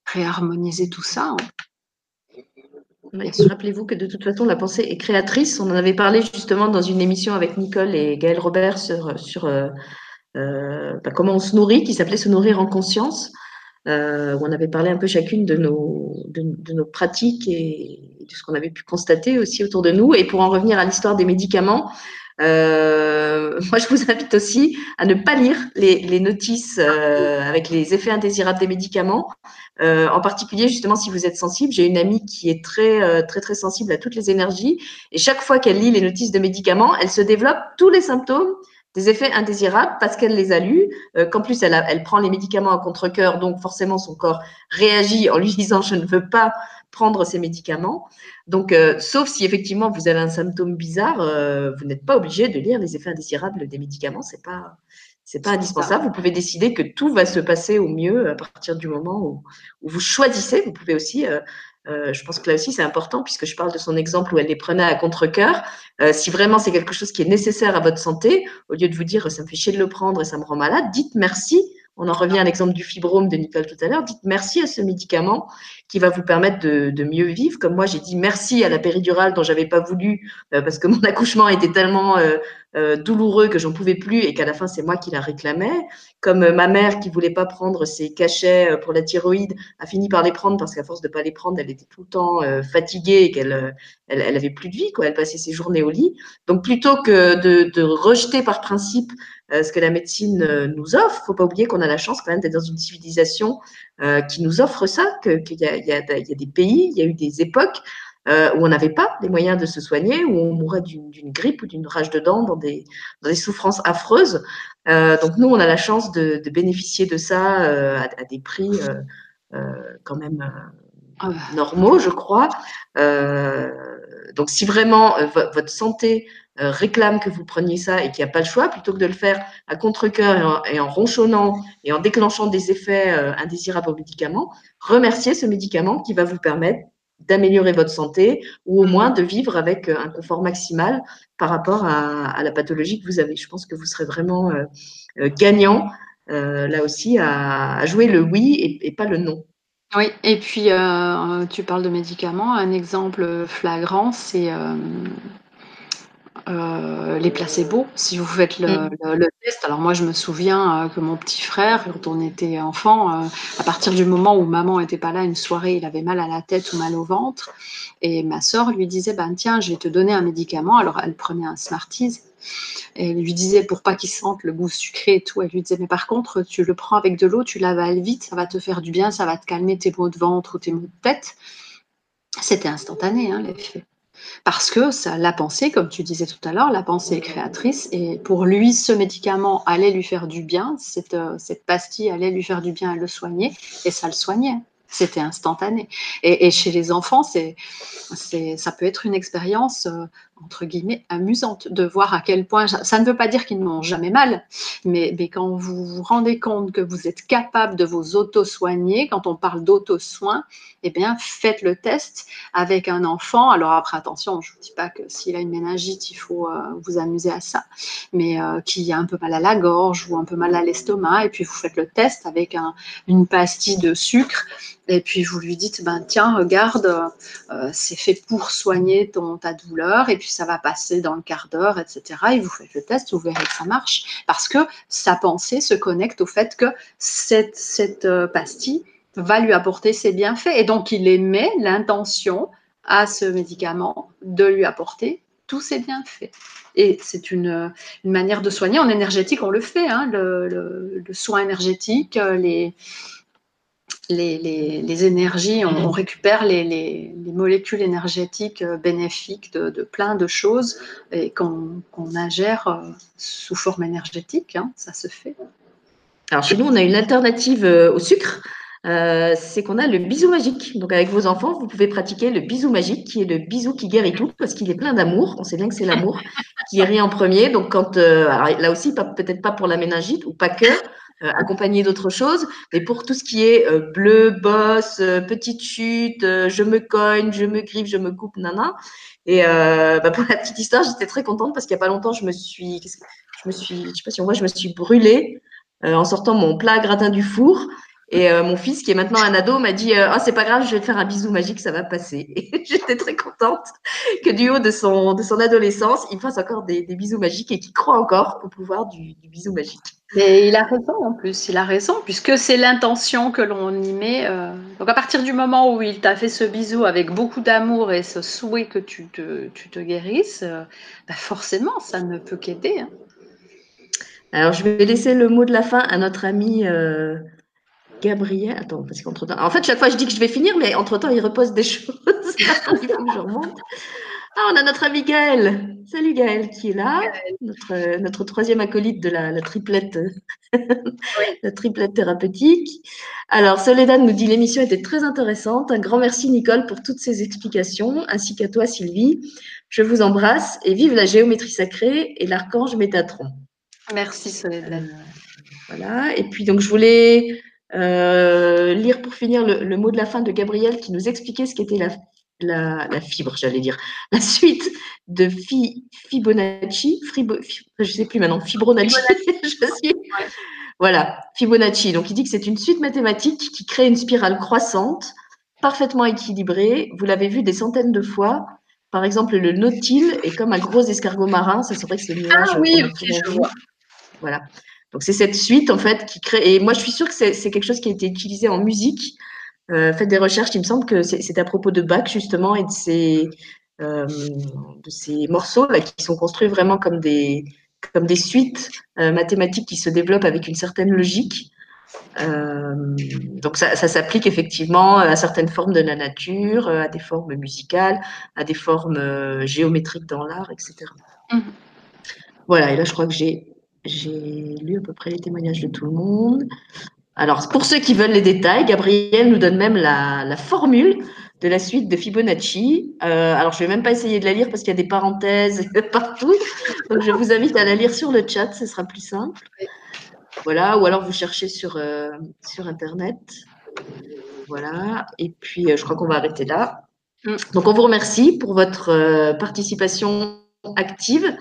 réharmoniser tout ça. Hein. Rappelez-vous que de toute façon, la pensée est créatrice. On en avait parlé justement dans une émission avec Nicole et Gaël Robert sur, sur euh, euh, bah, comment on se nourrit, qui s'appelait Se nourrir en conscience. Euh, où on avait parlé un peu chacune de nos, de, nos pratiques et de ce qu'on avait pu constater aussi autour de nous. Et pour en revenir à l'histoire des médicaments, euh, moi, je vous invite aussi à ne pas lire les, les notices euh, avec les effets indésirables des médicaments. Euh, en particulier, justement, si vous êtes sensible, j'ai une amie qui est très, euh, très, très sensible à toutes les énergies. Et chaque fois qu'elle lit les notices de médicaments, elle se développe tous les symptômes des effets indésirables parce qu'elle les a lus, euh, qu'en plus elle, elle, prend les médicaments à contre-coeur, donc forcément son corps réagit en lui disant je ne veux pas prendre ces médicaments. Donc, euh, sauf si effectivement vous avez un symptôme bizarre, euh, vous n'êtes pas obligé de lire les effets indésirables des médicaments. C'est pas c'est pas indispensable. Vous pouvez décider que tout va se passer au mieux à partir du moment où, où vous choisissez. Vous pouvez aussi euh, je pense que là aussi, c'est important puisque je parle de son exemple où elle les prenait à contre-coeur. Euh, si vraiment c'est quelque chose qui est nécessaire à votre santé, au lieu de vous dire ça me fait chier de le prendre et ça me rend malade, dites merci on en revient à l'exemple du fibrome de Nicole tout à l'heure. Dites merci à ce médicament qui va vous permettre de, mieux vivre. Comme moi, j'ai dit merci à la péridurale dont j'avais pas voulu euh, parce que mon accouchement était tellement euh, euh, douloureux que j'en pouvais plus et qu'à la fin c'est moi qui la réclamais. Comme ma mère qui voulait pas prendre ses cachets pour la thyroïde a fini par les prendre parce qu'à force de pas les prendre, elle était tout le temps fatiguée et qu'elle elle, elle, avait plus de vie. Quoi. Elle passait ses journées au lit. Donc plutôt que de, de rejeter par principe euh, ce que la médecine euh, nous offre. Faut pas oublier qu'on a la chance quand même d'être dans une civilisation euh, qui nous offre ça, qu'il y, y, a des pays, il y a eu des époques où on n'avait pas les moyens de se soigner, où on mourait d'une grippe ou d'une rage de dents dans des, dans des souffrances affreuses. Euh, donc nous, on a la chance de, de bénéficier de ça euh, à, à, des prix euh, quand même ah normaux, je crois. donc si vraiment votre santé euh, réclame que vous preniez ça et qu'il n'y a pas le choix, plutôt que de le faire à contre-cœur et, en ronchonnant et en déclenchant des effets euh, indésirables au médicament, remerciez ce médicament qui va vous permettre d'améliorer votre santé ou au moins de vivre avec euh, un confort maximal par rapport à, la pathologie que vous avez. Je pense que vous serez vraiment gagnant là aussi à, jouer le oui et, pas le non. Oui, et puis tu parles de médicaments. Un exemple flagrant, c'est euh, les placebos. Si vous faites le, mm. test, alors moi je me souviens euh, que mon petit frère, quand on était enfant, euh, à partir du moment où maman n'était pas là, une soirée, il avait mal à la tête ou mal au ventre, et ma soeur lui disait, ben tiens, je vais te donner un médicament. Alors elle prenait un Smarties. Et elle lui disait pour pas qu'il sente le goût sucré et tout, elle lui disait mais par contre tu le prends avec de l'eau, tu l'avales vite, ça va te faire du bien, ça va te calmer tes maux de ventre ou tes maux de tête. C'était instantané hein, l'effet. Parce que la pensée, comme tu disais tout à l'heure, la pensée est créatrice. Et pour lui, ce médicament allait lui faire du bien. Cette, euh, pastille allait lui faire du bien et le soigner. Et ça le soignait. C'était instantané. Et, chez les enfants, c'est, ça peut être une expérience euh, entre guillemets, amusante de voir à quel point, ça ne veut pas dire qu'ils n'ont jamais mal, mais, mais, quand vous vous rendez compte que vous êtes capable de vous auto-soigner, quand on parle d'auto-soin, eh bien, faites le test avec un enfant. Alors après, attention, je ne vous dis pas que s'il a une méningite, il faut euh, vous amuser à ça, mais euh, qui a un peu mal à la gorge ou un peu mal à l'estomac, et puis vous faites le test avec un, une pastille de sucre, et puis vous lui dites, ben tiens, regarde, euh, c'est fait pour soigner ton, ta douleur, et puis ça va passer dans le quart d'heure, etc. Et vous faites le test, vous verrez que ça marche. Parce que sa pensée se connecte au fait que cette, cette euh, pastille va lui apporter ses bienfaits. Et donc, il émet l'intention à ce médicament de lui apporter tous ses bienfaits. Et c'est une, une, manière de soigner. En énergétique, on le fait, hein, le, le, soin énergétique, les, les, énergies, on, récupère les, molécules énergétiques euh, bénéfiques de, plein de choses et qu'on ingère euh, sous forme énergétique, hein, ça se fait. Alors chez nous, on a une alternative euh, au sucre, c'est qu'on a le bisou magique. Donc avec vos enfants, vous pouvez pratiquer le bisou magique, qui est le bisou qui guérit tout, parce qu'il est plein d'amour. On sait bien que c'est l'amour qui guérit en premier. Donc quand, là aussi, peut-être pas pour la méningite ou pas que, euh, accompagné d'autres choses. Mais pour tout ce qui est euh, bleu, bosse, euh, petite chute, je me cogne, je me griffe, je me coupe, nana. Et bah, pour la petite histoire, j'étais très contente parce qu'il n'y a pas longtemps, je me suis, je me suis, je sais pas si on voit, je me suis brûlée en sortant mon plat gratin du four. Et mon fils, qui est maintenant un ado, m'a dit Ah, c'est pas grave, je vais te faire un bisou magique, ça va passer. Et j'étais très contente que du haut de son, de son adolescence, il fasse encore des, bisous magiques et qu'il croit encore au pouvoir du, bisou magique. Et il a raison en plus, il a raison, puisque c'est l'intention que l'on y met. Euh... Donc à partir du moment où il t'a fait ce bisou avec beaucoup d'amour et ce souhait que tu te, guérisses, euh, bah forcément, ça ne peut qu'aider. Hein. Alors je vais laisser le mot de la fin à notre ami. Euh, Gabriel, attends, parce qu'entre-temps, en fait, chaque fois je dis que je vais finir, mais entre-temps, il repose des choses. je remonte. Ah, on a notre ami Gaël. Salut Gaël qui est là, notre, notre troisième acolyte de la, triplette, la triplette thérapeutique. Alors, Soledad nous dit l'émission était très intéressante. Un grand merci Nicole pour toutes ces explications, ainsi qu'à toi Sylvie. Je vous embrasse et vive la géométrie sacrée et l'archange Métatron. Merci Soledad. Euh, voilà. Et puis donc je voulais euh, lire pour finir le, mot de la fin de Gabriel qui nous expliquait ce qu'était la, la, fibre, j'allais dire, la suite de Fibonacci, Fribo, je ne sais plus maintenant, Fibonacci, je sais. Voilà, Fibonacci. Donc, il dit que c'est une suite mathématique qui crée une spirale croissante, parfaitement équilibrée. Vous l'avez vu des centaines de fois. Par exemple, le nautile est comme un gros escargot marin. Ça serait que c'est le nuage. Ah oui, ok, je vois. Voilà. Donc c'est cette suite en fait qui crée. Et moi je suis sûre que c'est quelque chose qui a été utilisé en musique. Euh, faites des recherches, il me semble que c'est à propos de Bach justement et de ces, euh, de ces morceaux là qui sont construits vraiment comme des, comme des suites euh, mathématiques qui se développent avec une certaine logique. Donc ça, ça s'applique effectivement à certaines formes de la nature, à des formes musicales, à des formes géométriques dans l'art, etc. Mmh. Voilà, et là je crois que j'ai j'ai lu à peu près les témoignages de tout le monde. Alors, pour ceux qui veulent les détails, Gabriel nous donne même la, formule de la suite de Fibonacci. Euh, alors, je ne vais même pas essayer de la lire parce qu'il y a des parenthèses partout. Donc, je vous invite à la lire sur le chat, ce sera plus simple. Voilà, ou alors vous cherchez sur, euh, sur Internet. Voilà, et puis euh, je crois qu'on va arrêter là. Donc, on vous remercie pour votre participation active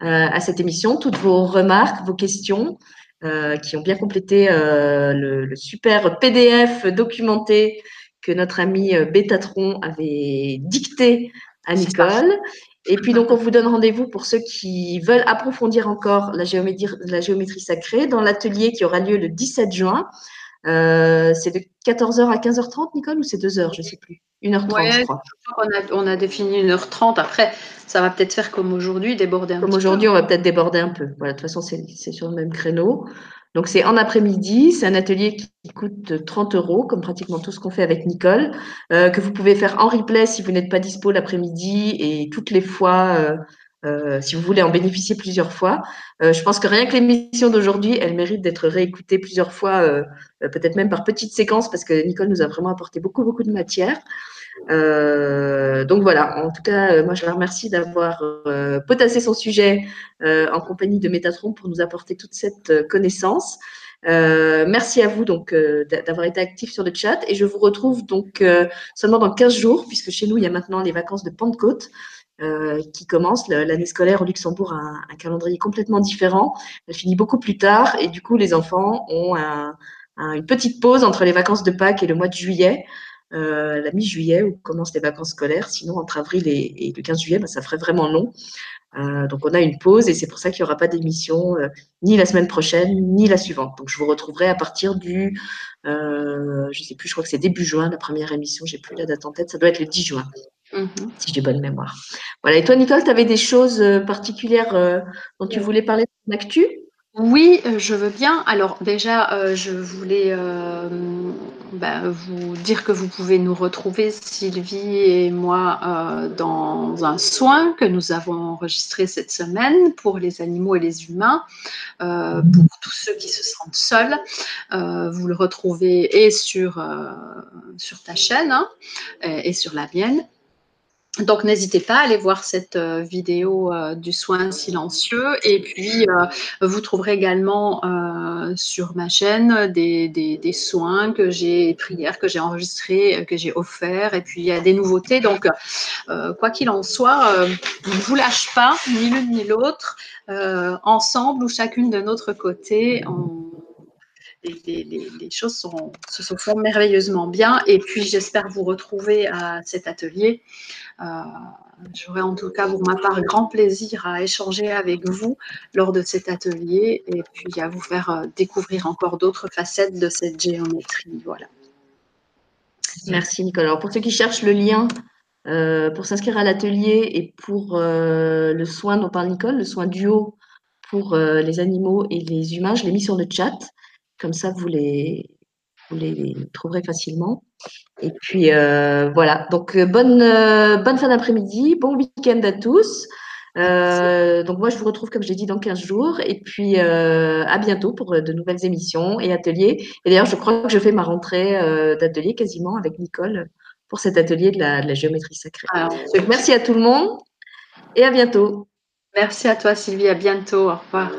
à cette émission, toutes vos remarques, vos questions euh, qui ont bien complété euh, le, super PDF documenté que notre ami Bétatron avait dicté à Nicole. Et puis donc, on vous donne rendez-vous pour ceux qui veulent approfondir encore la géométrie, la géométrie sacrée dans l'atelier qui aura lieu le 17 juin. Euh, c'est de 14h à 15h30, Nicole, ou c'est 2h, je ne sais plus. 1h30, je crois. On a, défini 1h30. Après, ça va peut-être faire comme aujourd'hui, déborder un peu. Comme aujourd'hui, on va peut-être déborder un peu. Voilà, de toute façon, c'est sur le même créneau. Donc, c'est en après-midi. C'est un atelier qui coûte 30 euros, comme pratiquement tout ce qu'on fait avec Nicole, euh, que vous pouvez faire en replay si vous n'êtes pas dispo l'après-midi et toutes les fois. Euh, euh, si vous voulez en bénéficier plusieurs fois. Euh, je pense que rien que l'émission d'aujourd'hui, elle mérite d'être réécoutée plusieurs fois, euh, peut-être même par petites séquences, parce que Nicole nous a vraiment apporté beaucoup, beaucoup de matière. donc voilà, en tout cas, moi je la remercie d'avoir potassé son sujet en compagnie de Métatron pour nous apporter toute cette connaissance. merci à vous donc d'avoir été actif sur le chat et je vous retrouve donc seulement dans 15 jours puisque chez nous il y a maintenant les vacances de Pentecôte. Euh, qui commence. L'année scolaire au Luxembourg a un, calendrier complètement différent. Elle finit beaucoup plus tard et du coup, les enfants ont une petite pause entre les vacances de Pâques et le mois de juillet. Euh, la mi-juillet où commencent les vacances scolaires. Sinon, entre avril et, le 15 juillet, bah, ça ferait vraiment long. Euh, donc, on a une pause et c'est pour ça qu'il n'y aura pas d'émission ni la semaine prochaine, ni la suivante. Donc, je vous retrouverai à partir du, je ne sais plus, je crois que c'est début juin, la première émission. J'ai plus la date en tête. Ça doit être le 10 juin. Mhm. si j'ai bonne mémoire. Voilà. Et toi, Nicole, tu avais des choses euh, particulières euh, dont tu voulais parler de l'actu? Oui, euh, je veux bien. Alors déjà, je voulais bah, vous dire que vous pouvez nous retrouver, Sylvie et moi, dans un soin que nous avons enregistré cette semaine pour les animaux et les humains, pour tous ceux qui se sentent seuls. vous le retrouvez et sur, sur ta chaîne hein, et sur la mienne donc n'hésitez pas à aller voir cette euh, vidéo euh, du soin silencieux et puis euh, vous trouverez également sur ma chaîne des, des, soins que j'ai prières que j'ai enregistrés, que j'ai offerts et puis il y a des nouveautés. Donc quoi qu'il en soit, ne vous lâche pas ni l'une ni l'autre. ensemble ou chacune de notre côté, les, choses se font merveilleusement bien. Et puis, j'espère vous retrouver à cet atelier. Euh, j'aurai en tout cas, pour ma part, grand plaisir à échanger avec vous lors de cet atelier et puis à vous faire euh, découvrir encore d'autres facettes de cette géométrie. Merci, Nicole. Alors, pour ceux qui cherchent le lien euh, pour s'inscrire à l'atelier et pour le soin dont parle Nicole, le soin duo pour les animaux et les humains, je l'ai mis sur le chat. Comme ça, vous les, vous les trouverez facilement. Et puis euh, voilà, donc euh, bonne, euh, bonne fin d'après-midi, bon week-end à tous. donc moi, je vous retrouve, comme j'ai dit, dans 15 jours. Et puis à bientôt pour de nouvelles émissions et ateliers. Et d'ailleurs, je crois que je fais ma rentrée d'atelier quasiment avec Nicole pour cet atelier de la, de la géométrie sacrée. donc merci à tout le monde et à bientôt. Merci à toi, Sylvie. À bientôt. Au revoir.